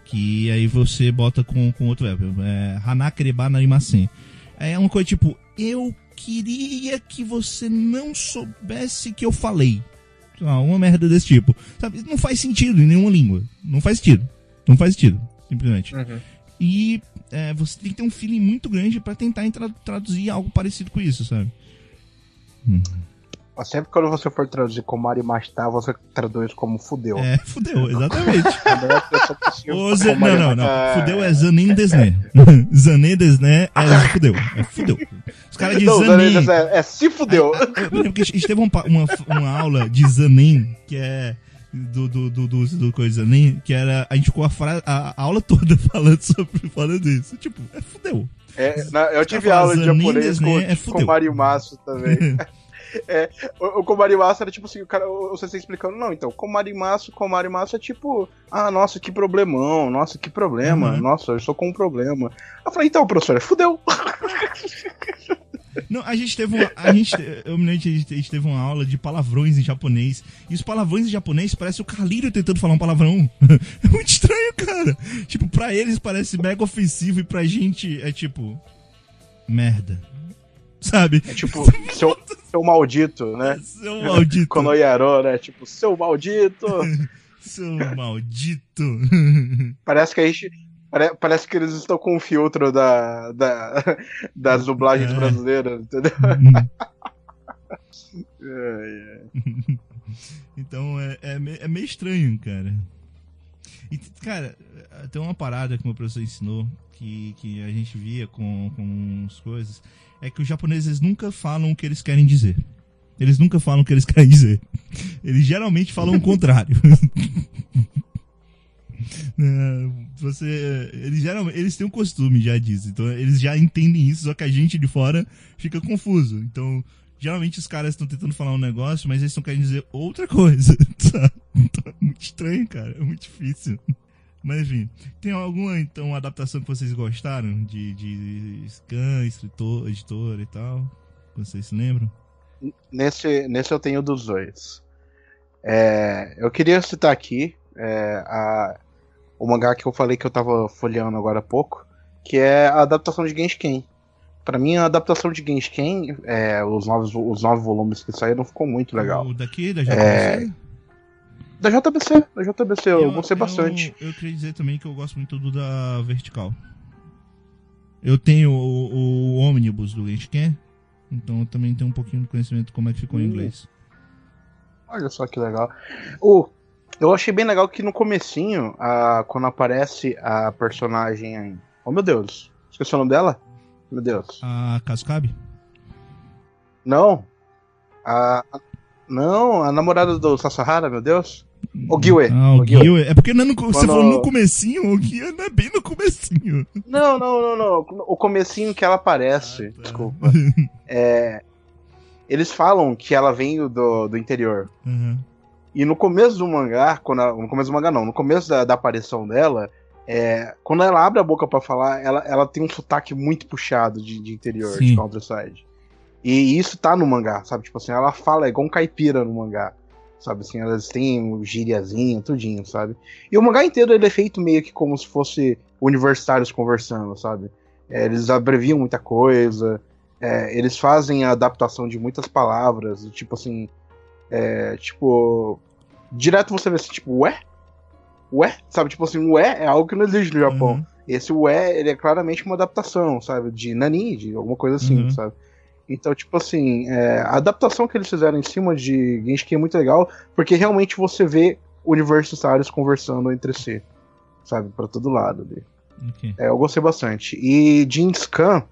que aí você bota com, com outro verbo, é hana kereba narimase. É uma coisa tipo, eu queria que você não soubesse que eu falei. Uma merda desse tipo. Sabe? Não faz sentido em nenhuma língua. Não faz sentido. Não faz sentido, simplesmente. Uhum. E é, você tem que ter um feeling muito grande pra tentar tra- traduzir algo parecido com isso, sabe? Sempre quando você for traduzir como Arimashita, você traduz como fudeu. É, (laughs) fudeu, exatamente. (laughs) Ô, Zé- como não, não, não. Fudeu é Zanin Desné. (laughs) Zanin Desné é fudeu. É fudeu. Os caras de Não, Zanin. Zanin é, é se fudeu. Eu lembro que a gente teve um pa- uma, uma aula de Zanin, que é. Do, do, do, do, do coisa Zanin, que era. A gente ficou a, a, a aula toda (laughs) falando sobre falando isso. Tipo, é fudeu. É, na- eu tive fala aula de japonês com, né? É com o Marimasu também. (laughs) É, o, o Komarimasu era tipo assim, o cara, você está explicando, não, então, Komarimasu, Komarimasu é tipo, ah, nossa, que problemão, nossa, que problema, Uhum. nossa, eu estou com um problema. Eu falei, então, professor, fudeu. (laughs) Não, a gente teve uma. A gente, eu me lembro que a gente, teve uma aula de palavrões em japonês. E os palavrões em japonês parece o Carlinho tentando falar um palavrão. (laughs) É muito estranho, cara. Tipo, pra eles parece mega ofensivo e pra gente é tipo. Merda. Sabe? É tipo, (laughs) (laughs) seu, seu maldito, né? Seu maldito. Konoyaro, né? Tipo, seu maldito. Seu maldito. Parece que a gente. Pare- Parece que eles estão com o filtro da, da, (laughs) das dublagens É. brasileiras, entendeu? É, é. (laughs) Então é, é, me- é meio estranho, cara. E, cara, tem uma parada que o meu professor ensinou que, que a gente via com, com as coisas. É que os japoneses nunca falam o que eles querem dizer. Eles nunca falam o que eles querem dizer. Eles geralmente falam o contrário. (laughs) É, Você, eles geralmente, eles têm um costume já disso, então eles já entendem isso, só que a gente de fora fica confuso. Então, geralmente os caras estão tentando falar um negócio, mas eles estão querendo dizer outra coisa. Então, (laughs) é muito estranho, cara, é muito difícil. Mas enfim, tem alguma então adaptação que vocês gostaram de, de scan, escritor, editor e tal? Vocês se lembram? Nesse, nesse eu tenho dos dois. É, eu queria citar aqui é, a, o mangá que eu falei que eu tava folheando agora há pouco, que é a adaptação de Genshin. Pra mim, a adaptação de Genshin, é, os, novos, os nove volumes que saíram, ficou muito legal. O daqui, da JBC? Da JBC, da JBC, eu, gostei bastante. Eu, eu queria dizer também que eu gosto muito do da Vertical. Eu tenho o, o ônibus do Genshin, então eu também tenho um pouquinho de conhecimento de como é que ficou em Hum. inglês. Olha só que legal. O, eu achei bem legal que no comecinho, a, quando aparece a personagem. Oh meu Deus, esqueci o nome dela? Meu Deus. A Cascabe? Não. A. Não, a namorada do Sasahara, meu Deus. O Giwe. Ah, o o. Gil. É porque não é co- você Quando- falou no comecinho, o Gil não é bem no comecinho. Não, não, não, não. O comecinho que ela aparece. Ah, tá. Desculpa. (laughs) É. Eles falam que ela veio do, do interior. Uhum. E no começo do mangá, quando no começo do mangá não, no começo da, da aparição dela, é, quando ela abre a boca pra falar, ela, ela tem um sotaque muito puxado de, de interior, Sim. de Countryside. E isso tá no mangá, sabe? Tipo assim, ela fala igual um caipira no mangá. Sabe assim, elas têm um gíriazinho, tudinho, sabe? E o mangá inteiro ele é feito meio que como se fosse universitários conversando, sabe? É, eles abreviam muita coisa, é, eles fazem a adaptação de muitas palavras, tipo assim, é, tipo, direto você vê assim, tipo, ué? Ué? Sabe, tipo assim, ué é algo que não existe no Japão. Uhum. Esse ué, ele é claramente uma adaptação, sabe? De nani, de alguma coisa assim, Uhum. sabe? Então, tipo assim, é, a adaptação que eles fizeram em cima de Genshin é muito legal, porque realmente você vê universitários conversando entre si, sabe? Pra todo lado ali. Ok. É, eu gostei bastante. E Jeans Khan,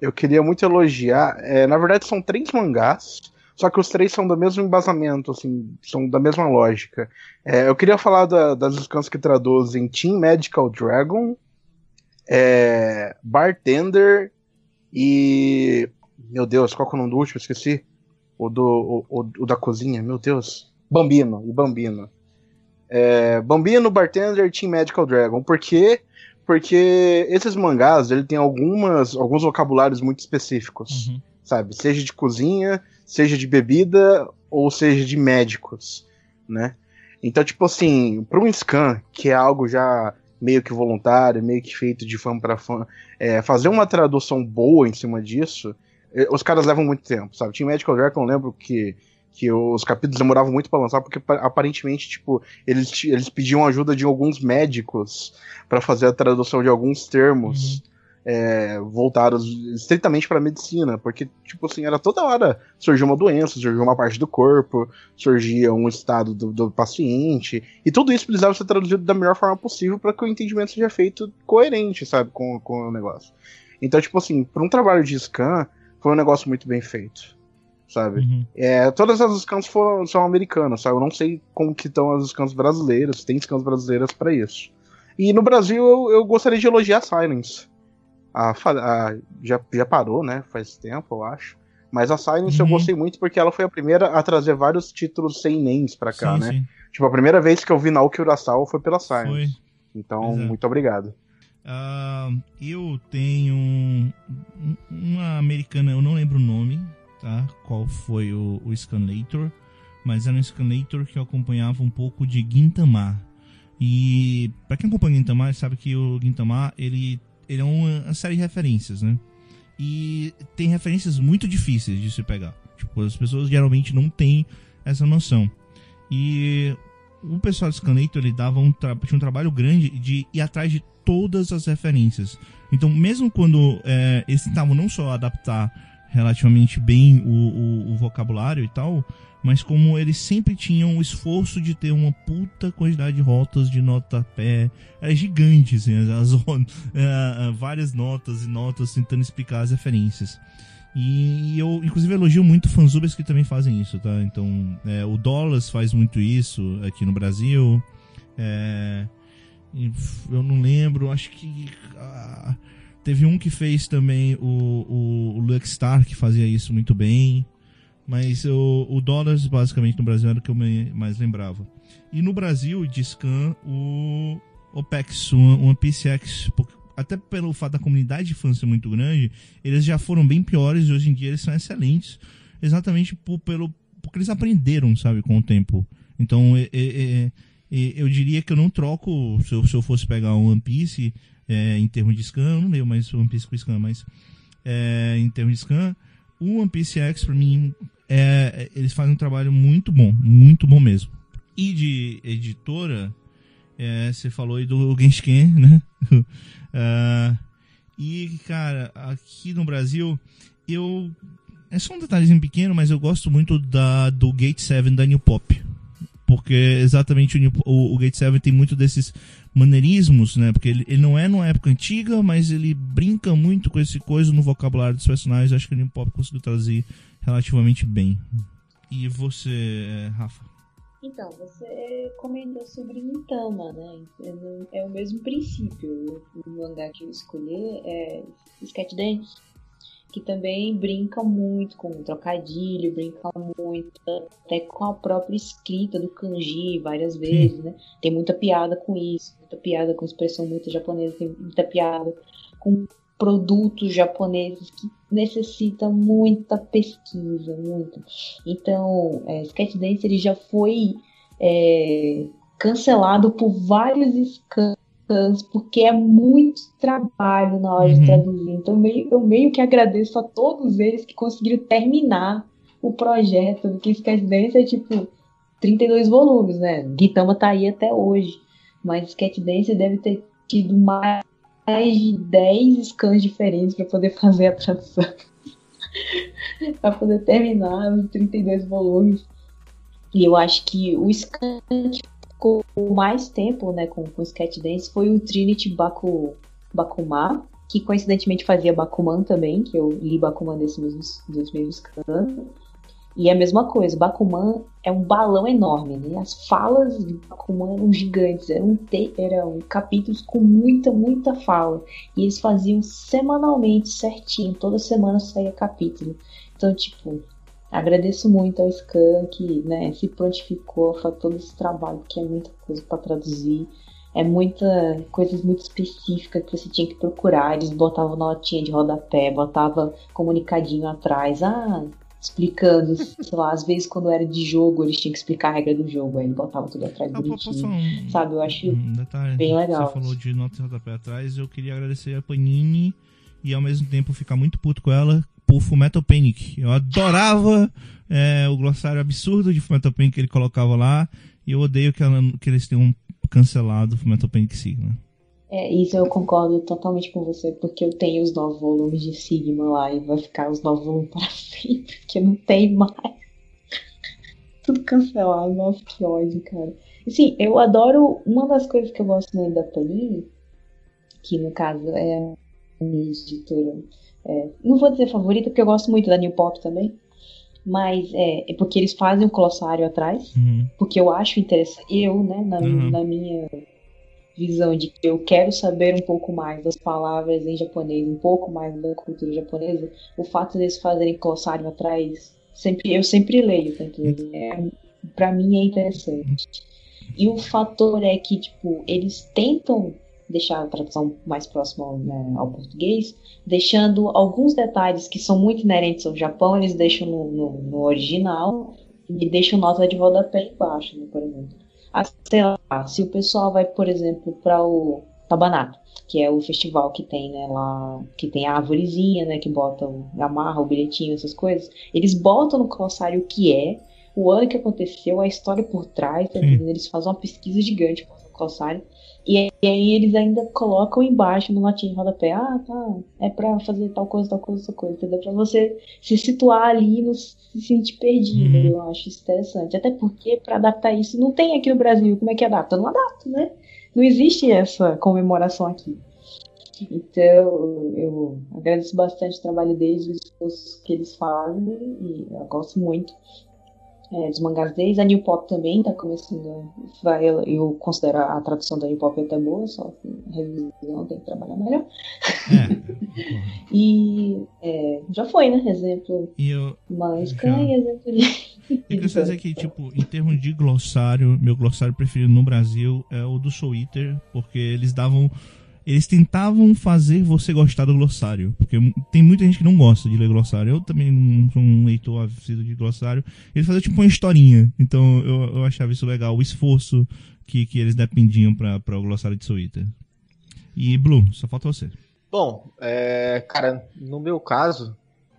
eu queria muito elogiar. é, na verdade, são três mangás, só que os três são do mesmo embasamento, assim, são da mesma lógica. É, eu queria falar da- das scans que traduzem Team Medical Dragon, é, Bartender e. Meu Deus, qual que é o nome do último? Esqueci. O, do, o, o- o da cozinha, meu Deus. Bambino, e Bambino. É, Bambino, Bartender, Team Medical Dragon. Por quê? Porque esses mangás, ele tem algumas, alguns vocabulários muito específicos, Uhum. sabe? Seja de cozinha, seja de bebida, ou seja de médicos, né? Então, tipo assim, para um scan, que é algo já meio que voluntário, meio que feito de fã para fã, é, fazer uma tradução boa em cima disso, eh, os caras levam muito tempo, sabe? Team Medical Dragon, eu lembro que que os capítulos demoravam muito para lançar, porque pa- aparentemente, tipo, eles, eles pediam ajuda de alguns médicos para fazer a tradução de alguns termos é, voltados estritamente para medicina, porque, tipo assim, era toda hora surgia uma doença, surgia uma parte do corpo, surgia um estado do, do paciente, e tudo isso precisava ser traduzido da melhor forma possível para que o entendimento seja feito coerente, sabe, com, com o negócio. Então, tipo assim, para um trabalho de scan, foi um negócio muito bem feito, sabe? Uhum. É, todas as scans foram, são americanas, sabe? Eu não sei como que estão as scans brasileiras, tem scans brasileiras para isso. E no Brasil eu, eu gostaria de elogiar a Silence. A, a- já, já parou, né? Faz tempo, eu acho. Mas a Silence eu Uhum. gostei muito porque ela foi a primeira a trazer vários títulos sem names pra cá, sim, né? sim. Tipo, a primeira vez que eu vi Naoki Urasawa foi pela Silence. Foi. Então, Exato. muito obrigado. Ah, eu tenho um- uma americana, eu não lembro o nome, tá? Qual foi o, o Scanlator, mas era um Scanlator que eu acompanhava um pouco de Gintama. E pra quem acompanha Gintama, sabe que o Gintama, ele, ele é uma, série de referências, né? E tem referências muito difíceis de se pegar. Tipo, as pessoas geralmente não têm essa noção. E o pessoal do Scanator ele dava um, tinha um trabalho grande de ir atrás de todas as referências. Então, mesmo quando é, eles tentavam não só adaptar relativamente bem o, o- o vocabulário e tal, mas como eles sempre tinham o esforço de ter uma puta quantidade de rotas de nota pé, era gigante, assim, as, as- (laughs) é, é, várias notas e notas tentando explicar as referências. E eu, inclusive, elogio muito fanzubers que também fazem isso, tá? Então, é, o Dollars faz muito isso aqui no Brasil. É, eu não lembro, acho que. ah, teve um que fez também o, o, o Luckstar, que fazia isso muito bem. Mas o, o Dollars, basicamente, no Brasil era o que eu mais lembrava. E no Brasil, de Scan, o OPEX, o One Piece X, por- até pelo fato da comunidade de fãs ser muito grande, eles já foram bem piores e hoje em dia eles são excelentes, exatamente por, pelo, porque eles aprenderam, sabe, com o tempo. Então, é- é- é- eu diria que eu não troco, se eu, se eu fosse pegar um One Piece, é, em termos de scan, não leio mais One Piece com scan, mas é, em termos de scan, o One Piece X, pra mim, é, eles fazem um trabalho muito bom, muito bom mesmo. E de editora, é, você falou aí do Genshin, (laughs) né? Ah, e, cara, aqui no Brasil, eu. É só um detalhezinho pequeno, mas eu gosto muito da, do Gate 7 da New Pop. Porque exatamente o, New- o, o Gate 7 tem muito desses maneirismos, né? Porque ele, ele não é numa época antiga, mas ele brinca muito com esse coisa no vocabulário dos personagens. Acho que o New Pop conseguiu trazer relativamente bem. E você, é, Rafa? Então, você comentou sobre Nintama, né? É o mesmo princípio. O mangá que eu escolhi é Sketch Dance, que também brinca muito com o trocadilho, brinca muito até com a própria escrita do kanji várias vezes, né? Tem muita piada com isso, muita piada com expressão muito japonesa, tem muita piada com produtos japoneses que necessitam muita pesquisa, muita. Então, é, Sketchdance ele já foi é, cancelado por vários scans porque é muito trabalho na hora Uhum. de traduzir. Então, meio, eu meio que agradeço a todos eles que conseguiram terminar o projeto, porque Sketchdance é tipo 32 volumes, né? Gintama tá aí até hoje, mas Sketchdance deve ter tido mais de 10 scans diferentes para poder fazer a tradução. (laughs) para poder terminar os 32 volumes. E eu acho que o scan que ficou mais tempo né, com, com Sketch Dance foi o Trinity Baku, Bakuma, que coincidentemente fazia Bakuman também, que eu li Bakuman desse mesmo, desse mesmo scan. E é a mesma coisa, Bakuman é um balão enorme, né? As falas de Bakuman eram gigantes, eram, te, eram capítulos com muita, muita fala. E eles faziam semanalmente, certinho, toda semana saía capítulo. Então, tipo, agradeço muito ao Scan que né, se prontificou a fazer todo esse trabalho, porque é muita coisa para traduzir. É muita coisas muito específicas que você tinha que procurar. Eles botavam notinha de rodapé, botava comunicadinho atrás. Ah, explicando, sei lá, às vezes quando era de jogo, eles tinham que explicar a regra do jogo, aí ele botava tudo atrás Ah, bonitinho. um, Sabe, eu acho um detalhe? bem legal. Você falou de nota de rodapé atrás, eu queria agradecer a Panini e ao mesmo tempo ficar muito puto com ela, por Fullmetal Panic. Eu adorava é, o glossário absurdo de Fullmetal Panic que ele colocava lá, e eu odeio que, ela- que eles tenham cancelado o Fullmetal Panic Sigma. É, isso eu concordo totalmente com você, porque eu tenho os novos volumes de Sigma lá e vai ficar os novos volumes para (laughs) sempre, porque não tem mais. Tudo cancelado, nossa, que ódio, cara. E sim, eu adoro. Uma das coisas que eu gosto muito da Panini, que no caso é a minha editora. é, não vou dizer favorita, porque eu gosto muito da New Pop também. Mas é, é porque eles fazem um glossário atrás Uhum. porque eu acho interessante, eu, né, na, Uhum. na minha visão de que eu quero saber um pouco mais das palavras em japonês, um pouco mais da cultura japonesa, o fato deles fazerem glossário atrás, sempre, eu sempre leio, tá entendendo? É, pra mim é interessante. E o fator é que, tipo, eles tentam deixar a tradução mais próxima ao, né, ao português, deixando alguns detalhes que são muito inerentes ao Japão, eles deixam no, no, no original e deixam nota de rodapé embaixo, né, por exemplo. Sei lá, se o pessoal vai, por exemplo, para o Tabanato, que é o festival que tem, né, lá, que tem a arvorezinha, né, que bota, o- amarra o bilhetinho, essas coisas, eles botam no glossário o que é, o ano que aconteceu, a história por trás, tá eles fazem uma pesquisa gigante no glossário, e aí- e aí eles ainda colocam embaixo no de rodapé, ah, tá, é pra fazer tal coisa, tal coisa, tal coisa, entendeu? Pra você se situar ali e não se sentir perdido, Uhum. eu acho isso interessante. Até porque, pra adaptar isso, não tem aqui no Brasil. Como é que adapta? Não adapta, né? Não existe essa comemoração aqui. Então, eu agradeço bastante o trabalho deles, o esforço que eles fazem, e eu gosto muito é, dos mangás deles. A New Pop também tá começando. Vai, eu considero a tradução da New Pop até boa, só que a revisão tem que trabalhar melhor. É. (laughs) E é, já foi, né? Exemplo E eu, Mãesca Já. e exemplo de. eu queria dizer que, tipo, em termos de glossário, meu glossário preferido no Brasil é o do Soul Eater, porque eles davam. Eles tentavam fazer você gostar do glossário. Porque tem muita gente que não gosta de ler glossário. Eu também não sou um leitor ávido de glossário. Eles faziam tipo uma historinha. Então eu, eu achava isso legal. O esforço que, que eles dependiam pra o glossário de Eater. E Blue, só falta você. Bom, é, cara, no meu caso,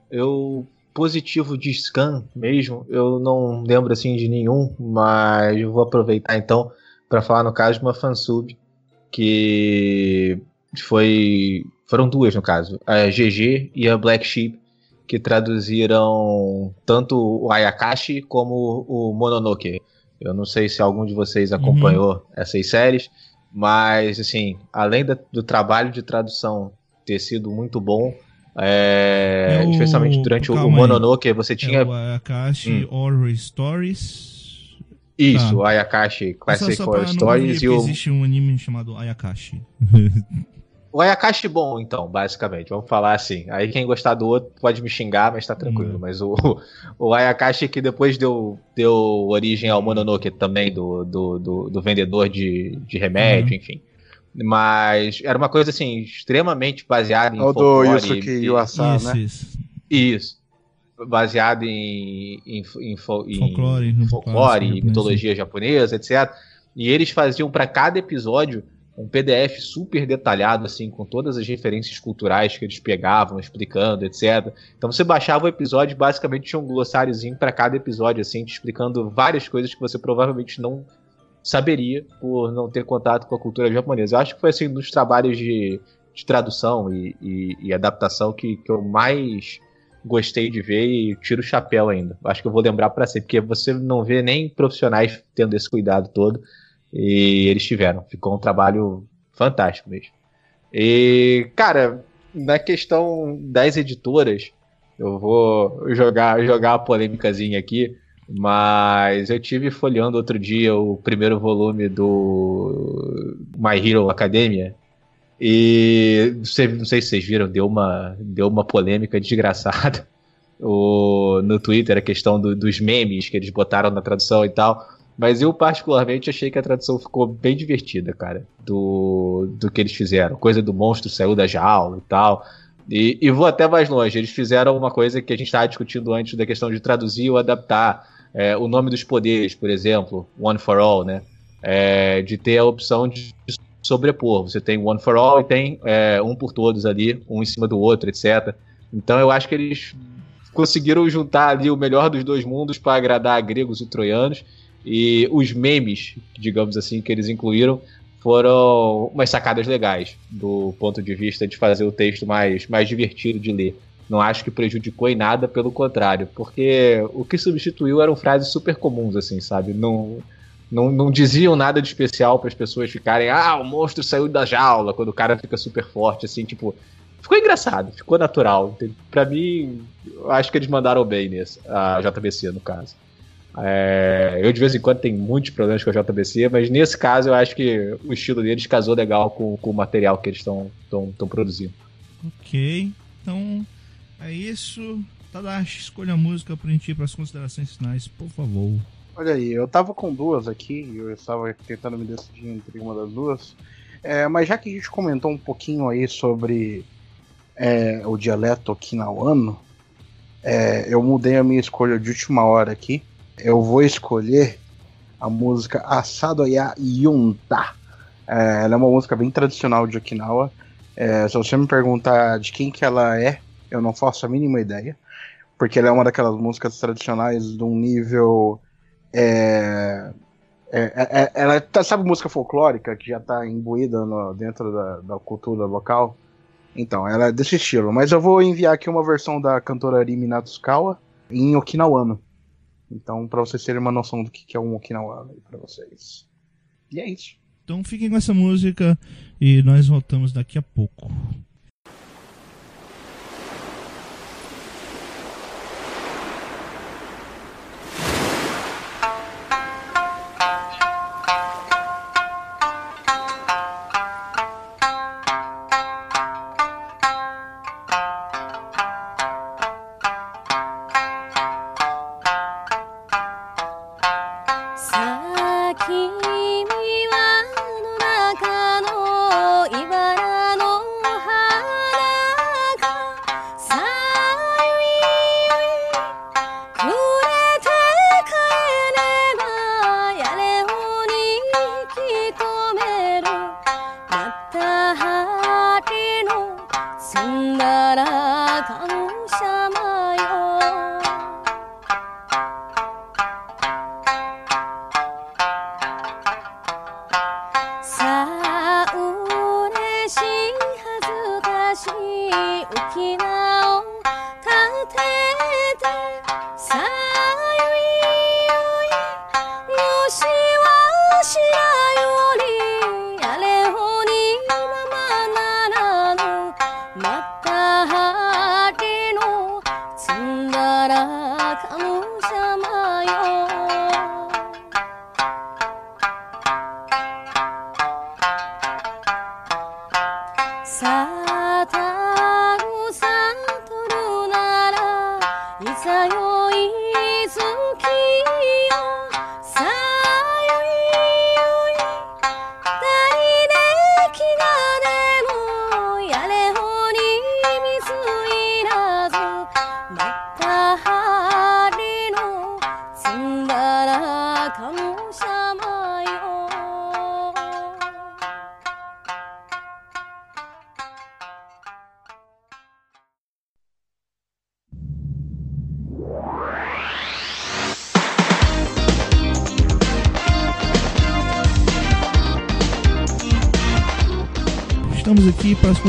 eu positivo de scan mesmo, eu não lembro assim de nenhum, mas eu vou aproveitar então para falar no caso de uma fansub que foi foram duas no caso, a GG e a Black Sheep que traduziram tanto o Ayakashi como o Mononoke. Eu não sei se algum de vocês acompanhou essas séries, mas assim, além da- do trabalho de tradução ter sido muito bom, é, É o- especialmente durante o, o calma aí. Mononoke, você tinha É o Akashi Hum. Horror Stories. Isso, tá. o Ayakashi Classic Só- só Horror Stories e o, existe um anime chamado Ayakashi. o Ayakashi bom, então, basicamente, vamos falar assim. Aí quem gostar do outro pode me xingar, mas tá tranquilo. Hum. Mas o, (laughs) o Ayakashi que depois deu, deu origem ao Mononoke também, do, do, do, do vendedor de, de remédio, Uhum. enfim. Mas era uma coisa assim, extremamente baseada em É o do folclore Yusuke e- Iwasa, isso, né? isso. Isso. Baseado em, em, em, fo- em Folclore, folclore, e japonês, mitologia japonesa, etc. E eles faziam para cada episódio um PDF super detalhado, assim, com todas as referências culturais que eles pegavam, explicando, etc. Então você baixava o episódio e basicamente tinha um glossáriozinho para cada episódio, assim, te explicando várias coisas que você provavelmente não saberia por não ter contato com a cultura japonesa. Eu acho que foi assim um dos trabalhos de, de tradução e, e- e adaptação que, que eu mais gostei de ver e tiro o chapéu ainda. Acho que eu vou lembrar para sempre, porque você não vê nem profissionais tendo esse cuidado todo e eles tiveram. Ficou um trabalho fantástico mesmo. E, cara, na questão das editoras, eu vou jogar, jogar uma polêmicazinha aqui, mas eu tive folheando outro dia o primeiro volume do My Hero Academia. E não sei, se vocês viram, deu uma, deu uma polêmica desgraçada o, no Twitter, a questão do- dos memes que eles botaram na tradução e tal. Mas eu, particularmente, achei que a tradução ficou bem divertida, cara, do, do que eles fizeram. Coisa do monstro saiu da jaula e tal. E, e vou até mais longe. Eles fizeram uma coisa que a gente estava discutindo antes da questão de traduzir ou adaptar. É, o nome dos poderes, por exemplo, One for All, né? É, de ter a opção de sobrepor. Você tem One for All e tem é, um por todos ali, um em cima do outro, etc. Então eu acho que eles conseguiram juntar ali o melhor dos dois mundos para agradar gregos e troianos. E os memes, digamos assim, que eles incluíram foram umas sacadas legais do ponto de vista de fazer o texto mais, mais divertido de ler. Não acho que prejudicou em nada, pelo contrário, porque o que substituiu eram frases super comuns, assim, sabe? Não, não, não diziam nada de especial para as pessoas ficarem, ah, o monstro saiu da jaula, quando o cara fica super forte, assim, tipo. Ficou engraçado, ficou natural. Para mim, acho que eles mandaram bem nesse, a JBC, no caso. É, eu de vez em quando tenho muitos problemas com a JBC, mas nesse caso eu acho que o estilo deles casou legal com, com o material que eles estão produzindo. Ok, então é isso. Tadashi, escolha a música pra gente ir pras considerações finais, por favor. Olha aí, eu tava com duas aqui, eu estava tentando me decidir entre uma das duas. É, mas já que a gente comentou um pouquinho aí sobre é, o dialeto okinawano, é, eu mudei a minha escolha de última hora aqui. Eu vou escolher a música Asado Ya Yunta. É, ela é uma música bem tradicional de Okinawa. É, se você me perguntar de quem que ela é, eu não faço a mínima ideia. Porque ela é uma daquelas músicas tradicionais de um nível é, é, é, é, ela tá, sabe música folclórica que já tá imbuída no, dentro da, da, cultura local? Então, ela é desse estilo. Mas eu vou enviar aqui uma versão da cantora Rimi Natsukawa em Okinawano. Então, para vocês terem uma noção do que é um Okinawano pra vocês. E é isso. Então fiquem com essa música e nós voltamos daqui a pouco.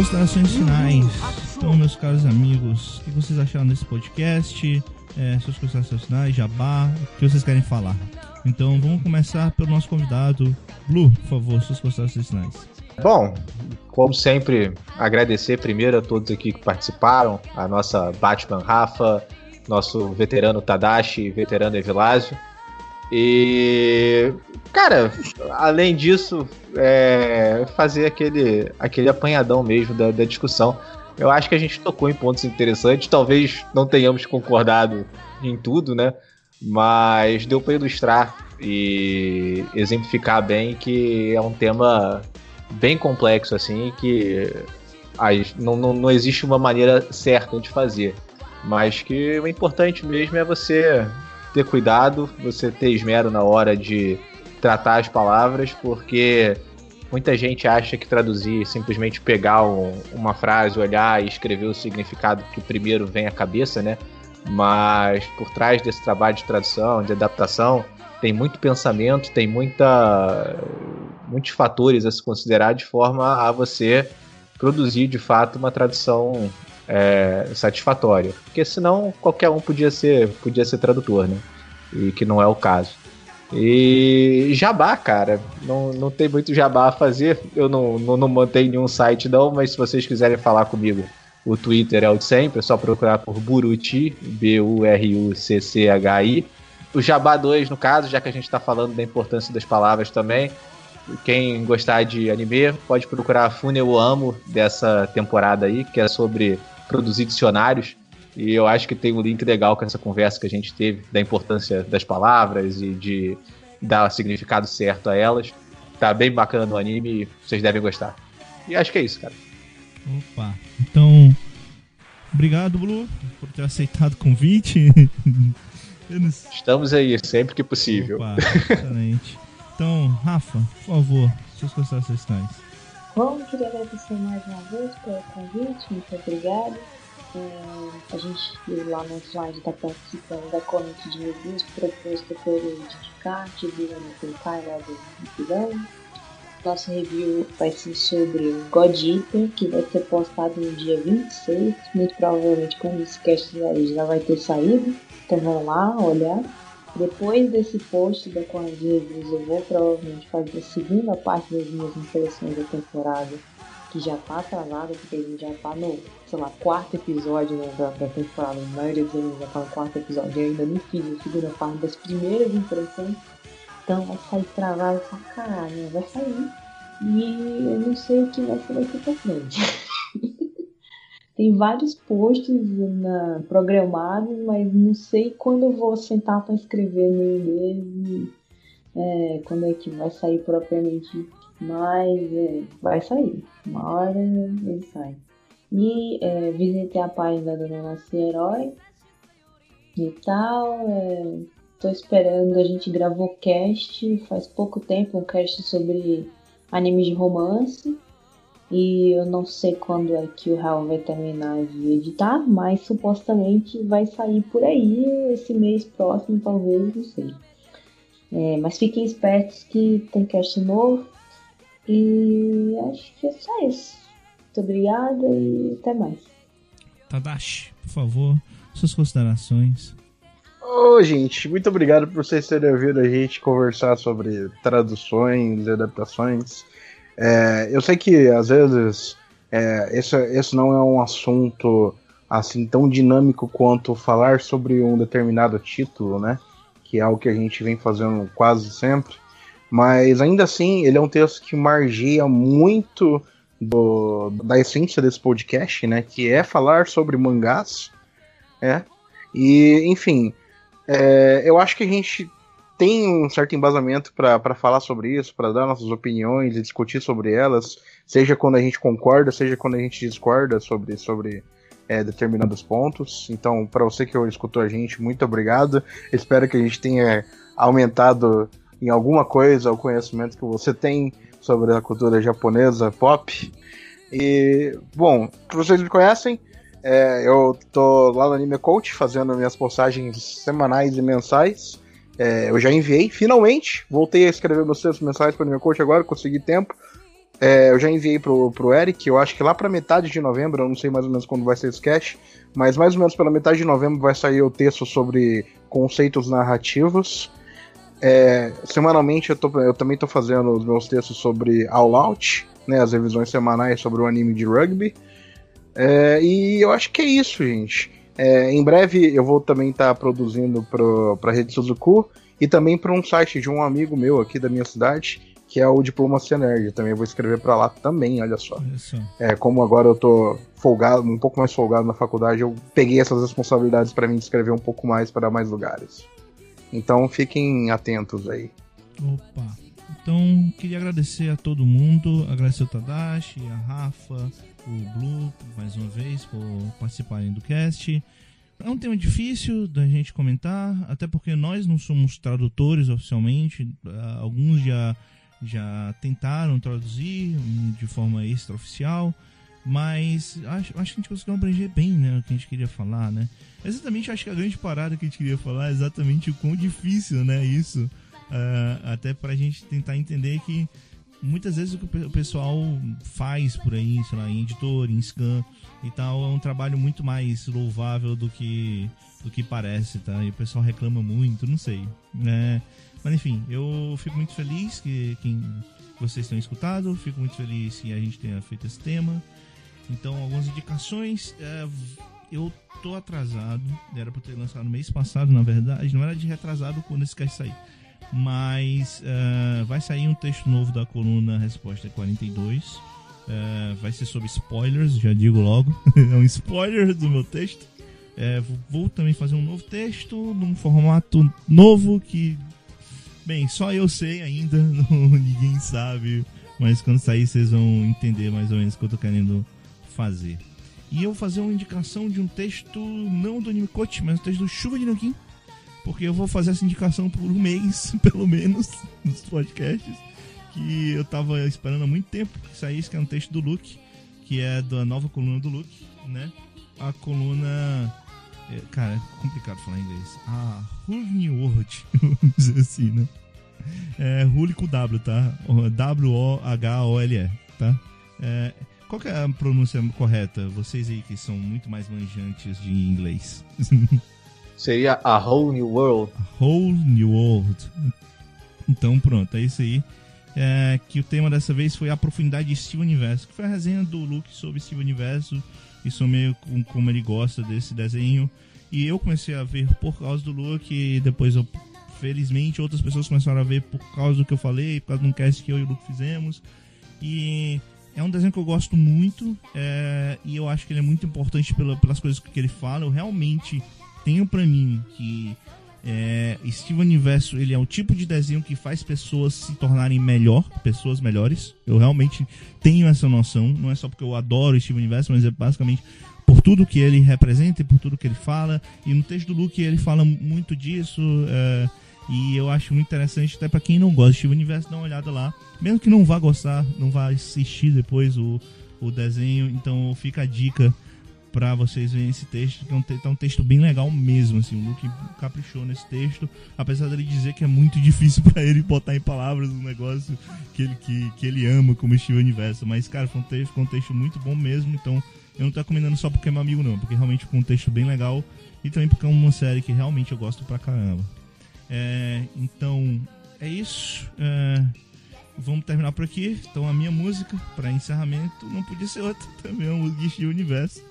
Considerações finais. Então, meus caros amigos, o que vocês acharam desse podcast? É, suas considerações finais, jabá, o que vocês querem falar? Então, vamos começar pelo nosso convidado. Blue, por favor, suas considerações finais. Bom, como sempre, agradecer primeiro a todos aqui que participaram, a nossa Batman Rafa, nosso veterano Tadashi, veterano Evilásio. E, cara, além disso, é, fazer aquele, aquele apanhadão mesmo da, da, discussão. Eu acho que a gente tocou em pontos interessantes, talvez não tenhamos concordado em tudo, né? Mas deu para ilustrar e exemplificar bem que é um tema bem complexo, assim, que não, não, não existe uma maneira certa de fazer. Mas que o importante mesmo é você ter cuidado, você ter esmero na hora de tratar as palavras, porque Muita gente acha que traduzir simplesmente pegar um, uma frase, olhar e escrever o significado que primeiro vem à cabeça, né? Mas por trás desse trabalho de tradução, de adaptação, tem muito pensamento, tem muita, muitos fatores a se considerar de forma a você produzir de fato uma tradução é, satisfatória. Porque senão qualquer um podia ser, podia ser tradutor, né? E que não é o caso. E jabá, cara, não, não tem muito jabá a fazer. Eu não, não, não mantenho nenhum site, não, mas se vocês quiserem falar comigo, o Twitter é o de sempre, é só procurar por Buruti, B-U-R-U-C-C-H-I. O Jabá 2, no caso, já que a gente está falando da importância das palavras também. Quem gostar de anime, pode procurar Fune Eu Amo dessa temporada aí, que é sobre produzir dicionários. E eu acho que tem um link legal com essa conversa que a gente teve da importância das palavras e de dar significado certo a elas. Tá bem bacana no anime e vocês devem gostar. E acho que é isso, cara. Opa. Então, obrigado, Blue, por ter aceitado o convite. (laughs) Eu não sei. Estamos aí, sempre que possível. Opa, excelente. Então, Rafa, por favor, suas considerações finais. Bom, queria agradecer mais uma vez pelo convite, muito obrigada. A gente lá no slide está participando da corrente de reviews proposta pelo Didicart, Bruno Pecai lá do Rapidão. Nosso review vai ser sobre o God Eater, que vai ser postado no dia 26. Muito provavelmente quando esse cast já vai ter saído. Então vamos lá olhar. Depois desse post da corrente de reviews, eu vou provavelmente fazer a segunda parte das minhas impressões da temporada, que já tá atrasada, porque a gente já tá no, sei lá, quarto episódio né, da, da temporada. A maioria dos animes já tá no quarto episódio. Eu ainda não fiz a segunda parte das primeiras impressões. Então vai sair travado pra caralho, né? vai sair. E eu não sei o que vai ser daqui pra frente. (laughs) Tem vários posts na, programados, mas não sei quando eu vou sentar para escrever nenhum deles. É, quando é que vai sair propriamente. Mas é, vai sair. Uma hora ele sai. E é, visitei a página do Não Nasci Herói e tal. É, tô esperando, a gente gravou cast faz pouco tempo, um cast sobre animes de romance. E eu não sei quando é que o Hal vai terminar de editar, mas supostamente vai sair por aí esse mês próximo, talvez, não sei. É, mas fiquem espertos que tem cast novo. E acho que é só isso. Muito obrigada e até mais. Tadashi, por favor, suas considerações. Ô, gente, muito obrigado por vocês terem ouvido a gente conversar sobre traduções e adaptações. É, eu sei que às vezes é, esse, esse não é um assunto assim tão dinâmico quanto falar sobre um determinado título, né? Que é algo que a gente vem fazendo quase sempre. Mas ainda assim, ele é um texto que margeia muito do, da essência desse podcast, né? Que é falar sobre mangás. É. E, enfim, é, eu acho que a gente tem um certo embasamento para falar sobre isso, para dar nossas opiniões e discutir sobre elas, seja quando a gente concorda, seja quando a gente discorda sobre, sobre é, determinados pontos. Então, para você que escutou a gente, muito obrigado. Espero que a gente tenha aumentado em alguma coisa o conhecimento que você tem sobre a cultura japonesa pop. E, bom, vocês me conhecem, é, eu tô lá no Anime Coach fazendo minhas postagens semanais e mensais. É, eu já enviei, finalmente, voltei a escrever meus textos mensais para o Anime Coach agora, consegui tempo. É, eu já enviei pro, pro Eric, eu acho que lá pra metade de novembro, eu não sei mais ou menos quando vai ser esse cast, mas mais ou menos pela metade de novembro vai sair o texto sobre conceitos narrativos. É, semanalmente eu, tô, eu também tô fazendo os meus textos sobre All Out, né, as revisões semanais sobre o anime de rugby. É, e eu acho que é isso, gente. É, em breve eu vou também estar tá produzindo para a Rede Suzuku e também para um site de um amigo meu aqui da minha cidade, que é o Diplomacia Nerd. Também vou escrever para lá também, olha só. Isso. É, como agora eu tô folgado, um pouco mais folgado na faculdade, eu peguei essas responsabilidades para mim de escrever um pouco mais para mais lugares. Então fiquem atentos aí. Opa. Então, queria agradecer a todo mundo, agradecer o Tadashi, a Rafa, o Blue, mais uma vez, por participarem do cast. É um tema difícil da gente comentar, até porque nós não somos tradutores oficialmente. Alguns já, já tentaram traduzir de forma extraoficial, mas acho, acho que a gente conseguiu abranger bem né, o que a gente queria falar, né? Exatamente, acho que a grande parada que a gente queria falar é exatamente o quão difícil, né, isso, uh, até pra gente tentar entender que muitas vezes o que o pessoal faz por aí, sei lá, em editor, em scan e tal, é um trabalho muito mais louvável do que do que parece, tá? E o pessoal reclama muito, não sei, né? Mas enfim, eu fico muito feliz que, que vocês tenham escutado, fico muito feliz que a gente tenha feito esse tema. Então, algumas indicações. É, eu tô atrasado, era pra ter lançado no mês passado, na verdade, não era de retrasado quando esse cast sair. Mas uh, vai sair um texto novo da coluna Resposta 42. Uh, vai ser sobre spoilers, já digo logo. (laughs) é um spoiler do meu texto. Uh, vou também fazer um novo texto num formato novo que, bem, só eu sei ainda, não, (laughs) ninguém sabe. Mas quando sair vocês vão entender mais ou menos o que eu tô querendo fazer. E eu vou fazer uma indicação de um texto, não do Anime Coach, mas um texto do Chuva de Nanquim porque eu vou fazer essa indicação por um mês, (laughs) pelo menos, nos podcasts, que eu tava esperando há muito tempo que saísse, que é um texto do Luke, que é da nova coluna do Luke, né? A coluna. É, cara, é complicado falar inglês. A Hulk World, (laughs) vamos dizer assim, né? É Hulk com W, tá? W-O-H-O-L-E, tá? É, qual é a pronúncia correta? Vocês aí que são muito mais manjantes de inglês. (laughs) Seria A Whole New World. A Whole New World. Então pronto, é isso aí. É, que o tema dessa vez foi a profundidade de Steve Universo, que foi a resenha do Luke sobre Steve Universo e sobre com, como ele gosta desse desenho. E eu comecei a ver por causa do Luke e depois eu, felizmente outras pessoas começaram a ver por causa do que eu falei, por causa de um cast que eu e o Luke fizemos. E é um desenho que eu gosto muito é, e eu acho que ele é muito importante pela, pelas coisas que ele fala. Eu realmente tenho para mim que é, Steve Universo ele é o tipo de desenho que faz pessoas se tornarem melhor, pessoas melhores. Eu realmente tenho essa noção. Não é só porque eu adoro Steve Universo, mas é basicamente por tudo que ele representa e por tudo que ele fala. E no texto do Luke ele fala muito disso. É, e eu acho muito interessante, até para quem não gosta de Steve Universo, dá uma olhada lá. Mesmo que não vá gostar, não vá assistir depois o, o desenho. Então fica a dica para vocês verem esse texto, que é um, tá um texto bem legal mesmo, assim, o Luke caprichou nesse texto, apesar dele dizer que é muito (laughs) difícil para ele botar em palavras um negócio que ele, que, que ele ama como estilo universo, mas, cara, foi um, texto, foi um texto muito bom mesmo, então eu não tô recomendando só porque é meu amigo não, porque realmente foi um texto bem legal e também porque é uma série que realmente eu gosto pra caramba. É, então, é isso. É, vamos terminar por aqui. Então, a minha música para encerramento não podia ser outra (laughs) também, é uma música de Universo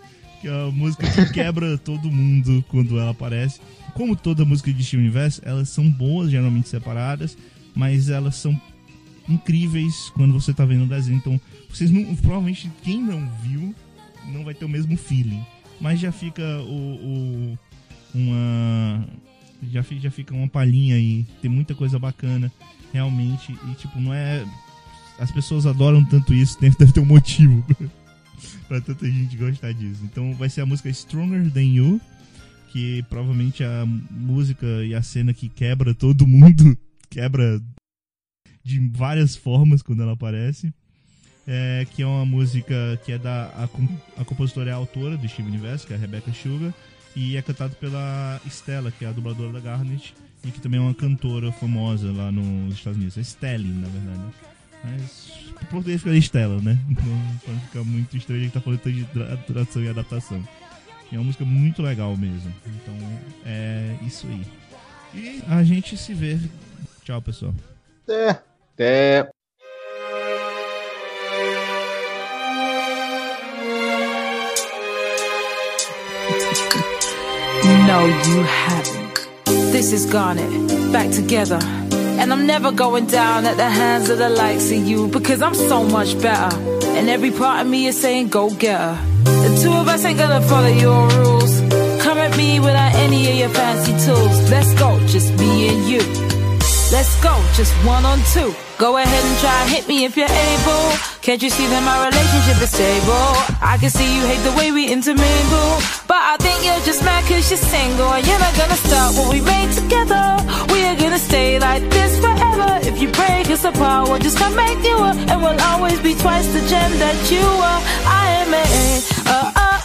que é a música que (laughs) quebra todo mundo quando ela aparece. Como toda música de Steven Universe, elas são boas, geralmente separadas, mas elas são incríveis quando você tá vendo o desenho. Então, vocês não, provavelmente quem não viu não vai ter o mesmo feeling, mas já fica o, o uma já já fica uma palhinha aí. Tem muita coisa bacana, realmente, e tipo, não é as pessoas adoram tanto isso, (laughs) deve ter um motivo. (laughs) pra tanta gente gostar disso. Então vai ser a música Stronger Than You, que provavelmente é a música e a cena que quebra todo mundo, (laughs) quebra de várias formas quando ela aparece. É, que é uma música que é da. A, a compositora é a autora do Steve Universe, que é a Rebecca Sugar, e é cantado pela Stella, que é a dubladora da Garnet, e que também é uma cantora famosa lá nos Estados Unidos. É Stelling, na verdade. Mas em português fica Estela, né? (laughs) Então pode ficar muito estranho a gente tá falando de tradução e adaptação. E é uma música muito legal mesmo. Então é isso aí. E a gente se vê. Tchau, pessoal. Até. Até. (laughs) No, you haven't. This is Garnet. Back together. And I'm never going down at the hands of the likes of you because I'm so much better. And every part of me is saying, go get her. The two of us ain't gonna follow your rules. Come at me without any of your fancy tools. Let's go, just me and you. Let's go, just one on two. Go ahead and try hit me if you're able. Can't you see that my relationship is stable? I can see you hate the way we intermingle. But I think you're just mad cause you're single. And you're not gonna stop what we made together. We we're gonna stay like this forever. If you break us apart, we'll just come make you up, and we'll always be twice the gem that you are. I am a, uh, uh,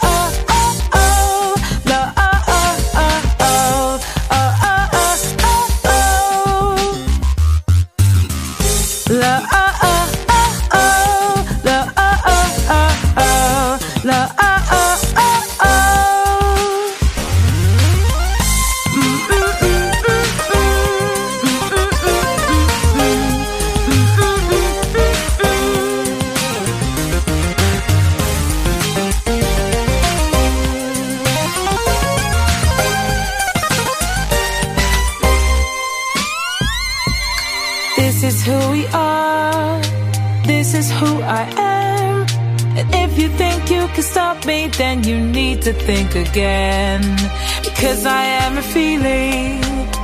stop me, then you need to think again. Because I am a feeling,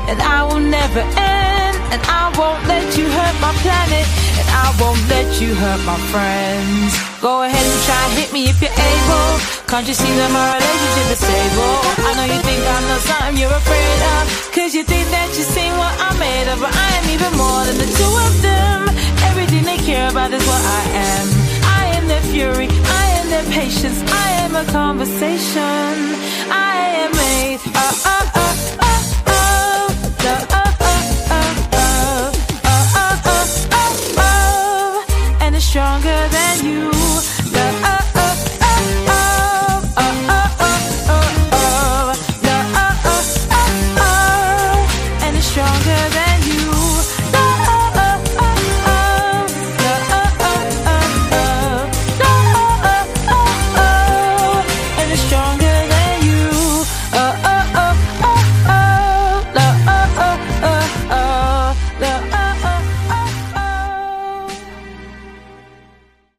and I will never end. And I won't let you hurt my planet, and I won't let you hurt my friends. Go ahead and try hit me if you're able. Can't you see that my relationship is stable? I know you think I'm know something you're afraid of. Cause you think that you see what I'm made of, but I am even more than the two of them. Everything they care about is what I am. I am their fury, I and their patience. I am a conversation. I am made. Oh, oh, oh, oh, oh. The, oh. Stronger than you